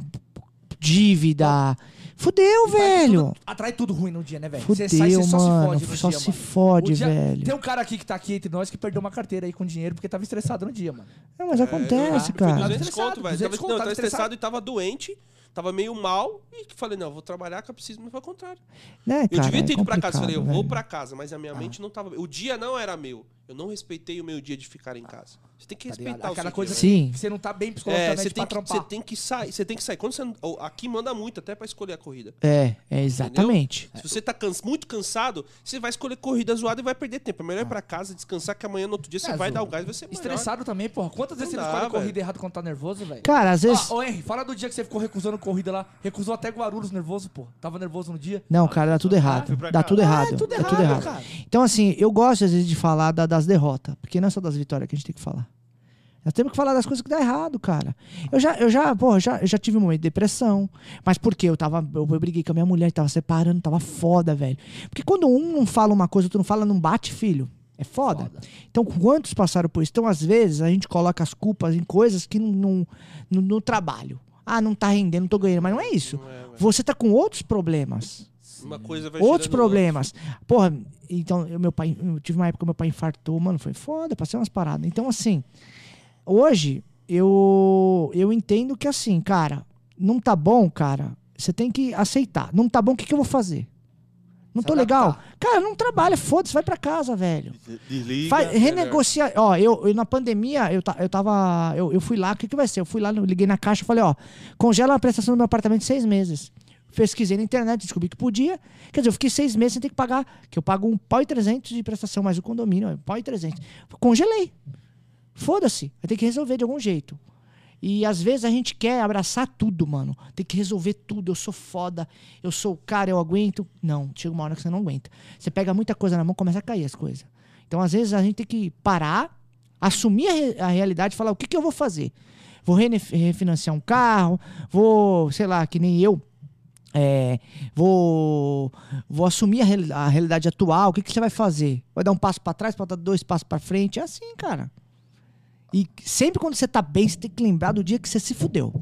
dívida. Fudeu, velho. tudo- atrai tudo ruim no dia, né, velho? Fudeu, Você sai, você só se mano. fode no só dia, se mano. fode, dia- velho. Tem um cara aqui que tá aqui entre nós que perdeu uma carteira aí com dinheiro porque tava estressado no dia, mano. Não, mas acontece, Foi cara. 200 Estressado, conto, velho. 200 Tava, conto, não, eu tava tava estressado estressado e tava doente, tava meio mal, e falei, não, eu vou trabalhar que eu preciso, mas foi ao contrário. Né, Eu cara, devia ter é ido pra casa, falei, eu complicado, vou velho. pra casa, mas a minha mente não tava. O dia não era meu. Eu não respeitei o meu dia de ficar em casa. Você tem que Tá ligado? respeitar o Aquela seu coisa. Sim. que você não tá bem É, psicologicamente você tem, que, trampar. você tem que sair. Você tem que sair. Quando você, oh, aqui manda muito até pra escolher a corrida. É, é exatamente. Se você tá cansa- muito cansado, você vai escolher corrida zoada e vai perder tempo. É melhor ir pra casa, descansar, que amanhã no outro dia você É, vai dar o gás e vai ser melhor. Estressado também, porra. Quantas vezes Não você dá, não escolhe corrida errado quando tá nervoso, velho? Cara, às vezes. Ó, ô Henry, fala do dia que você ficou recusando corrida lá. Recusou até Guarulhos nervoso, pô. Tava nervoso no dia. Não, cara, dá tudo errado. fui pra Dá tudo Ah, errado. é tudo Dá errado, tudo errado. cara. Então, assim, eu gosto às vezes de falar da- das derrotas, porque não é só das vitórias que a gente tem que falar. Nós temos que falar das coisas que dá errado, cara. Eu já, eu já, porra, já, já tive um momento de depressão. Mas por quê? Eu tava. Eu, eu briguei com a minha mulher, tava separando, tava foda, velho. Porque quando um não fala uma coisa, outro não fala, não bate, filho. É foda. Foda. Então, quantos passaram por isso? Então, às vezes, a gente coloca as culpas em coisas que não. não- no, no trabalho. Ah, não tá rendendo, não tô ganhando. Mas não é isso. Não é. Você tá com outros problemas Uma coisa vai outros problemas. Porra, então, eu, meu pai, eu tive uma época que meu pai infartou, mano, foi foda, passei umas paradas. Então, assim, hoje eu eu entendo que assim, cara, não tá bom, cara, você tem que aceitar. Não tá bom, o que, que eu vou fazer? Não tô legal. Cara, não trabalha, foda-se, vai pra casa, velho. Desliga. Faz, renegociar. Ó, eu, eu na pandemia, eu, ta- eu tava. Eu, eu fui lá, o que, que vai ser? Eu fui lá, eu liguei na caixa e falei, ó, congela a prestação do meu apartamento seis meses. Pesquisei na internet, descobri que podia. Quer dizer, eu fiquei seis meses sem ter que pagar. Que eu pago um pau e trezentos de prestação, mais o condomínio, é um pau e trezentos. Congelei. Foda-se. Vai ter que resolver de algum jeito. E às vezes a gente quer abraçar tudo, mano. Tem que resolver tudo. Eu sou foda, eu sou o cara, eu aguento. Não, chega uma hora que você não aguenta. Você pega muita coisa na mão, começa a cair as coisas. Então, às vezes, a gente tem que parar, assumir a, re- a realidade e falar: o que, que eu vou fazer? Vou rene- refinanciar um carro, vou, sei lá, que nem eu. é, vou, vou assumir a, a realidade atual. O que, que você vai fazer? Vai dar um passo pra trás, para dar dois passos pra frente? É assim, cara. E sempre quando você tá bem, você tem que lembrar do dia que você se fudeu.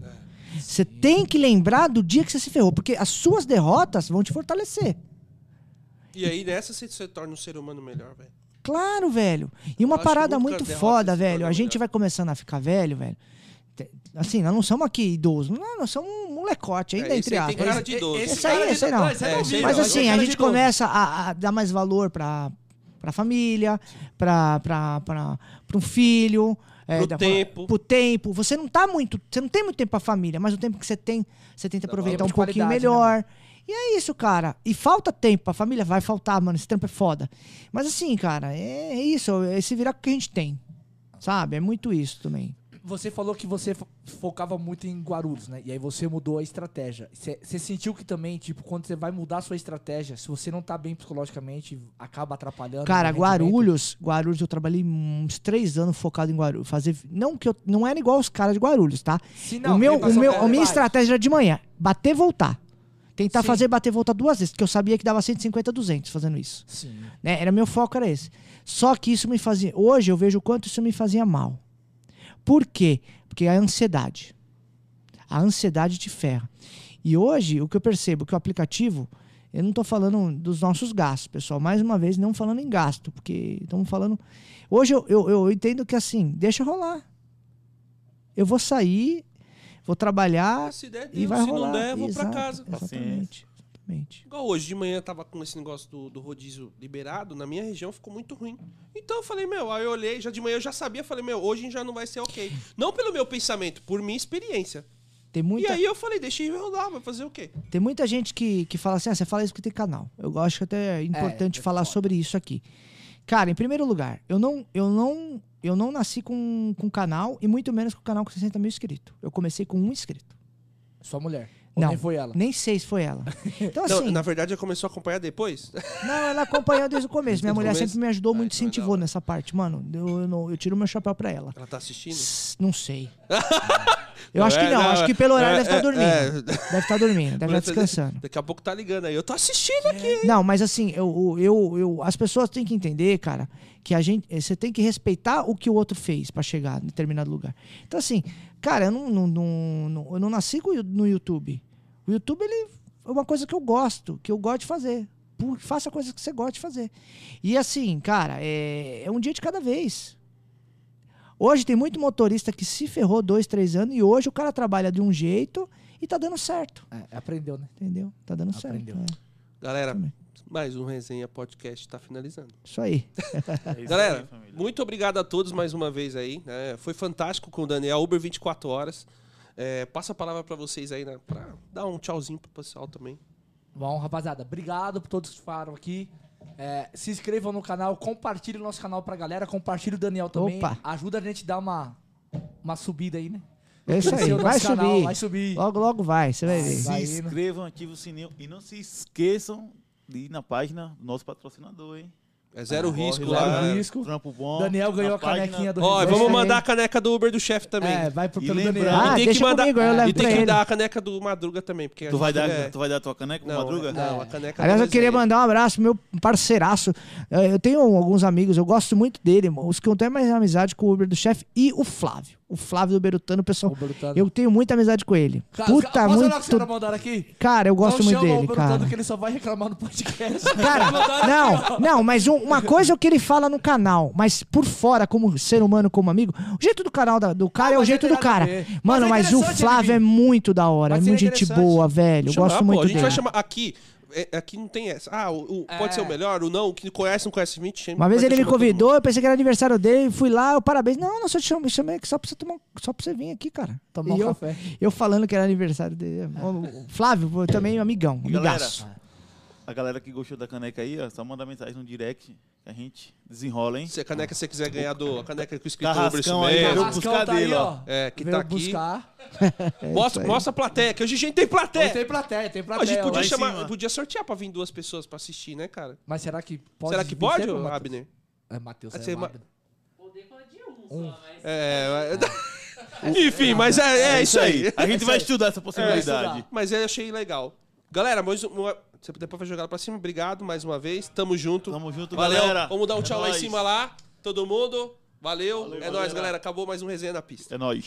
Você tem que lembrar do dia que você se ferrou, porque as suas derrotas vão te fortalecer. E aí nessa você se torna um ser humano melhor, velho. Claro, velho. E uma parada muito foda, velho. A gente melhor. vai começando a ficar velho, velho. Assim, nós não somos aqui idosos. Não, nós somos um molecote ainda, É, esse entre aí tem aspas. cara de idoso. Esse aí, cara esse aí não. esse é esse aí Mas assim, esse a gente começa a, a dar mais valor pra, pra família, pra, pra, pra, pra um filho. É, Pro da- tempo. Pro tempo. Você não tá muito. Você não tem muito tempo pra família, mas o tempo que você tem, você tenta aproveitar um pouquinho né, melhor. E é isso, cara. E falta tempo pra família? Vai faltar, mano. Esse tempo é foda. Mas assim, cara, é, é isso. É se virar que a gente tem. Sabe? É muito isso também. Você falou que você fo- focava muito em Guarulhos, né? E aí você mudou a estratégia. Você sentiu que também, tipo, quando você vai mudar a sua estratégia, se você não tá bem psicologicamente, acaba atrapalhando. Cara? Guarulhos, Guarulhos, eu trabalhei uns três anos focado em Guarulhos. Fazer, não que eu não era igual os caras de Guarulhos, tá? Se o meu, o meu, a minha estratégia era de manhã, bater e voltar. Tentar Sim. fazer bater e voltar duas vezes, porque eu sabia que dava 150, 200 fazendo isso. Sim. né? Era meu foco era esse. Só que isso me fazia, hoje eu vejo o quanto isso me fazia mal. Por quê? Porque é a ansiedade. A ansiedade te ferra. E hoje o que eu percebo que o aplicativo, eu não estou falando dos nossos gastos, pessoal. Mais uma vez, não falando em gasto, porque estamos falando. Hoje eu, eu, eu entendo que assim, deixa rolar. Eu vou sair, vou trabalhar Se der, e vai Se rolar. não der, eu vou Exato, casa. Exatamente. Exatamente. Igual hoje de manhã tava com esse negócio do, do rodízio liberado, na minha região ficou muito ruim. Então eu falei, meu, aí eu olhei, já de manhã eu já sabia, falei, meu, hoje já não vai ser ok. Não pelo meu pensamento, por minha experiência. Tem muita, E aí eu falei, deixa eu rolar, vai fazer o quê? Tem muita gente que, que fala assim, ah, você fala isso porque tem canal. Eu acho que até é importante é falar foda. sobre isso aqui. Cara, em primeiro lugar, eu não, eu não, eu não nasci com, com canal e muito menos com canal com 60 mil inscritos. Eu comecei com um inscrito. Sua mulher. Ou Não. nem foi ela. Nem sei se foi ela. *laughs* Então, Não, assim, na verdade, ela começou a acompanhar depois. não, ela acompanhou desde o começo. *laughs* Minha mulher começo? sempre me ajudou Ah, muito, então é incentivou nessa parte. Mano, eu, eu, não- eu tiro meu chapéu pra ela. Ela tá assistindo? Não sei. *laughs* Eu acho que não, acho que pelo horário é, deve estar é, dormindo. é. Deve estar dormindo, deve estar descansando. Daqui a pouco tá ligando aí. Eu tô assistindo aqui. Não, mas assim, eu, eu, eu, as pessoas têm que entender, cara, que a gente, eh, você tem que respeitar o que o outro fez pra chegar em determinado lugar. Então, assim, cara, eu não, não, não, não- eu não nasci com o Yu- no YouTube. O YouTube, ele é uma coisa que eu gosto, que eu gosto de fazer. Por- faça coisas que você gosta de fazer. E assim, cara, é, é um dia de cada vez. Hoje tem muito motorista que se ferrou dois, três anos e hoje o cara trabalha de um jeito e tá dando certo. É, aprendeu, né? Entendeu? Tá dando Aprendeu. certo. é. Galera, Também. mais um Resenha Podcast tá finalizando. Isso aí. *laughs* É isso Galera, aí, muito obrigado a todos mais uma vez aí. né? Foi fantástico com o Daniel, Uber 24 horas. É, passa a palavra pra vocês aí, né? Pra dar um tchauzinho pro pessoal também. Bom, rapaziada, obrigado por todos que ficaram aqui. É, se inscrevam no canal, compartilhe o nosso canal pra galera, compartilhe o Daniel também. Opa. Ajuda a gente a dar uma, uma subida aí, né? É isso aí, vai nosso canal, subir. vai subir. Logo, logo vai, você vai ver. Se Vai inscrevam, ativem o sininho e não se esqueçam de ir na página do nosso patrocinador, hein? É zero risco lá, lá. zero né? risco. Trampo bom. Daniel ganhou a canequinha do Ó, vamos mandar a caneca do Uber do chefe também. É, vai pro E pelo Daniel. Ah, e tem deixa que mandar, comigo, eu levo e tem que dar a caneca do Madruga também. Porque a Tu vai, dar, é, tu vai dar tua caneca pro não, Madruga? Não, a caneca Aliás, do eu queria mandar um abraço pro meu parceiraço. Eu tenho alguns amigos, eu gosto muito dele. Os que eu tenho mais amizade com o Uber do chefe e o Flávio. O Flávio do Berutano, pessoal. Berutano. Eu tenho muita amizade com ele. Cara, Puta, posso olhar o que muito. mandaram aqui? Cara, eu gosto não muito chama o dele, Berutano cara. que ele só vai reclamar no podcast. *laughs* Cara, não, não, mas um- uma coisa é o que ele fala no canal, mas por fora, como ser humano, como amigo, o jeito do canal da- do cara Ah, é o mas jeito do cara. ver. Mano, Mas é mas o Flávio é muito da hora, Mas é muito gente boa, velho. Eu gosto pô, muito a gente dele. vai chamar aqui. É- aqui não tem essa. Ah, o, o- É. pode ser o melhor, o não, o que conhece, não conhece 20. Uma vez ele me convidou, eu pensei que era aniversário dele, fui lá, eu parabéns. Não, não, só te chamei, chamei aqui só pra você tomar, um- só pra você vir aqui, cara. Tomar um E eu, café. eu falando que era aniversário dele. O Flávio, também amigão, E galera, amigaço. A galera que gostou da caneca aí, ó, só manda mensagem no direct que a gente desenrola, hein? Se a caneca você quiser ganhar do, a caneca com escrito Bruce Carrascão aí, Mesmo, veio buscar tá aí, dele, ó. É, que Veio tá aqui. buscar. *laughs* Mostra, mostra a plateia, que hoje a gente tem plateia. Tem plateia, tem a plateia. gente podia chamar, podia sortear pra vir duas pessoas pra assistir, né, cara? Mas será que pode? Será que pode, sempre, Matheus? Abner? É, Matheus, Vai é ser ma- Abner. É, mas- *laughs* enfim, mas é, é isso aí. A gente vai estudar essa possibilidade. Mas eu achei legal. Galera, mas uma- você depois vai jogar lá pra cima. Obrigado mais uma vez. Tamo junto. Tamo junto, Valeu. galera. Vamos dar um É tchau lá em nóis. cima lá. Todo mundo. Valeu. Valeu, é valeu, nóis, galera. galera. Acabou mais um resenha na pista. É nóis.